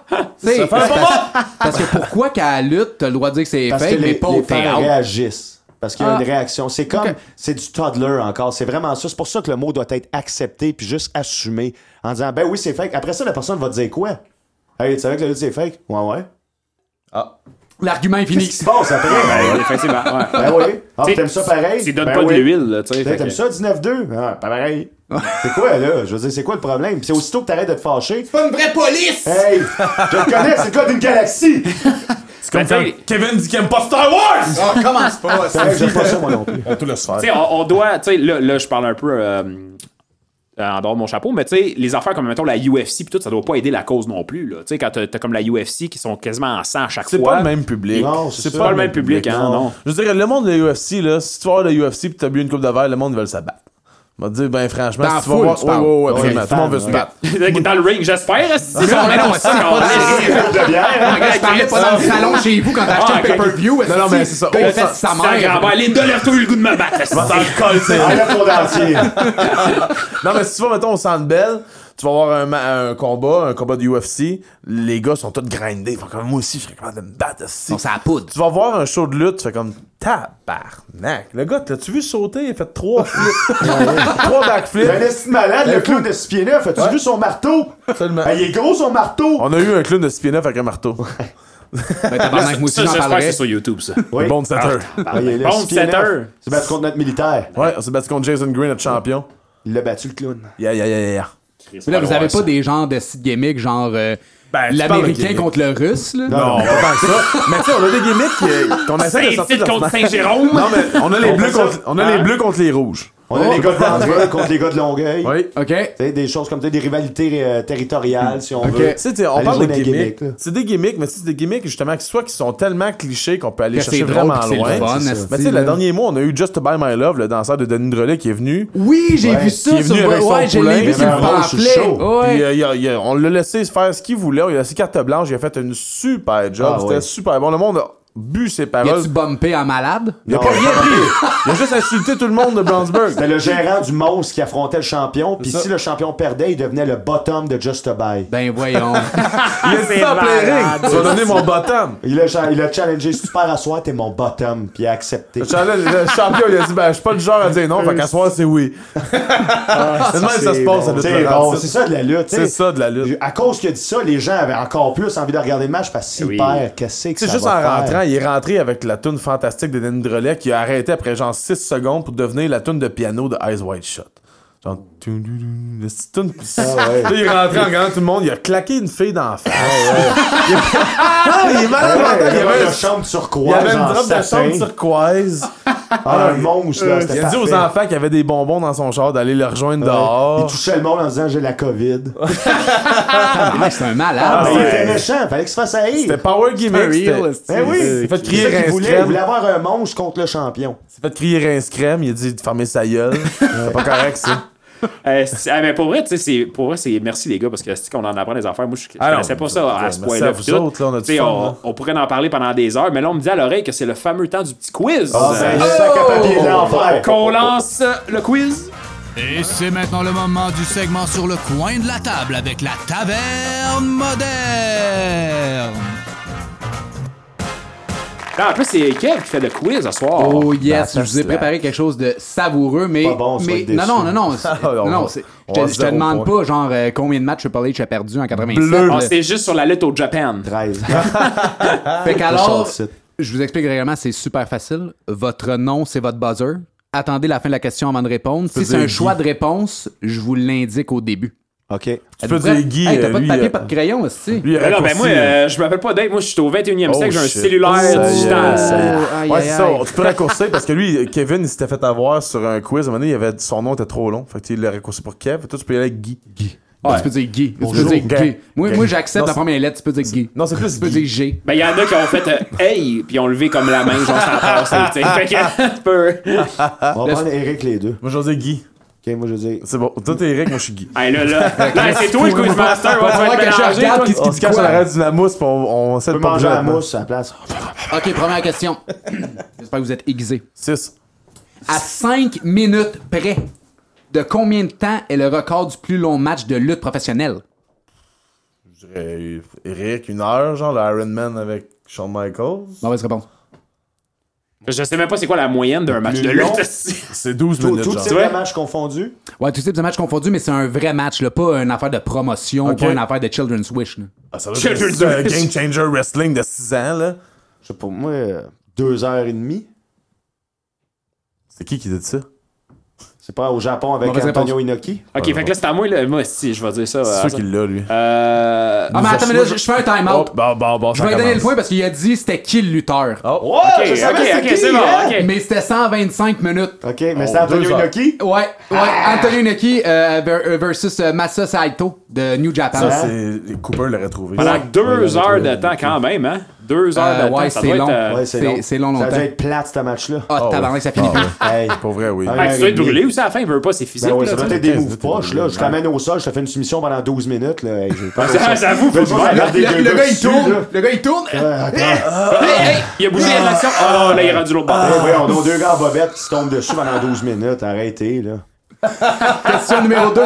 Parce que pourquoi qu'à la lutte, t'as le droit de dire que c'est fake, que mais les, pas les au fans réagissent. Parce qu'il y a Ah. une réaction. C'est comme, Ok. c'est du toddler encore. C'est vraiment ça. C'est pour ça que le mot doit être accepté puis juste assumé en disant, ben oui, c'est fake. Après ça, la personne va te dire quoi? Hey, tu savais que la lutte c'est fake? Ouais, ouais. L'argument est Qu'est-ce fini. qui se passe après? Ben, effectivement, ouais. Ben oui. Ah, t'aimes ça pareil? Tu donnes Ben pas oui. de l'huile, là, tu sais. T'aimes que- ça, 19-2? Ah, pas pareil. *laughs* c'est quoi, là? Je veux dire, c'est quoi le problème? Puis c'est aussitôt que t'arrêtes de te fâcher. pas une vraie police! Hey! Je le connais, c'est le gars d'une galaxie! *laughs* C'est comme Ben, quand Kevin dit qu'il aime pas Star Wars! Oh, commence pas, C'est j'aime pas ça, moi non plus. On tout sais, on, on doit, tu sais, là, là, je parle un peu euh, euh, en dehors de mon chapeau, mais tu sais, les affaires comme, mettons, la UFC pis tout, ça doit pas aider la cause non plus, là. Tu sais, quand t'as t'as comme la UFC qui sont quasiment en sang à chaque C'est fois. pas le même public. Non, c'est pas le même public, hein, non. Je veux dire, le monde de la UFC, là, si tu vas voir la UFC pis t'as bu une coupe de verre, le monde veut se battre. On va te dire, ben franchement, Dans si tu vas voir. foule, tu Ouais, parles. ouais, ouais, Ouais, absolument. les Tout le monde veut se battre. Dans le ring, j'espère. si *laughs* Non, mais non, c'est pas de bière? Regarde, je parlais pas dans le salon chez vous quand t'as acheté Ah, le pay-per-view. Non, non, mais c'est ça. Il fait ça- sa Ça mère? eu le goût de me battre. Dans le col, c'est-. *laughs* Non, mais si tu vas, mettons, au Centre Bell, tu vas avoir un, combat, un combat de UFC, les gars sont tous grindés. Fait comme moi aussi, je serais capable de me battre aussi. C'est la poudre. Tu vas voir un show de lutte, tu fais comme tabarnak. Le gars, l'as-tu vu sauter? Il a fait trois flips. trois backflips. Ben, est malade, le clown de 6 pieds 9? As-tu vu son marteau? Seulement. Ben, il est gros, son marteau! On a eu un clown de 6 pieds 9 avec un marteau. Ben, moi aussi, Ça, j'en parlerai. c'est sur YouTube, ça. Oui. Bon setter. Ah, il est là, Bon setter. C'est battu contre notre militaire. Ouais, on s'est battu contre Jason Green, notre champion. Il l'a battu, le clown. Yeah, yeah, yeah, yeah. Mais là, vous avez pas des genres de sites gimmicks, genre euh, Ben, l'américain contre le russe, là? Non, pas tant que ça. Mais tu sais, on a des gimmicks qu'on essaie de sortir Saint-Tite contre Saint-Jérôme. Non, mais on a les bleus contre, on a les Hein? bleus contre les rouges. On a les gars de Danville *laughs* contre les gars de Longueuil. Oui. OK. Tu sais, des choses comme ça, des rivalités euh, territoriales, si on veut. Tu sais, t'sais, on parle de gimmicks. C'est des gimmicks, mais c'est des gimmicks justement qui soit qui sont tellement clichés qu'on peut aller Que chercher vraiment loin. fun, Mais tu sais, le dernier mois, on a eu Just to Buy My Love, le danseur de Denis Drolet qui est venu. Oui, j'ai Ouais, vu qui ça est sur venu avec son Ouais, vu il sur le euh, il a- il a- on l'a laissé faire ce qu'il voulait, lui a laissé carte blanche, il a fait une super job, Ah, c'était super bon. Le monde a bu ses Y paroles. a-tu bumpé en malade? Il a Non, pas rien pris. Il a juste insulté tout le monde de Brownsburg. C'était le gérant du monstre qui affrontait le champion. Puis si le champion perdait, il devenait le bottom de Just a Buy. Ben voyons. *laughs* Il a dit ça en plein ring. Tu vas donner mon bottom. Il a, il a challengé si tu perds à soir, t'es mon bottom. Puis il a accepté. Le champion, il a dit, ben, je suis pas le genre à dire non, fait qu'à soir, c'est oui. *laughs* C'est même ça se passe, ça bon. C'est bon, c'est de la lutte. C'est ça de la lutte. À cause qu'il a dit ça, les gens avaient encore plus envie de regarder le match parce qu'il Oui. perd. Qu'est-ce que C'est ça juste en rentrant, il est rentré avec la tune fantastique de Denis Drolet qui a arrêté après genre 6 secondes pour devenir la tune de piano de Eyes Wide Shut. Tune- ouais. Là, il est rentré en regardant tout le monde, il a claqué une fille d'en face. *laughs* Il a- Ah, il est malade Ouais, mental, il y il avait avait un- une chambre il y turquoise. avait une en robe de satin. chambre turquoise. Ah, un monstre, là. C'était Il a dit aux parfait. enfants qu'il y avait des bonbons dans son char d'aller le rejoindre Il dehors. touchait le monde en disant j'ai la COVID. *laughs* Ah, c'est un malade. Ah, mais il ouais. était méchant, fallait qu'il se fasse haïr. C'était Power Gimmick. c'était-. Ben oui, Il a fait C'est crier ça qu'il voulait. Il voulait avoir un monstre contre le champion. Il s'est fait crier rince crème. Il a dit de fermer sa gueule. C'est pas correct, ça. Euh, ah, mais pour vrai, tu sais, c'est pour vrai, c'est merci les gars parce que c'est qu'on en apprend des affaires. Moi, je, Ah connaissais pas ça à ce point-là. vous puis tout. autres, là, on a du Tu sais, fun, on, là. on pourrait en parler pendant des heures, mais là, on me dit à l'oreille que c'est le fameux temps du petit quiz. Ah, Euh, ben. Qu'on lance le quiz. Et c'est maintenant le moment du segment sur le coin de la table avec la taverne moderne. En plus, c'est Kev qui fait le quiz ce soir. Oh yes, Ben, je vous ai préparé quelque chose de savoureux, mais Pas bon, mais non non non *laughs* non, on non, va- c'est- on je te, je te zéro demande point. pas genre euh, combien de matchs Triple H a perdu en 87. Bleu. Ah, c'est juste sur la lutte au Japan. 13. *laughs* Fait qu'alors, je vous explique réellement, c'est super facile. Votre nom, c'est votre buzzer. Attendez la fin de la question avant de répondre. Si c'est un choix de réponse, je vous l'indique au début. OK. Tu peux dire Guy, Hey, t'as pas de lui, papier, euh, pas de crayon aussi. Lui, Ben non, ben moi, euh, je m'appelle pas Dave. Moi, je suis au 21e Oh, siècle. J'ai un shit. cellulaire est, digital. ça y est. Aïe, Ouais, c'est ça. Tu peux raccourcir parce que lui, Kevin, il s'était fait avoir sur un quiz. À un moment donné, il avait, son nom était trop long. Fait que tu l'a raccourci pour Kev. Toi, tu peux y aller avec Guy. Guy. Ah, Tu peux dire Guy. Tu peux dire Guy. Moi, moi j'accepte la première lettre, tu peux dire Guy. Non, c'est plus Tu peux dire G. Ben, il y en a qui ont fait euh, *laughs* Hey, puis ils ont levé comme la main, genre sans passer. tu sais. Fait que, tu peux. *laughs* On va prendre Eric les deux. Moi, je vais dire Guy. OK, moi, je veux dire... C'est bon. Toi, t'es Eric, moi, je suis Guy. *laughs* Hey, là, là. *laughs* Là, c'est toi le quizmaster. Va va que je regarde On qu'il se cache à l'arrêt du mousse, puis on, on essaie On de manger la mousse à la place. OK, première question. *coughs* J'espère que vous êtes aiguisés. 6. À 5 minutes près, de combien de temps est le record du plus long match de lutte professionnelle? Je dirais Eric, une heure, genre le Iron Man avec Shawn Michaels. Mauvaise réponse. Je sais même pas c'est quoi la moyenne d'un match de lutte. *laughs* C'est 12 Tout, minutes, tout genre. type de match confondu. Ouais, tous types de matchs confondus, mais c'est un vrai match, là, pas une affaire de promotion, Ok. pas une affaire de Children's Wish. là. Ah, ça doit être un dis. Game Changer Wrestling de 6 ans, là. Je sais pas, moi, euh, deux heures et demie. C'est qui qui dit ça? C'est pas au Japon avec Mauvaise Antonio réponse. Inoki? Ok, fait que là, c'est à moi, là. Moi, si, je vais dire ça. C'est euh, sûr qu'il l'a, lui. Euh. Ah, mais attends, mais là, je fais un Oh, time-out. bon, bon, bon, Je vais lui donner le point parce qu'il a dit c'était qui le lutteur. Oh. Ouais, Ok, je savais ok, c'était ok, qui, c'est bon. Ok. Mais c'était 125 minutes. OK, mais Oh, c'est Antonio. Inoki? Ouais, ouais. Antonio Inoki euh, euh, versus euh, Masa Saito de New Japan. Ça, c'est. Cooper l'aurait trouvé. Pendant deux heures de temps, quand même, hein? Deux heures Euh, de temps. ouais, ça c'est doit long. être. euh, Ouais, c'est long. c'est long Ça dû être plate, ce match-là. Ah, ouais. tabarnak, ça finit Ah, plus. Hey. Pour vrai, oui. Ouais. Hey, tu dois être brûlé aussi à la fin, il veut pas, c'est physique. Ben oui, là, ça sais. être des moves poches, là. Je t'amène au sol, je te fais une soumission pendant 12 minutes, là. Hey, *laughs* pas Ça, J'avoue, faut Le, gars il tourne. Le gars, il tourne. Euh, attends. Hey, hey. Il a bougé de l'action. Oh, là, il est rendu l'autre bord. Eh, voyons, donc, deux gars en bobette qui se tombent dessus pendant 12 minutes. *laughs* Arrêtez, là. Question numéro 2.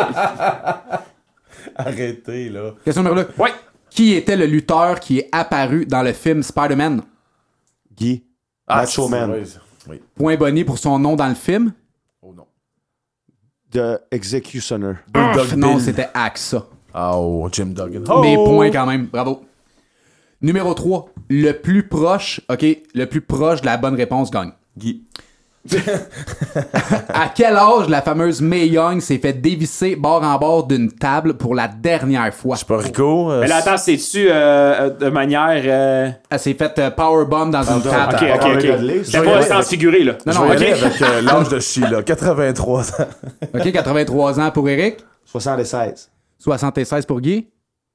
Arrêtez, là. Question numéro 2. Ouais. Qui était le lutteur qui est apparu dans le film Spider-Man? Guy. Ah, Macho Man. Oui. Point bonné pour son nom dans le film. Non. The Executioner. Bulldog non, c'était AXA. Ah, oh, Jim Duggan. Mais Oh! point quand même. Bravo. Numéro 3. Le plus proche, OK, le plus proche de la bonne réponse gagne. Guy. *laughs* À quel âge la fameuse Mae Young s'est fait dévisser bord en bord d'une table pour la dernière fois? Je sais pas, Rico. euh, Mais là, attends, c'est-tu euh, euh, de manière. euh, Elle s'est fait euh, powerbomb dans une table. Ok, ok, ok. C'était pas sens figuré, là. Non, non, y ok. aller avec euh, l'âge de Sheila. *laughs* 83 ans. OK, 83 ans pour Eric. 76. 76 pour Guy.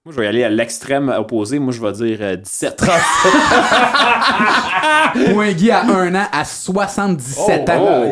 Moi, je vais y aller à l'extrême opposé. Moi, je vais dire euh, 17. *laughs* Point Guy à 1 an à 77 ans. oh.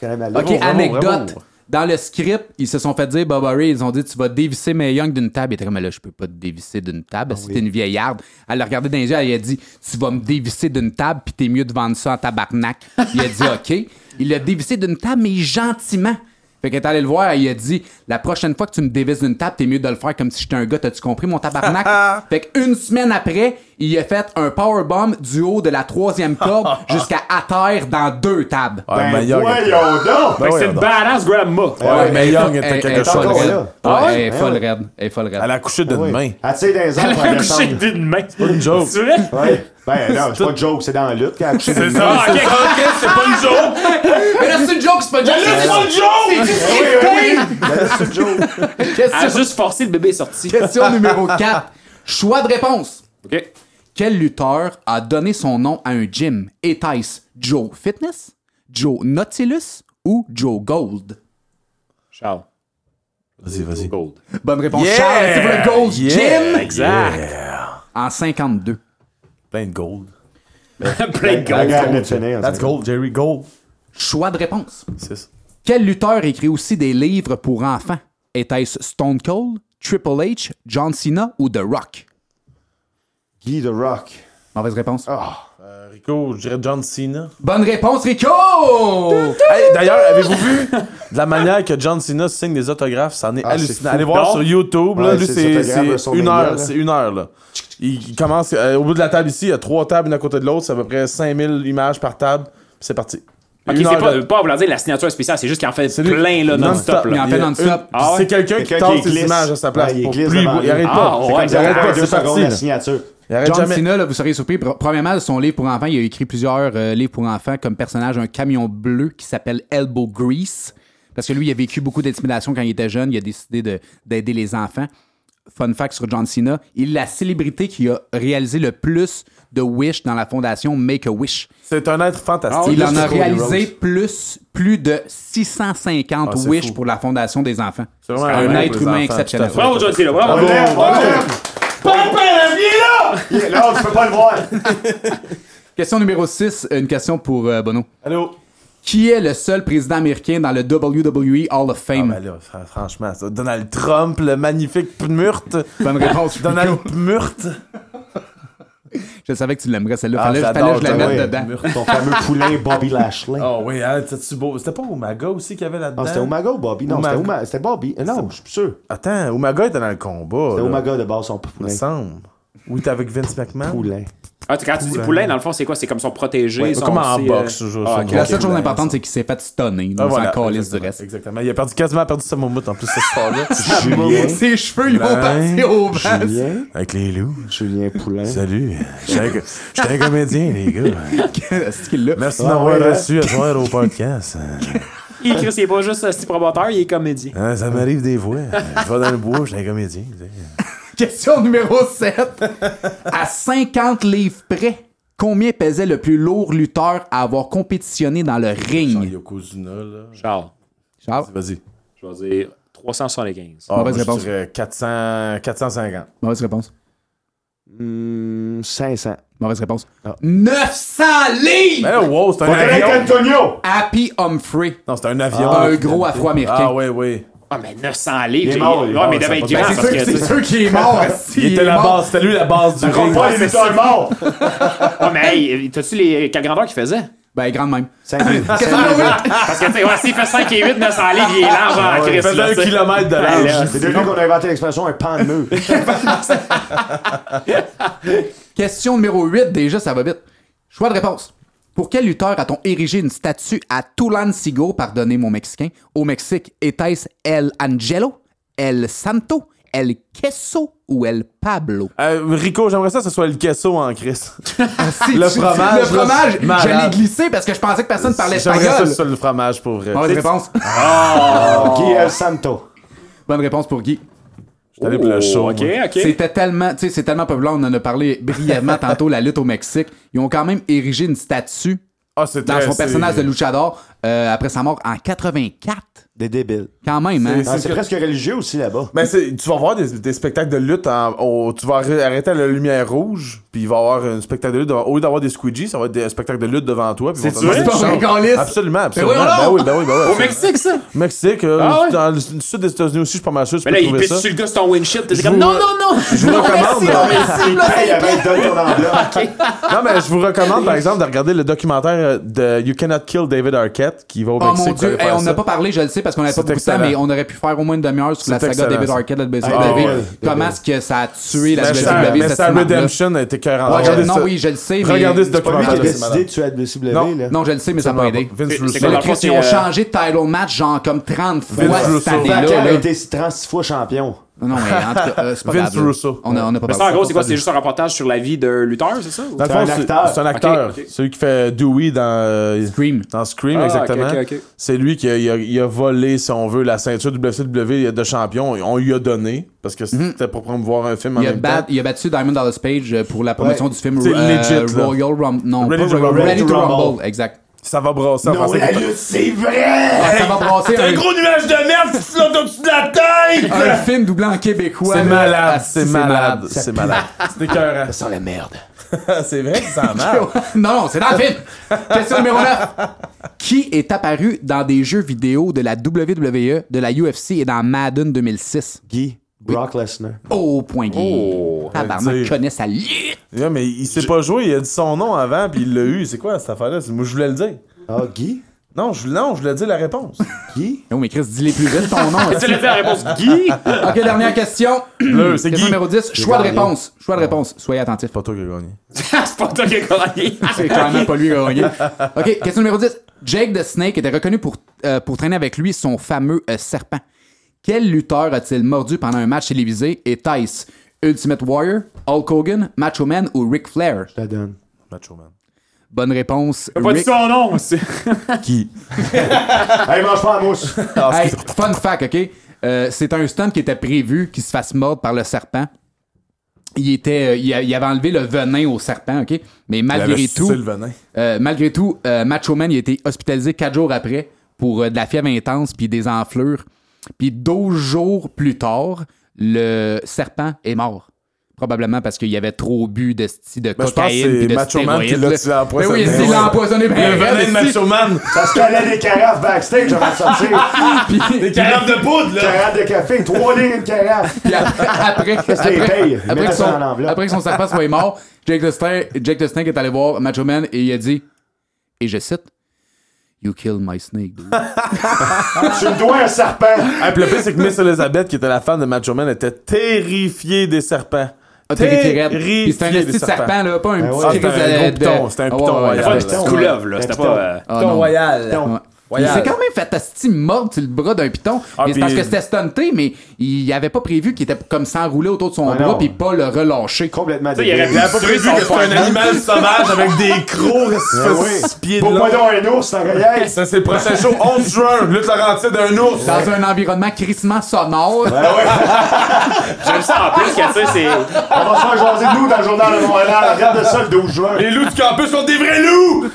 Quand même allé. OK, anecdote. Dans le script, ils se sont fait dire, Bob Ray, ils ont dit, tu vas dévisser Mae Young d'une table. Il était comme, Mais là, je peux pas te dévisser d'une table. si t'es une vieillarde. Elle l'a regardé dans les yeux, elle a dit, tu vas me dévisser d'une table, puis t'es mieux de vendre ça en tabarnak. Il a dit, *laughs* OK. Il l'a dévissé d'une table, mais gentiment. Fait qu'elle est allée le voir, il a dit, la prochaine fois que tu me dévisses d'une table, t'es mieux de le faire comme si j'étais un gars, t'as-tu compris, mon tabarnak? *laughs* fait qu'une semaine après, il a fait un powerbomb du haut de la troisième corde *laughs* jusqu'à à terre dans deux tables. Ouais, Ben, mais Young était- voyons donc! Ben Fait que c'est une badass grandma. Ouais, mais elle Young était elle- quelque elle chose. Ah ouais? elle est folle raide. Elle est folle raide. Elle a couché d'une Oui. main. Elle tire des Elle a couché d'une main. pas une joke. C'est vrai? Ouais. Ben non, c'est pas une joke, c'est dans la lutte qu'elle a couché d'une main. Ok, ok, c'est pas une joke. Mais là, c'est une joke, c'est pas une joke! C'est pas une joke. Oui. Ben c'est une joke. Elle a Question, juste forcé, le bébé est sorti. question numéro 4. Choix de réponse. Ok. Quel lutteur a donné son nom à un gym? Était-ce Joe Fitness, Joe Nautilus ou Joe Gold? Charles. Vas-y, vas-y. Gold. Bonne réponse, Yeah! Charles. C'est pour le Gold Yeah! Gym Exact. en 52. Plein de gold. *laughs* Plein de gold. nationale. That's gold, Jerry. Gold. Choix de réponse. 6. Quel lutteur écrit aussi des livres pour enfants? Était-ce Stone Cold, Triple H, John Cena ou The Rock? Guy The Rock. Mauvaise réponse. Euh, Rico, je dirais John Cena. Bonne réponse, Rico! *laughs* Hey, D'ailleurs, avez-vous vu? De la manière que John Cena signe des autographes? Ça en est Ah, hallucinant. Allez voir sur YouTube. Là, Ouais, lui, c'est une heure. C'est une heure. Là. Il, commence euh, au bout de la table ici. Il y a trois tables une à côté de l'autre. C'est à peu près 5000 images par table. Puis c'est parti. Ok, c'est pas, de- pas à vouloir dire la signature spéciale, c'est juste qu'il en fait C'est lui. plein là, non-stop. Il en fait Il y a non-stop. une- Ah ouais? C'est quelqu'un qui Quelqu'un qui ses glisse. images à sa place. Ouais, il pour glisse plus, il, devant lui. arrête Ah, pas. ouais, il arrête pas. deux C'est secondes parti. la là. signature. Il arrête John jamais. Cena, là, vous seriez surpris. Pr- Premièrement, son livre pour enfants, il a écrit plusieurs euh, livres pour enfants comme personnage, un camion bleu qui s'appelle Elbow Grease. Parce que lui, il a vécu beaucoup d'intimidation quand il était jeune. Il a décidé de- d'aider les enfants. Fun fact sur John Cena, il est la célébrité qui a réalisé le plus de Wish dans la fondation Make-A-Wish. C'est un être fantastique. il en a réalisé plus, plus de 650 Ah, Wish fou. pour la fondation des enfants. C'est un être humain enfants, exceptionnel. Bravo, John Cena, bravo. Il est là, tu peux pas le voir. *laughs* Question numéro 6, une question pour euh, Bono. Allô? Qui est le seul président américain dans le WWE Hall of Ah, Fame? ben là, fr- franchement, ça. Donald Trump, le magnifique Pmurt. Bonne réponse. *laughs* Donald Donald... Pmurt. Je savais que tu l'aimerais celle-là. Ah, fallait, j'adore, fallait que je la mette Ouais. dedans. Pmurt. Ton fameux *laughs* poulain Bobby Lashley. Oh oui, hein, c'était beau. C'était pas Umaga aussi qu'il y avait là-dedans? Ah, c'était Umaga ou Bobby? Non, Umaga. c'était Uma- c'était Bobby. Euh, Non, je suis plus sûr. Attends, Umaga était dans le combat. C'était là. Umaga de base, son Il me poulain. Oui, t'es avec Vince McMahon? Poulain. Ah, tu- quand tu dis poulain, dans le fond, c'est quoi? C'est comme son protégé. Ouais, son- comme en c'est, boxe, euh, je- ah, je- ok, La seule chose importante, c'est qu'il s'est fait stunner. Ah, voilà, du reste. Exactement. Il a perdu quasiment perdu sa moumoute en plus ce soir-là. *laughs* Julien. Ses cheveux, ils vont partir au vent. Julien. avec les loups. Julien Poulain. Salut. J'étais un, comédien, les gars. C'est. Merci de Ah, m'avoir ouais, hein? reçu à soir au podcast. *laughs* Il Chris, il est pas juste un petit promoteur, il est comédien. Hein, ça m'arrive des fois. Je vais dans le bois, je suis un comédien. Question numéro 7. *laughs* À 50 livres près, combien pesait le plus lourd lutteur à avoir compétitionné dans le ring? Yokozuna, là. Charles, Charles, Vas-y. je vais dire 375. Ah, Mauvaise moi, réponse. Je dirais 400, 450. mauvaise réponse. Hmm, 500. Mauvaise réponse. Ah. 900 livres! Mais là, wow, c'est un Avec avion. Antonio! Happy Humphrey. Non, c'est un avion. un gros afro-américain. Ah, oui, oui. Ah, mais 900 livres. Il est mort, il est Ouais, mort, mais il ça devait va être grand parce que. C'est sûr qu'il est mort. *laughs* Il était la base, c'était lui la base du ring. Pas les lutteurs morts! Ouais, mais hey, t'as-tu les... quelle grandeur qu'il faisait? Ben, grande même. 5 livres. Parce que, tu sais, ouais, s'il fait 5 et 8, 900 livres, il est large en Ah Christ. il tu sais. kilomètre de Ben, large. C'est depuis qu'on a inventé l'expression un pan de mur. *laughs* Question numéro 8, déjà, ça va vite. Choix de réponse. Pour quel lutteur a-t-on érigé une statue à Tulancingo, pardonnez mon mexicain, au Mexique? Était-ce El Angelo, El Santo, El Queso ou El Pablo? Euh, Rico, j'aimerais ça que ce soit le queso en Chris. *laughs* Si Le fromage, Le fromage, je l'ai glissé parce que je pensais que personne parlait J'aimerais ça que espagnol. ce soit le fromage pour vrai. Mauvaise réponse. Guy El Santo. Bonne réponse pour Guy. J'étais allé pour le show. Oh, Ok, moi. ok. C'était tellement, tu sais, c'est tellement populaire, on en a parlé brièvement *laughs* tantôt, la lutte au Mexique. Ils ont quand même érigé une statue Ah, c'est dans très- son c'est- personnage de luchador euh, après sa mort en 84. Des débiles. Quand même, hein? C'est- Ah, presque religieux aussi là-bas. Mais tu vas voir des, des spectacles de lutte, en- au- tu vas arrê- arrêter à la lumière rouge, puis il va y avoir un spectacle de lutte. devant- au lieu d'avoir des squeegees, ça va être des spectacles de lutte devant toi. C'est vrai? Absolument, absolument. Ben oui, ben oui, ben oui. Au Mexique, ça? Mexique, euh, Ah ouais? dans le sud des États-Unis aussi, je suis pas mal sûr, tu Mais peux là, il ça. sur le gars, c'est ton windshield. T'es comme, non, non, non! Je vous recommande. *laughs* Non, mais je vous recommande, par exemple, de regarder le documentaire euh, de You Cannot Kill David Arquette, qui va au Oh Mexique. mon pour dieu, Hey, on n'a pas parlé, je le sais, parce qu'on n'avait pas beaucoup de temps, mais on aurait pu faire au moins une demi-heure sur la saga excellent, David. Arquette de la WCW. Ah, ouais. Comment est-ce que ça a tué la WWE, mais cette sa redemption a été écœurante. Ouais, Regardez je- non, oui, je le sais, mais... Regardez ce documentaire. c'est décidé de tuer la WCW, Non. là? Non, je le sais, mais ça m'a aidé. Ils ont euh, changé de title match genre comme 30 fois cette année-là. A été 36 fois champion. Non, mais en tout cas, euh, c'est pas Vince grave. Russo. On a, on a pas Mais ça, parlé en gros, c'est quoi? C'est juste un reportage sur la vie d'un lutteur, c'est ça? Dans le C'est fond, un c'est acteur? c'est un acteur. Ok, ok. Celui qui fait Dewey dans, euh, Scream. dans Scream, Ah, exactement. C'est lui qui a, il a, il a volé, si on veut, la ceinture WCW de champion. On lui a donné, parce que c'était pour promouvoir un film en Il a, même bat- temps. il a battu Diamond Dallas Page euh, pour la promotion Ouais. du film C'est euh, legit. Royal Rumble. Non, Ready pas to Royal- Rumble. Ready to Rumble. Rumble. Exact. Ça va brasser Non, la lutte, c'est vrai! Ah, ça va brasser un, nuage de merde qui flotte au-dessus de la tête! un film doublant en québécois. C'est là. malade, Ah, c'est malade, c'est malade. C'est écœurant. Ça sent la merde. *laughs* c'est vrai que ça marche. *laughs* non, non, c'est dans le film. Question numéro 9. Qui est apparu dans des jeux vidéo de la WWE, de la UFC et dans Madden 2006? Guy, Brock Lesnar. Oh, point Guy. Oh, Tabarnak, dire. connaît sa lutte. Yeah, mais il sait pas jouer, il a dit son nom avant, puis il l'a eu. C'est quoi cette affaire-là? C'est- Moi, je voulais le dire. Ah, Guy? Non, je, non, je voulais dire la réponse. *laughs* Guy? Oh, mais Chris, dis-les plus vite ton nom. Tu l'as fait la réponse Guy? *laughs* ok, dernière question. Bleu, c'est Question Guy. numéro 10. Choix de gagné. réponse. Choix de réponse. Soyez attentifs. pas toi qui as gagné. c'est pas toi qui as gagné. *laughs* C'est clairement pas lui qui a gagné. OK, question numéro 10. Jake the Snake était reconnu pour, euh, pour traîner avec lui son fameux euh, serpent. Quel lutteur a-t-il mordu pendant un match télévisé et Tice? Ultimate Warrior, Hulk Hogan, Macho Man ou Ric Flair? Je la donne. Macho Man. Bonne réponse. T'as pas dit son nom, c'est- *laughs* Qui? *laughs* Hey, mange pas la mousse. Ah, Hey, excuse- fun fact, OK? Euh, c'est un stunt qui était prévu qu'il se fasse mordre par le serpent. Il, était, euh, il, a- il avait enlevé le venin au serpent, OK? Mais Il malgré tout, sucé le venin. euh, malgré tout, euh, Macho Man il a été hospitalisé quatre jours après pour euh, de la fièvre intense puis des enflures. Puis 12 jours plus tard, le serpent est mort. Probablement parce qu'il y avait trop bu de, de Ben, je pense que cocaïne c'est puis de Macho Man qui l'a à Ben oui, empoisonné. c'est Ouais. l'empoisonné. ben, Le venin de. Macho Man. Ça se calait des carafes backstage avant de sortir. Des carafes de poudre, là. Carafes de café, trois lignes de carafes. Puis après, après, que son, après que son serpent soit mort, Jake the, Snake, Jake the Snake est allé voir Macho Man et il a dit, et je cite, You kill my snake, dude. *laughs* Tu me dois un serpent. Ah, puis le pire, c'est que Miss Elizabeth, qui était la femme de Macho Man, était terrifiée des serpents. Ah, un Terrifiée esti des de serpent, là, pas un Ben petit. Ah, c'était un gros piton, c'était un Ah, piton royal. pas ouais. petite couleuvre, là. C'était pas. euh, Ah. Piton. Royal. Il s'est quand même fait asti mordre sur le bras d'un piton. Ah, mais c'est parce que c'était stunté, mais il avait pas prévu qu'il était comme s'enrouler autour de son Ah, bras puis pas le relâcher. Complètement il avait pas prévu que c'était un animal sauvage avec des *laughs* crocs. 6 pieds de long. donc un ours, réel. *laughs* Ça, c'est le prochain show, 11 juin. Lutte Laurentide d'un ours. Dans un environnement crissement sonore. *laughs* J'aime ça en plus, que tu sais, c'est. On va se faire jaser de nous dans le journal de Montréal. Regarde ça le 12 juin. Les loups du campus sont des vrais loups!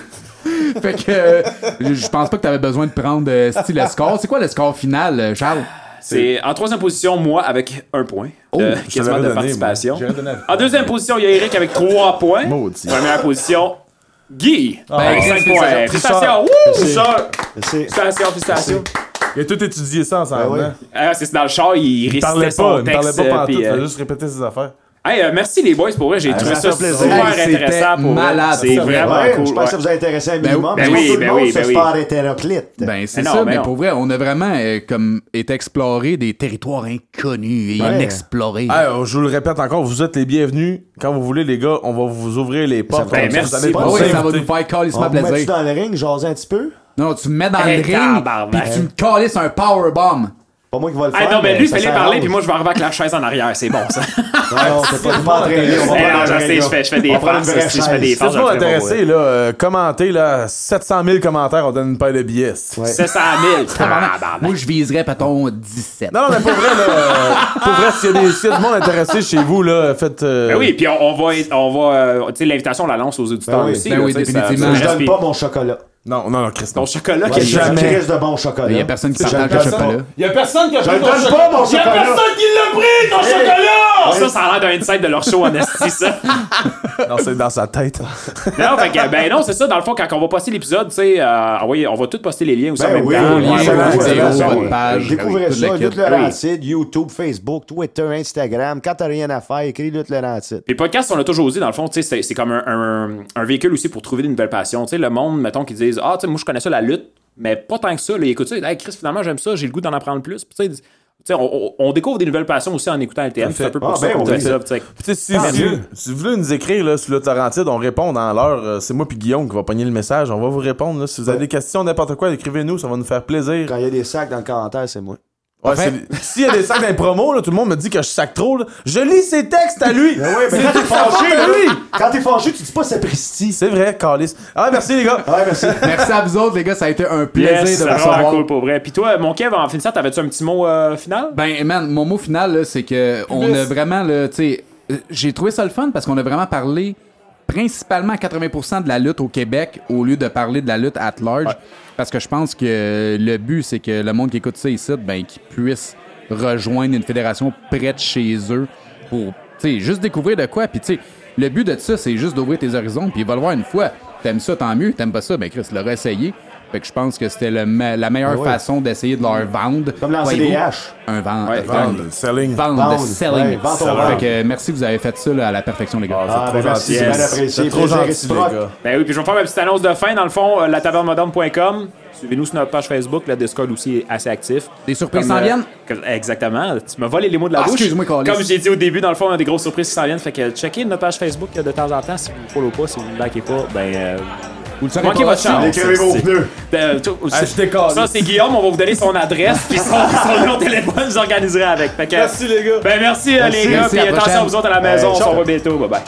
*laughs* fait que euh, je pense pas que t'avais besoin de prendre euh, style le score. C'est quoi le score final, euh, Charles? C'est en troisième position, moi, avec un point. Oh, je quasiment de donné, participation. En deuxième position, il y a Eric avec trois points. Maudit. Première position, Guy. avec Chris, cinq points. félicitations. Félicitations. Wouh! Tricheur. C'est Félicitations, félicitations. Il a tout étudié ça ensemble. Ben oui. hein. Ah, c'est dans le char, il Il parlait récitait pas, son il parlait pas euh, pantoute, puis, il euh, fallait juste répéter ses affaires. Hey, euh, merci les boys pour vrai, j'ai trouvé ça ça fait plaisir. super Hey, intéressant pour malade, C'est vraiment Ouais, cool. je pense que ça vous a intéressé un minimum. ben parce que oui, tout ben oui, ben oui. sport hétéroclite. Ben, c'est non, ça, mais mais non. pour vrai, on a vraiment euh, comme été exploré des territoires inconnus et Ouais. inexplorés. Ah, euh, je vous le répète encore, vous êtes les bienvenus. Quand vous voulez, les gars, on va vous ouvrir les portes. Ben, merci. vous oui, ça va nous faire On va mettre plaisir. dans le ring, jaser un petit peu? Non, tu me mets dans le ring, puis tu me calisses un powerbomb. Pas moi qui va le Ah faire. non, mais lui, ça fallait parler, puis moi, je vais arriver avec la chaise en arrière. C'est bon, ça. *laughs* Non, non, c'est pas, pas entraîné. On va non, je sais, fais- je fais des farces, je fais des farces. Si vous intéressé, là, euh, commentez, là, 700 000 commentaires, on donne une paire de billets. Ouais. 700 000. *laughs* Tabarnak. Moi, je viserais, peut-on, 17. Non, non, mais pour vrai, là, euh, pour vrai, s'il y, a des- du monde intéressé chez vous, là, faites. euh, Ben oui, puis on, on va, on va euh, tu sais, l'invitation, on la lance aux auditeurs Ben oui. aussi. Ben oui, définitivement. Je donne pas mon chocolat. Non, non, non, Christ, non. Ton chocolat, j'ai un jamais. crise de bon chocolat. Il y a personne qui partage le chocolat. Il y a personne qui a Je le donne pas, mon chocolat. qui l'a pris, ton chocolat! Ça, ça a l'air d'un insight de leur show en esti, ça. *laughs* Non, c'est dans sa tête. *laughs* non, fait que, ben non, c'est ça. Dans le fond, quand on va poster l'épisode, tu sais, euh, ah oui, on va tout poster les liens aussi en Ben même oui, temps. votre page. Découvrez ça. Lutte Laurentide, YouTube, Facebook, Twitter, Instagram. Quand t'as rien à faire, écris Lutte Laurentide. Puis podcast, on l'a toujours dit, dans le fond, tu sais, c'est- comme un véhicule aussi pour trouver des nouvelles passions. Tu sais, le monde, mettons, qui disent Ah, tu sais, moi, je connais ça, la lutte, mais pas tant que ça. Là, ils écoutent ça, ils disent, hey, Chris, finalement, j'aime ça, j'ai le goût d'en apprendre plus. Puis, tu sais, on, découvre des nouvelles passions aussi en écoutant LTM. C'est un peu pour Ah, ça ben qu'on fait ça. tu sais. Puis, tu sais, si, vous voulez nous écrire là, sur le Tarantide, on répond dans l'heure. euh, c'est moi puis Guillaume qui va pogner le message. On va vous répondre. Là. Si vous avez des questions, n'importe quoi, écrivez-nous. Ça va nous faire plaisir. Quand il y a des sacs dans le commentaire, c'est moi. Ouais, S'il y a des sacs dans les promos, là, tout le monde me dit que je sac trop. là. Je lis ses textes à lui. Ben oui, mais C'est quand t'es fâché, lui. quand t'es fâché, tu dis pas c'est presti. C'est vrai, Calis. Ah, merci les gars. Ouais, merci. *laughs* Merci à vous autres, les gars. Ça a été un plaisir Yes, de c'est vous recevoir. cool pour vrai. Puis toi, mon Kev, en finissant, t'avais-tu un petit mot euh, final? Ben, man, mon mot final, là, c'est que on a vraiment, tu sais, euh, j'ai trouvé ça le fun parce qu'on a vraiment parlé principalement à 80% de la lutte au Québec au lieu de parler de la lutte at large. Parce que je pense que le but, c'est que le monde qui écoute ça ici, ben, qu'il puisse rejoindre une fédération près de chez eux pour, tu sais, juste découvrir de quoi. Puis, tu sais, le but de ça, c'est juste d'ouvrir tes horizons, puis va le voir une fois. T'aimes ça, tant mieux. T'aimes pas ça, ben, Chris, l'aurait essayé. Fait que je pense que c'était me- la meilleure Ah ouais. façon d'essayer de leur vendre. Comme lancer des haches. Un vendre. Ouais, un Vendre, selling. Vendre, Vendre, selling. ouais, Fait vendre. que, merci, vous avez fait ça là, à la perfection, les gars. Ah, ben merci, gentil. c'est bien Yes. apprécié. C'est trop gentil, les gars. Ben oui, puis je vais faire ma petite annonce de fin. Dans le fond, euh, latavernmoderne.com. Suivez-nous sur notre page Facebook. Le Discord aussi est assez actif. Des surprises s'en euh, viennent? exactement. Tu m'as volé les mots de la Ah, bouche. excuse-moi, Carlis. Comme j'ai dit au début, dans le fond, y a des grosses surprises qui s'en viennent. Fait que checkez notre page Facebook de temps en temps. Si vous ne follow pas, si vous ne likez pas, ben. euh, Vous le saurez manquez pas votre chance. Écrivez vos C'est- pneus. Ben, tout- Ah, je décolle. Ça, c'est Guillaume. On va vous donner son adresse puis son, *laughs* son numéro de téléphone. J'organiserai avec. Fait que, Merci les gars. Ben, merci, euh, Merci. les gars. Merci, Puis à la attention à prochaine. vous autres à la maison. Euh, On se revoit bientôt. Bye bye.